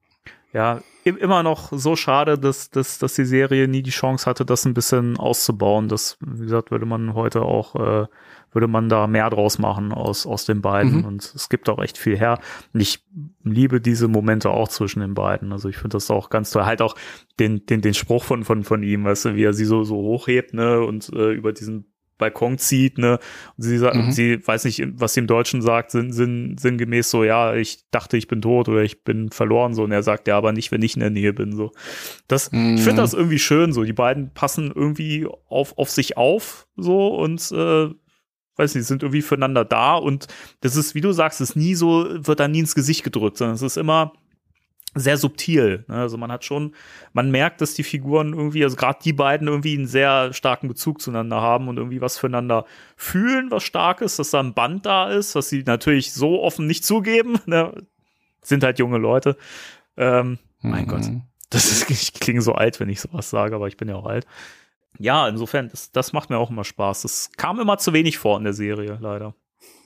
Ja, im- immer noch so schade, dass, dass, dass die Serie nie die Chance hatte, das ein bisschen auszubauen. Das, wie gesagt, würde man heute auch, äh, würde man da mehr draus machen aus, aus den beiden.
Mhm.
Und es gibt auch echt viel her. Und ich liebe diese Momente auch zwischen den beiden. Also ich finde das auch ganz toll. Halt auch den, den, den Spruch von, von, von ihm, weißt du, wie er sie so, so hochhebt, ne, und äh, über diesen Balkon zieht, ne, und sie sagt,
Mhm.
sie weiß nicht, was sie im Deutschen sagt, sinn, sinn, sinngemäß so, ja, ich dachte, ich bin tot oder ich bin verloren, so, und er sagt, ja, aber nicht, wenn ich in der Nähe bin, so. Das,
Mhm.
ich finde das irgendwie schön, so, die beiden passen irgendwie auf, auf sich auf, so, und, äh, weiß nicht, sind irgendwie füreinander da und das ist, wie du sagst, ist nie so, wird da nie ins Gesicht gedrückt, sondern es ist immer sehr subtil. Ne? Also man hat schon, man merkt, dass die Figuren irgendwie, also gerade die beiden irgendwie einen sehr starken Bezug zueinander haben und irgendwie was füreinander fühlen, was stark ist, dass da ein Band da ist, was sie natürlich so offen nicht zugeben. Ne? Sind halt junge Leute. Ähm, mein
Mhm.
Gott. Das ist, ich klinge so alt, wenn ich sowas sage, aber ich bin ja auch alt. Ja, insofern, das, das macht mir auch immer Spaß. Das kam immer zu wenig vor in der Serie, leider.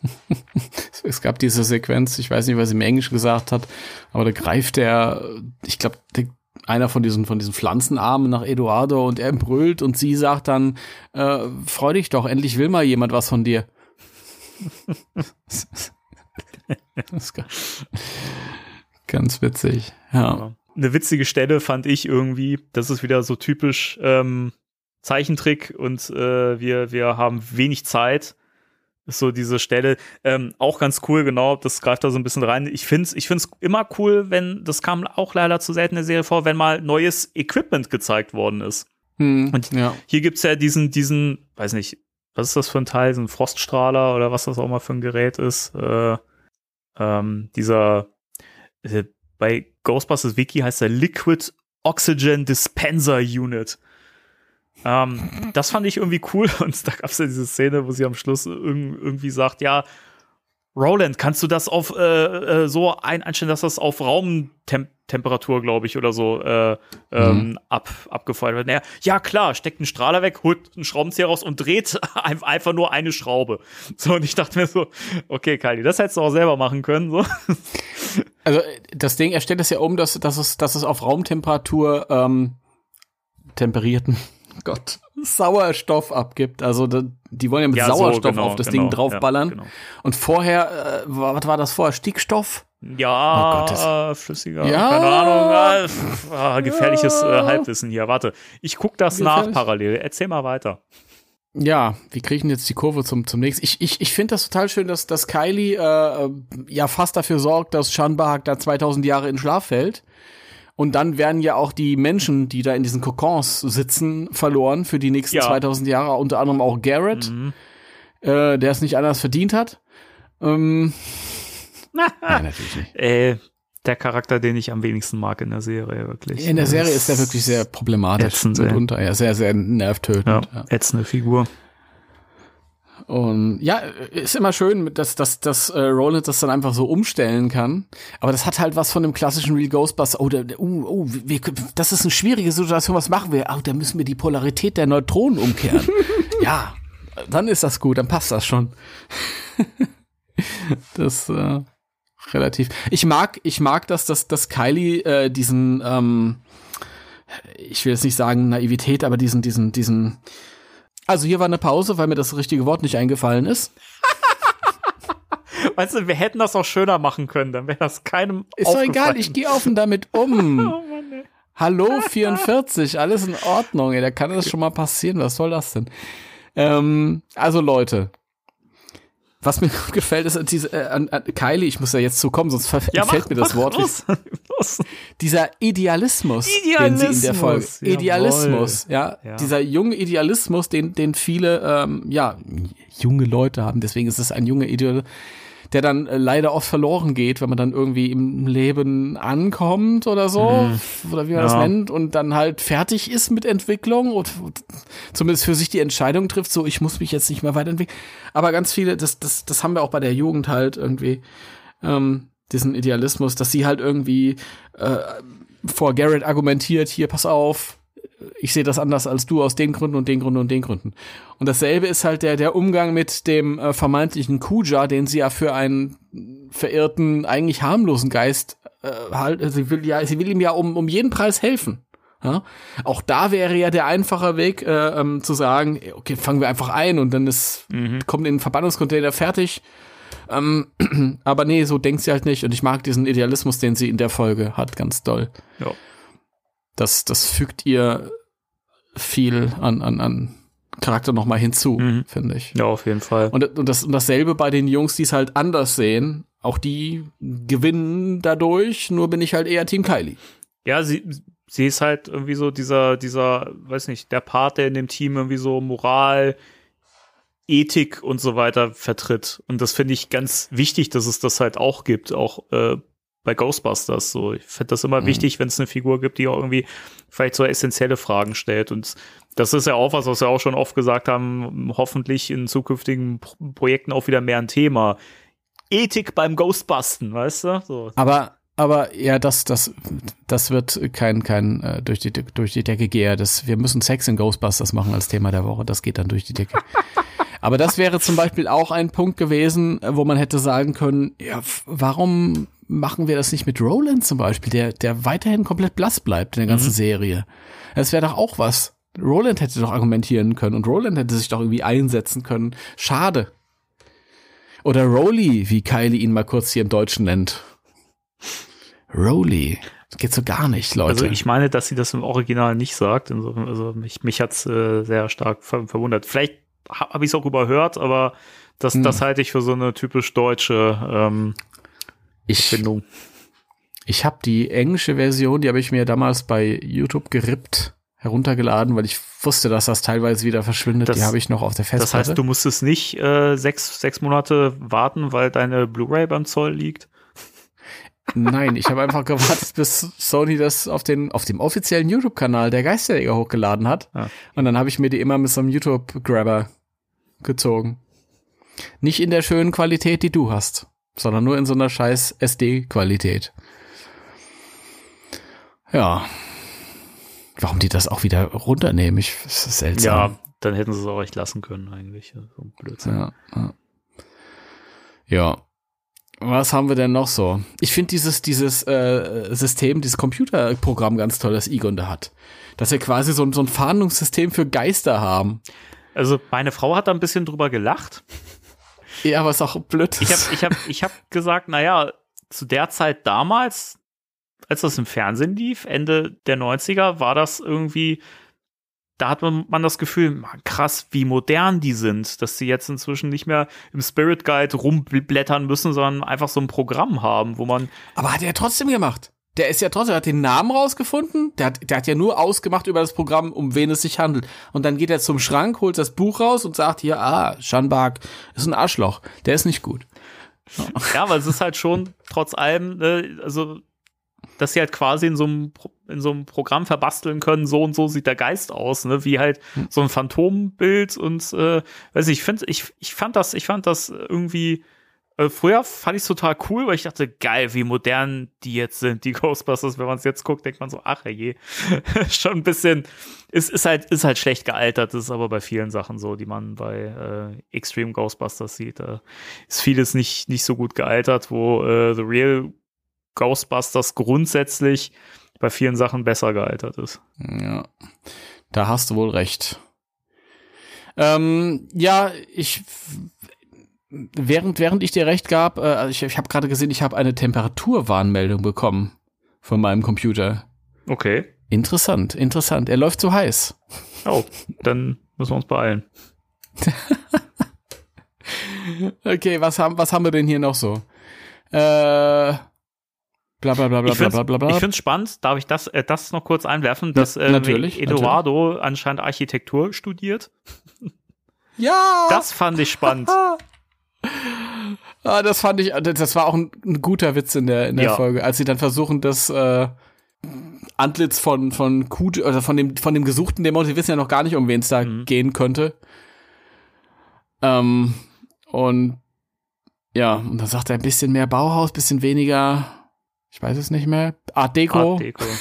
Es gab diese Sequenz, ich weiß nicht, was sie im Englisch gesagt hat, aber da greift der, ich glaube, einer von diesen, von diesen Pflanzenarmen nach Eduardo und er brüllt und sie sagt dann, äh, freu dich doch, endlich will mal jemand was von dir. ganz, witzig. Ja.
Eine witzige Stelle fand ich irgendwie, das ist wieder so typisch ähm, Zeichentrick und äh, wir, wir haben wenig Zeit. Ist so diese Stelle ähm, auch ganz cool, genau, das greift da so ein bisschen rein. Ich finde es ich find's immer cool, wenn, das kam auch leider zu selten in der Serie vor, wenn mal neues Equipment gezeigt worden ist.
Hm,
Und
ja.
Hier gibt's ja diesen, diesen, weiß nicht, was ist das für ein Teil, so ein Froststrahler oder was das auch mal für ein Gerät ist. Äh, ähm, dieser, äh, bei Ghostbusters Wiki heißt der Liquid Oxygen Dispenser Unit. Ähm, das fand ich irgendwie cool und da gab's ja diese Szene, wo sie am Schluss irg irgendwie sagt, ja, Roland, kannst du das auf äh, äh, so ein einstellen, dass das auf Raumtemperatur, glaube ich, oder so äh, ähm, ab, abgefeuert wird? Naja, ja, klar, steckt einen Strahler weg, holt einen Schraubenzieher raus und dreht ein- einfach nur eine Schraube. So, und ich dachte mir so, okay, Kylie, das hättest du auch selber machen können. So.
Also das Ding, er stellt es ja um, dass, dass, es, dass es auf Raumtemperatur ähm, temperierten Gott, Sauerstoff abgibt. Also die wollen ja mit
Ja, so,
Sauerstoff
genau,
auf das
genau,
Ding draufballern.
ja, genau.
Und vorher, äh, wa- was war das vorher? Stickstoff?
Ja,
Oh Gott, das-
flüssiger,
Ja.
keine Ahnung. Ah, ah, gefährliches äh, Halbwissen hier. Warte, ich guck das nach
Gefährlich.
parallel. Erzähl mal weiter.
Ja, wie kriegen jetzt die Kurve zum, zum nächsten? Ich, ich, ich finde das total schön, dass, dass Kylie äh, äh, ja fast dafür sorgt, dass Sean Bahak da 2000 Jahre in Schlaf fällt. Und dann werden ja auch die Menschen, die da in diesen Kokons sitzen, verloren für die nächsten
Ja.
2000 Jahre. Unter anderem auch Garrett,
Mhm.
äh, der es nicht anders verdient hat. Ähm, Nein, natürlich nicht.
Äh, der Charakter, den ich am wenigsten mag in der Serie, wirklich.
In der Serie ist er wirklich sehr problematisch
Ätzend.
Ja, sehr, sehr nervtötend.
Ja,
Ja.
ätzende Figur.
Und ja, ist immer schön, dass, dass, dass äh, Roland das dann einfach so umstellen kann. Aber das hat halt was von dem klassischen Real Ghostbuster. Oh, der, der, uh, oh wir, das ist eine schwierige Situation. Was machen wir? Oh, da müssen wir die Polarität der Neutronen umkehren. ja, dann ist das gut, dann passt das schon. das äh, relativ. Ich mag, ich mag, dass, dass, dass Kylie äh, diesen, ähm, ich will jetzt nicht sagen Naivität, aber diesen, diesen, diesen also hier war eine Pause, weil mir das richtige Wort nicht eingefallen ist.
Weißt du, wir hätten das auch schöner machen können, dann wäre das keinem
Ist doch egal, ich gehe offen damit um.
Oh Mann.
Hallo 44, alles in Ordnung. Ey, da kann das schon mal passieren. Was soll das denn? Ähm, also Leute, was mir gut gefällt, ist diese äh, an, an Kylie, ich muss ja jetzt zukommen, sonst ver
Ja,
fällt
mach-
mir das
mach
Wort.
los. Los.
Dieser Idealismus, den sie in der Folge.
Idealismus, jawohl.
Idealismus, ja,
Ja.
Dieser junge Idealismus, den, den viele, ähm, ja, junge Leute haben. Deswegen ist es ein junger Ideal, der dann äh, leider oft verloren geht, wenn man dann irgendwie im Leben ankommt oder so, oder wie man das
Mhm. Ja.
nennt, und dann halt fertig ist mit Entwicklung und, und zumindest für sich die Entscheidung trifft, so, ich muss mich jetzt nicht mehr weiterentwickeln. Aber ganz viele, das, das, das haben wir auch bei der Jugend halt irgendwie, ähm, diesen Idealismus, dass sie halt irgendwie äh, vor Garrett argumentiert, hier, pass auf, ich sehe das anders als du aus den Gründen und den Gründen und den Gründen. Und dasselbe ist halt der, der Umgang mit dem äh, vermeintlichen Kuja, den sie ja für einen verirrten, eigentlich harmlosen Geist äh, halt, sie will ja, sie will ihm ja um, um jeden Preis helfen. Ja? Auch da wäre ja der einfache Weg, äh, ähm, zu sagen, okay, fangen wir einfach ein und dann ist, kommt in den Verbannungscontainer fertig. Ähm, aber nee, so denkt sie halt nicht. Und ich mag diesen Idealismus, den sie in der Folge hat, ganz doll.
Ja.
Das, das fügt ihr viel an, an, an Charakter noch mal hinzu,
Mhm.
finde ich.
ja, auf jeden Fall.
Und, und, das, und dasselbe bei den Jungs, die es halt anders sehen. Auch die gewinnen dadurch, nur bin ich halt eher Team Kylie.
Ja, sie, sie ist halt irgendwie so dieser, dieser, weiß nicht, der Part, der in dem Team irgendwie so Moral, Ethik und so weiter vertritt. Und das finde ich ganz wichtig, dass es das halt auch gibt, auch äh, bei Ghostbusters. So, ich finde das immer wichtig, wenn es eine Figur gibt, die auch irgendwie vielleicht so essentielle Fragen stellt. Und das ist ja auch was, was wir auch schon oft gesagt haben, hoffentlich in zukünftigen Pro Projekten auch wieder mehr ein Thema. Ethik beim Ghostbusten, weißt du? So.
Aber, aber ja, das, das, das wird kein, kein äh, durch, die, durch die Decke gehe. Das, wir müssen Sex in Ghostbusters machen als Thema der Woche. Das geht dann durch die Decke. aber das wäre zum Beispiel auch ein Punkt gewesen, wo man hätte sagen können, ja, warum machen wir das nicht mit Roland zum Beispiel, der, der weiterhin komplett blass bleibt in der ganzen Serie. Das wäre doch auch was. Roland hätte doch argumentieren können und Roland hätte sich doch irgendwie einsetzen können. Schade. Oder Roly, wie Kylie ihn mal kurz hier im Deutschen nennt. Roly. Das geht so gar nicht, Leute.
Also ich meine, dass sie das im Original nicht sagt. Insofern, also mich, mich hat's äh, sehr stark ver verwundert. Vielleicht ha habe ich es auch überhört, aber das,
Hm.
das halte ich für so eine typisch deutsche ähm,
ich
Findung.
ich habe die englische Version, die habe ich mir damals bei YouTube gerippt, heruntergeladen, weil ich wusste, dass das teilweise wieder verschwindet.
Das-
die habe ich noch auf der Festplatte.
Das heißt, du musstest nicht äh, sechs, sechs Monate warten, weil deine Blu-ray beim Zoll liegt.
Nein, ich habe einfach gewartet, bis Sony das auf, den, auf dem offiziellen YouTube-Kanal der Geisterjäger hochgeladen hat.
Ja.
Und dann habe ich mir die immer mit so einem YouTube-Grabber gezogen. Nicht in der schönen Qualität, die du hast, sondern nur in so einer scheiß SD-Qualität. Ja. Warum die das auch wieder runternehmen, ich, das ist seltsam.
Ja, dann hätten sie es auch echt lassen können eigentlich. So ein Blödsinn.
Ja, ja. ja. Was haben wir denn noch so? Ich finde dieses, dieses äh, System, dieses Computerprogramm ganz toll, das Egon da hat. Dass wir quasi so, so ein Fahndungssystem für Geister haben.
Also meine Frau hat da ein bisschen drüber gelacht.
Ja, aber ist auch blöd.
Ich habe ich hab, ich hab gesagt, naja, zu der Zeit damals, als das im Fernsehen lief, Ende der 90er, war das irgendwie, da hat man, das Gefühl, man, krass, wie modern die sind, dass sie jetzt inzwischen nicht mehr im Spirit Guide rumblättern müssen, sondern einfach so ein Programm haben, wo man,
aber hat er trotzdem gemacht. Der ist ja trotzdem, der hat den Namen rausgefunden. Der hat, der hat ja nur ausgemacht über das Programm, um wen es sich handelt. Und dann geht er zum Schrank, holt das Buch raus und sagt hier, ah, Schanbag ist ein Arschloch. Der ist nicht gut.
ja, aber es ist halt schon trotz allem, ne, also, dass sie halt quasi in so einem, in so einem Programm verbasteln können, so und so sieht der Geist aus, ne, wie halt so ein Phantombild und, äh, weiß ich, ich finde, ich, ich fand das, ich fand das irgendwie, äh, früher fand ich es total cool, weil ich dachte, geil, wie modern die jetzt sind, die Ghostbusters. Wenn man es jetzt guckt, denkt man so, ach je, schon ein bisschen, ist, ist halt, ist halt schlecht gealtert. Das ist aber bei vielen Sachen so, die man bei äh, Extreme Ghostbusters sieht. Da ist vieles nicht, nicht so gut gealtert, wo äh, The Real Ghostbusters grundsätzlich bei vielen Sachen besser gealtert ist.
Ja, da hast du wohl recht. Ähm, ja, ich während während ich dir recht gab, äh, also ich, ich habe gerade gesehen, ich habe eine Temperaturwarnmeldung bekommen von meinem Computer.
Okay.
Interessant, interessant. Er läuft zu heiß.
Oh, dann müssen wir uns beeilen.
Okay, was haben, was haben wir denn hier noch so? Äh, bla bla bla bla
Ich
bla
finde es spannend, darf ich das, äh, das noch kurz einwerfen, dass äh,
natürlich,
Eduardo anscheinend Architektur studiert.
ja!
Das fand ich spannend.
Ah, das fand ich, das war auch ein, ein guter Witz in der, in der
Ja.
Folge, als sie dann versuchen, das äh, Antlitz von, von Kut, oder von dem, von dem gesuchten Dämon, sie wissen ja noch gar nicht, um wen es da
Mhm.
gehen könnte. Ähm, und ja, und dann sagt er ein bisschen mehr Bauhaus, bisschen weniger, ich weiß es nicht mehr, Art Deco.
Art Deco.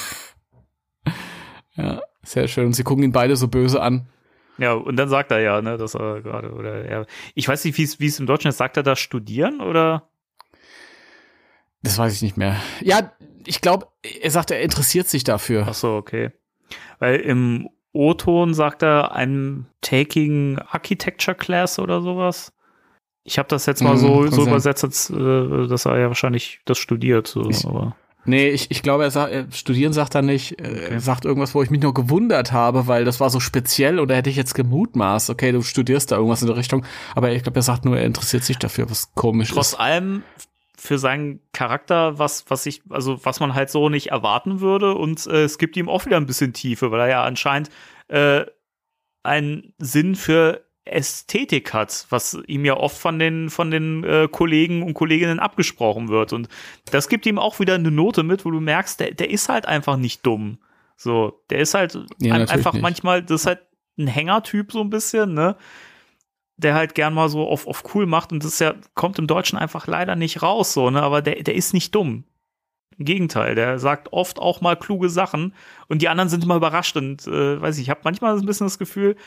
Ja, sehr schön. Und sie gucken ihn beide so böse an.
Ja, und dann sagt er ja, ne, dass er gerade, oder er, ich weiß nicht, wie es wie es im Deutschen ist, sagt er da studieren oder?
Das weiß ich nicht mehr. Ja, ich glaube, er sagt, er interessiert sich dafür.
Ach so, okay. Weil im O-Ton sagt er, I'm taking Architecture Class oder sowas. Ich habe das jetzt mal
Mhm,
so,
kann
so
sein.
übersetzt, äh, dass er ja wahrscheinlich das studiert. So,
Ich-
aber
Nee, ich, ich glaube, er sagt, er, studieren sagt er nicht. äh, Er sagt irgendwas, wo ich mich nur gewundert habe, weil das war so speziell und da hätte ich jetzt gemutmaßt, okay, du studierst da irgendwas in der Richtung. Aber ich glaube, er sagt nur, er interessiert sich dafür, was komisch
trotz
ist.
allem für seinen Charakter, was, was ich, also was man halt so nicht erwarten würde. Und äh, es gibt ihm auch wieder ein bisschen Tiefe, weil er ja anscheinend äh, einen Sinn für Ästhetik hat, was ihm ja oft von den, von den äh, Kollegen und Kolleginnen abgesprochen wird. Und das gibt ihm auch wieder eine Note mit, wo du merkst, der, der ist halt einfach nicht dumm. So, der ist halt
Ja,
ein, einfach
nicht.
manchmal, das ist halt ein Hängertyp so ein bisschen, ne? Der halt gern mal so auf, auf cool macht und das ja, kommt im Deutschen einfach leider nicht raus, so, ne? Aber der, der ist nicht dumm. Im Gegenteil, der sagt oft auch mal kluge Sachen und die anderen sind immer überrascht und äh, weiß ich, ich habe manchmal so ein bisschen das Gefühl,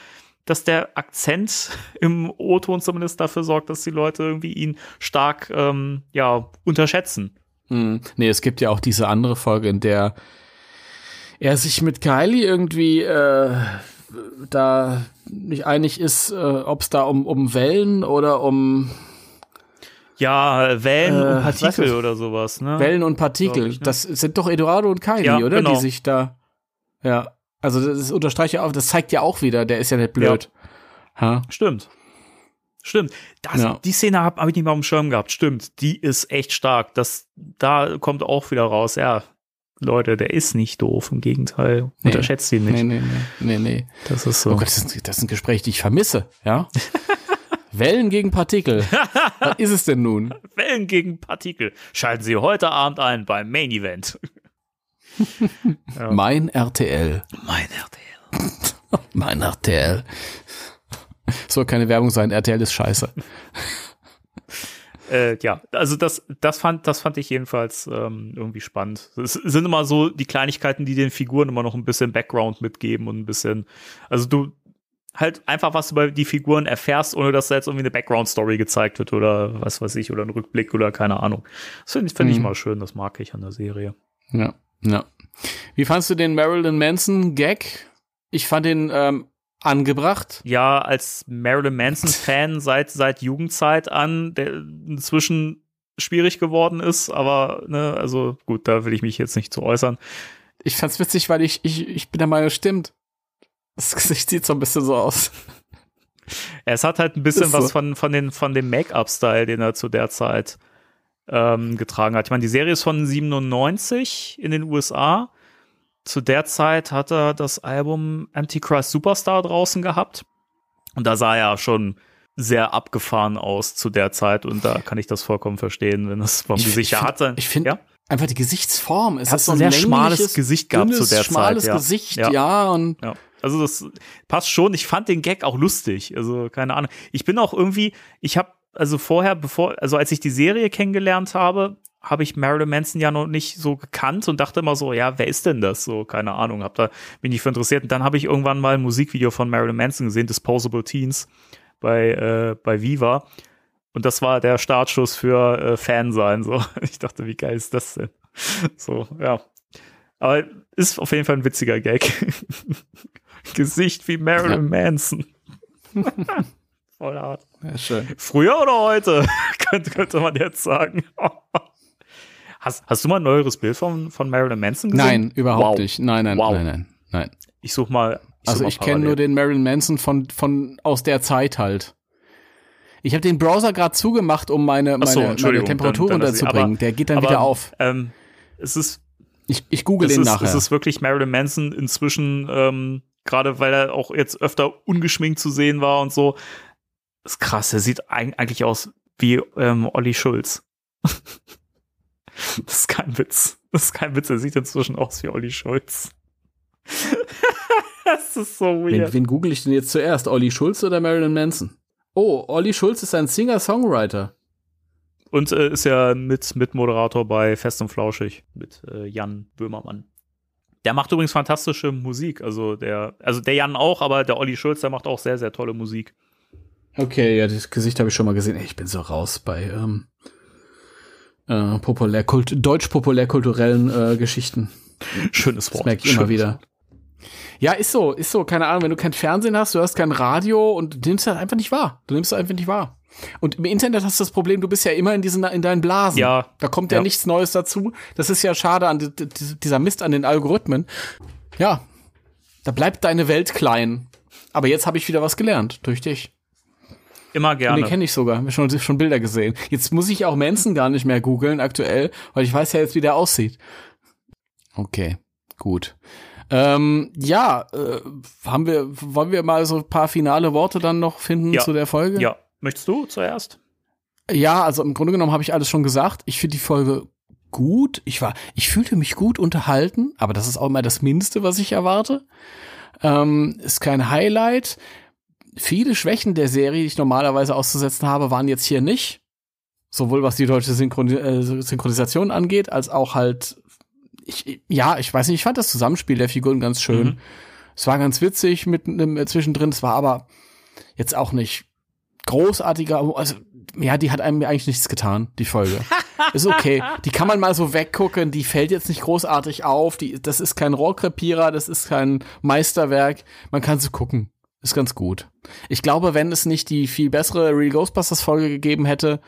dass der Akzent im O-Ton zumindest dafür sorgt, dass die Leute irgendwie ihn stark ähm, ja unterschätzen.
Hm. Nee, es gibt ja auch diese andere Folge, in der er sich mit Kylie irgendwie äh, da nicht einig ist, äh, ob es da um, um Wellen oder um
Ja, Wellen
Äh,
und Partikel oder sowas, ne?
Wellen und Partikel.
ich, ne?
Das sind doch Eduardo und Kylie,
Ja,
oder?
genau.
Die sich da. Ja. Also das unterstreicht ja auch, das zeigt ja auch wieder, der ist ja nicht blöd. Ha?
Stimmt. Stimmt. Das,
Ja.
Die Szene habe hab ich nicht mal auf dem Schirm gehabt. Stimmt. Die ist echt stark. Das, da kommt auch wieder raus. Ja, Leute, der ist nicht doof. Im Gegenteil.
Nee.
Unterschätzt ihn nicht.
Nee, nee, nee, nee, nee.
Das ist so.
Oh Gott, das ist, das ist ein Gespräch, die ich vermisse, ja? Wellen gegen Partikel. Was ist es denn nun?
Wellen gegen Partikel. Schalten Sie heute Abend ein beim Main Event. Ja.
Mein RTL.
Mein RTL.
Mein RTL. Soll keine Werbung sein, RTL ist scheiße.
Äh, ja, also das, das fand, das fand ich jedenfalls ähm, irgendwie spannend. Es sind immer so die Kleinigkeiten, die den Figuren immer noch ein bisschen Background mitgeben und ein bisschen, also du halt einfach was über die Figuren erfährst, ohne dass da jetzt irgendwie eine Background-Story gezeigt wird oder was weiß ich, oder ein Rückblick oder keine Ahnung. Das finde ich, find ich
Mhm.
mal schön, das mag ich an der Serie.
Ja, ja. Wie fandst du den Marilyn Manson Gag? Ich fand den ähm, angebracht.
Ja, als Marilyn Manson-Fan seit, seit Jugendzeit an, der inzwischen schwierig geworden ist, aber, ne, also gut, da will ich mich jetzt nicht zu äußern.
Ich fand's witzig, weil ich, ich, ich bin der Meinung, stimmt. Das Gesicht sieht so ein bisschen so aus.
Es hat halt ein bisschen
so.
was von, von, den, von dem Make-up-Style, den er zu der Zeit ähm, getragen hat. Ich meine, die Serie ist von 97 in den USA. Zu der Zeit hat er das Album Antichrist Superstar draußen gehabt. Und da sah er schon sehr abgefahren aus zu der Zeit. Und da kann ich das vollkommen verstehen, wenn das vom
Ich-
Gesicht
ich
her hat.
Ich finde
ja?
einfach die Gesichtsform. Es
hat
ist
so ein sehr schmales Gesicht gehabt zu der
schmales
Zeit. Ja.
Gesicht,
Ja.
ja. und
Ja, also das passt schon. Ich fand den Gag auch lustig. Also keine Ahnung. Ich bin auch irgendwie, ich habe also vorher, bevor, also als ich die Serie kennengelernt habe, habe ich Marilyn Manson ja noch nicht so gekannt und dachte immer so, ja, wer ist denn das? So, keine Ahnung, hab da bin ich für interessiert. Und dann habe ich irgendwann mal ein Musikvideo von Marilyn Manson gesehen, Disposable Teens bei äh, bei Viva. Und das war der Startschuss für äh, Fan sein. So, ich dachte, wie geil ist das denn? So, ja. Aber ist auf jeden Fall ein witziger Gag. Gesicht wie Marilyn Manson. Voll hart.
ja, schön.
Früher oder heute? könnte, könnte man jetzt sagen. Hast, hast du mal ein neueres Bild von, von Marilyn Manson gesehen?
Nein, überhaupt
Wow.
nicht. Nein, nein,
Wow.
nein, nein, nein.
Ich such mal. Ich
Also
such mal
ich kenne nur den Marilyn Manson von, von aus der Zeit halt. Ich habe den Browser gerade zugemacht, um meine,
Ach so,
meine, meine
Entschuldigung,
Temperatur
dann- dann
runterzubringen.
aber-
der geht dann
aber,
wieder auf.
Ähm, es ist,
Ich, ich google
es
den
ist,
nachher.
es ist wirklich Marilyn Manson inzwischen, ähm, gerade weil er auch jetzt öfter ungeschminkt zu sehen war und so. Ist krass, er sieht eig- eigentlich aus wie ähm, Olli Schulz. das ist kein Witz. Das ist kein Witz, er sieht inzwischen aus wie Olli Schulz. das ist so
wen,
weird.
wen google ich denn jetzt zuerst? Olli Schulz oder Marilyn Manson? Oh, Olli Schulz ist ein Singer-Songwriter.
Und äh, ist ja mit, mit Moderator bei Fest und Flauschig mit äh, Jan Böhmermann. Der macht übrigens fantastische Musik. Also der, also der Jan auch, aber der Olli Schulz, der macht auch sehr, sehr tolle Musik.
Okay, ja, das Gesicht habe ich schon mal gesehen. Ich bin so raus bei ähm, äh, populärkult deutsch-populärkulturellen äh, Geschichten.
Schönes
Das
Wort.
merke ich immer
Schönes
wieder.
Wort.
Ja, ist so, ist so, keine Ahnung, wenn du kein Fernsehen hast, du hast kein Radio und du nimmst das einfach nicht wahr. Du nimmst das einfach nicht wahr. Und im Internet hast du das Problem, du bist ja immer in diesen, in deinen Blasen.
Ja.
Da kommt ja,
Ja.
nichts Neues dazu. Das ist ja schade an di- di- dieser Mist an den Algorithmen. Ja. Da bleibt deine Welt klein. Aber jetzt habe ich wieder was gelernt durch dich.
Immer
Und den
gerne.
kenne ich sogar. Hab schon, schon Bilder gesehen. Jetzt muss ich auch Manson gar nicht mehr googeln aktuell, weil ich weiß ja jetzt, wie der aussieht. Okay, gut. Ähm, ja, äh, haben wir, wollen wir mal so ein paar finale Worte dann noch finden
Ja.
zu der Folge?
Ja. Möchtest du zuerst?
Ja, also im Grunde genommen habe ich alles schon gesagt. Ich finde die Folge gut. Ich war, ich fühlte mich gut unterhalten, aber das ist auch immer das Mindeste, was ich erwarte. Ähm, ist kein Highlight. Viele Schwächen der Serie, die ich normalerweise auszusetzen habe, waren jetzt hier nicht. Sowohl was die deutsche Synchron äh, Synchronisation angeht, als auch halt, ich, ja, ich weiß nicht, ich fand das Zusammenspiel der Figuren ganz schön.
Mhm.
Es war ganz witzig mit einem äh, zwischendrin, es war aber jetzt auch nicht großartiger, also ja, die hat einem eigentlich nichts getan, die Folge. ist okay. Die kann man mal so weggucken, die fällt jetzt nicht großartig auf, die, das ist kein Rohrkrepierer, das ist kein Meisterwerk, man kann sie gucken. Ist ganz gut. Ich glaube, wenn es nicht die viel bessere Real Ghostbusters Folge gegeben hätte,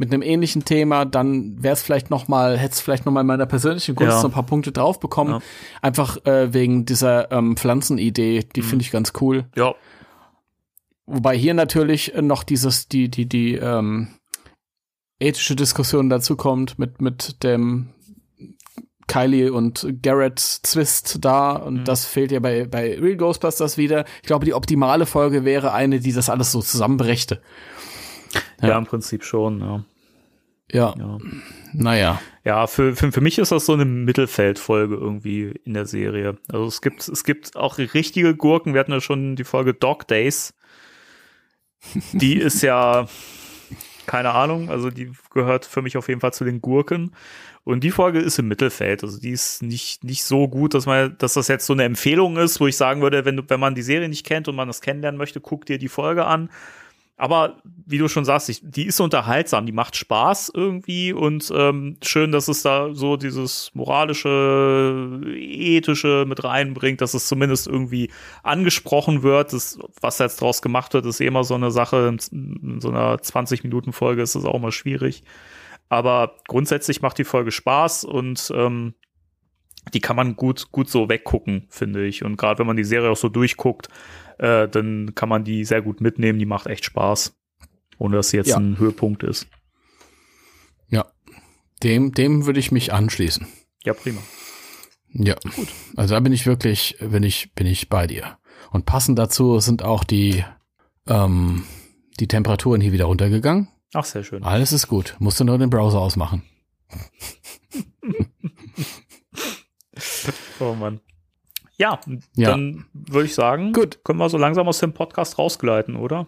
mit einem ähnlichen Thema, dann wäre es vielleicht noch mal, hätte es vielleicht noch mal in meiner persönlichen Kunst
Ja.
so ein paar Punkte drauf bekommen.
Ja.
Einfach äh, wegen dieser ähm, Pflanzenidee, die
Mhm.
finde ich ganz cool.
Ja.
Wobei hier natürlich noch dieses, die, die, die ähm, ethische Diskussion dazu kommt mit, mit dem Kylie und Garrett Zwist da und
Mhm.
das fehlt ja bei, bei Real Ghostbusters wieder. Ich glaube, die optimale Folge wäre eine, die das alles so zusammenbrächte.
Ja,
Ja.
im Prinzip schon, ja.
Ja,
Ja,
naja.
ja für, für, für mich ist das so eine Mittelfeldfolge irgendwie in der Serie. Also es gibt, es gibt auch richtige Gurken. Wir hatten ja schon die Folge Dog Days. Die ist ja, keine Ahnung, also die gehört für mich auf jeden Fall zu den Gurken. Und die Folge ist im Mittelfeld. Also die ist nicht, nicht so gut, dass man, dass das jetzt so eine Empfehlung ist, wo ich sagen würde, wenn du, wenn man die Serie nicht kennt und man das kennenlernen möchte, guck dir die Folge an. Aber wie du schon sagst, ich, die ist unterhaltsam, die macht Spaß irgendwie und ähm, schön, dass es da so dieses moralische, ethische mit reinbringt, dass es zumindest irgendwie angesprochen wird. Das, was jetzt draus gemacht wird, ist eh immer so eine Sache. In so einer 20-Minuten-Folge ist das auch mal schwierig. Aber grundsätzlich macht die Folge Spaß und ähm, die kann man gut, gut so weggucken, finde ich. Und gerade wenn man die Serie auch so durchguckt, äh, dann kann man die sehr gut mitnehmen. Die macht echt Spaß. Ohne dass sie jetzt
Ja.
ein Höhepunkt ist.
Ja. Dem, dem würde ich mich anschließen.
Ja, prima.
Ja, gut. Also da bin ich wirklich, bin ich, bin ich bei dir. Und passend dazu sind auch die, ähm, die Temperaturen hier wieder runtergegangen.
Ach, sehr schön.
Alles ist gut. Musst du nur den Browser ausmachen.
Oh Mann. Ja,
Ja.
dann würde ich sagen,
Gut.
können wir so langsam aus dem Podcast rausgleiten, oder?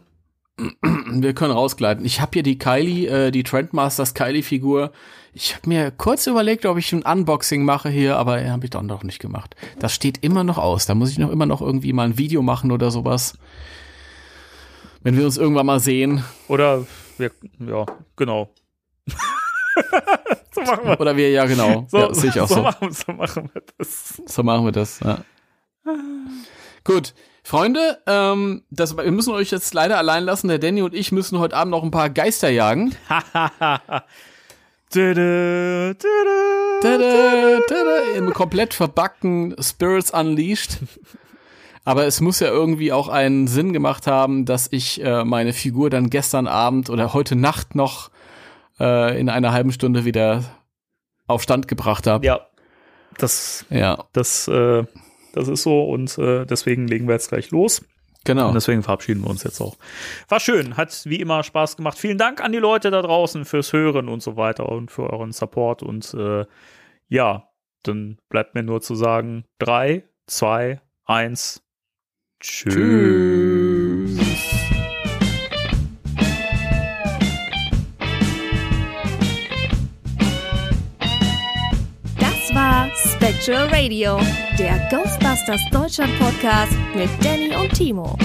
Wir können rausgleiten. Ich habe hier die Kylie, äh, die Trendmasters Kylie-Figur. Ich habe mir kurz überlegt, ob ich ein Unboxing mache hier, aber ja, habe ich dann doch nicht gemacht. Das steht immer noch aus. Da muss ich noch immer noch irgendwie mal ein Video machen oder sowas. Wenn wir uns irgendwann mal sehen.
Oder wir, ja, genau. so machen wir
Oder wir, ja genau.
so,
ja, sehe ich auch
so,
so.
Machen, so machen wir das.
So machen wir das. Ja. Gut, Freunde, ähm, das, wir müssen euch jetzt leider allein lassen. Der Danny und ich müssen heute Abend noch ein paar Geister jagen.
Dödö,
Tada, tada, Im komplett verbackten Spirits Unleashed. Aber es muss ja irgendwie auch einen Sinn gemacht haben, dass ich äh, meine Figur dann gestern Abend oder heute Nacht noch äh, in einer halben Stunde wieder auf Stand gebracht habe.
Ja, das,
Ja,
das, äh, das ist so und äh, deswegen legen wir jetzt gleich los.
genau.
Und deswegen verabschieden wir uns jetzt auch. War schön, hat wie immer Spaß gemacht. Vielen Dank an die Leute da draußen fürs Hören und so weiter und für euren Support. Und äh, ja, dann bleibt mir nur zu sagen: 3, 2, 1, tschüss.
War Spectral Radio, der Ghostbusters Deutschland Podcast mit Danny und Timo.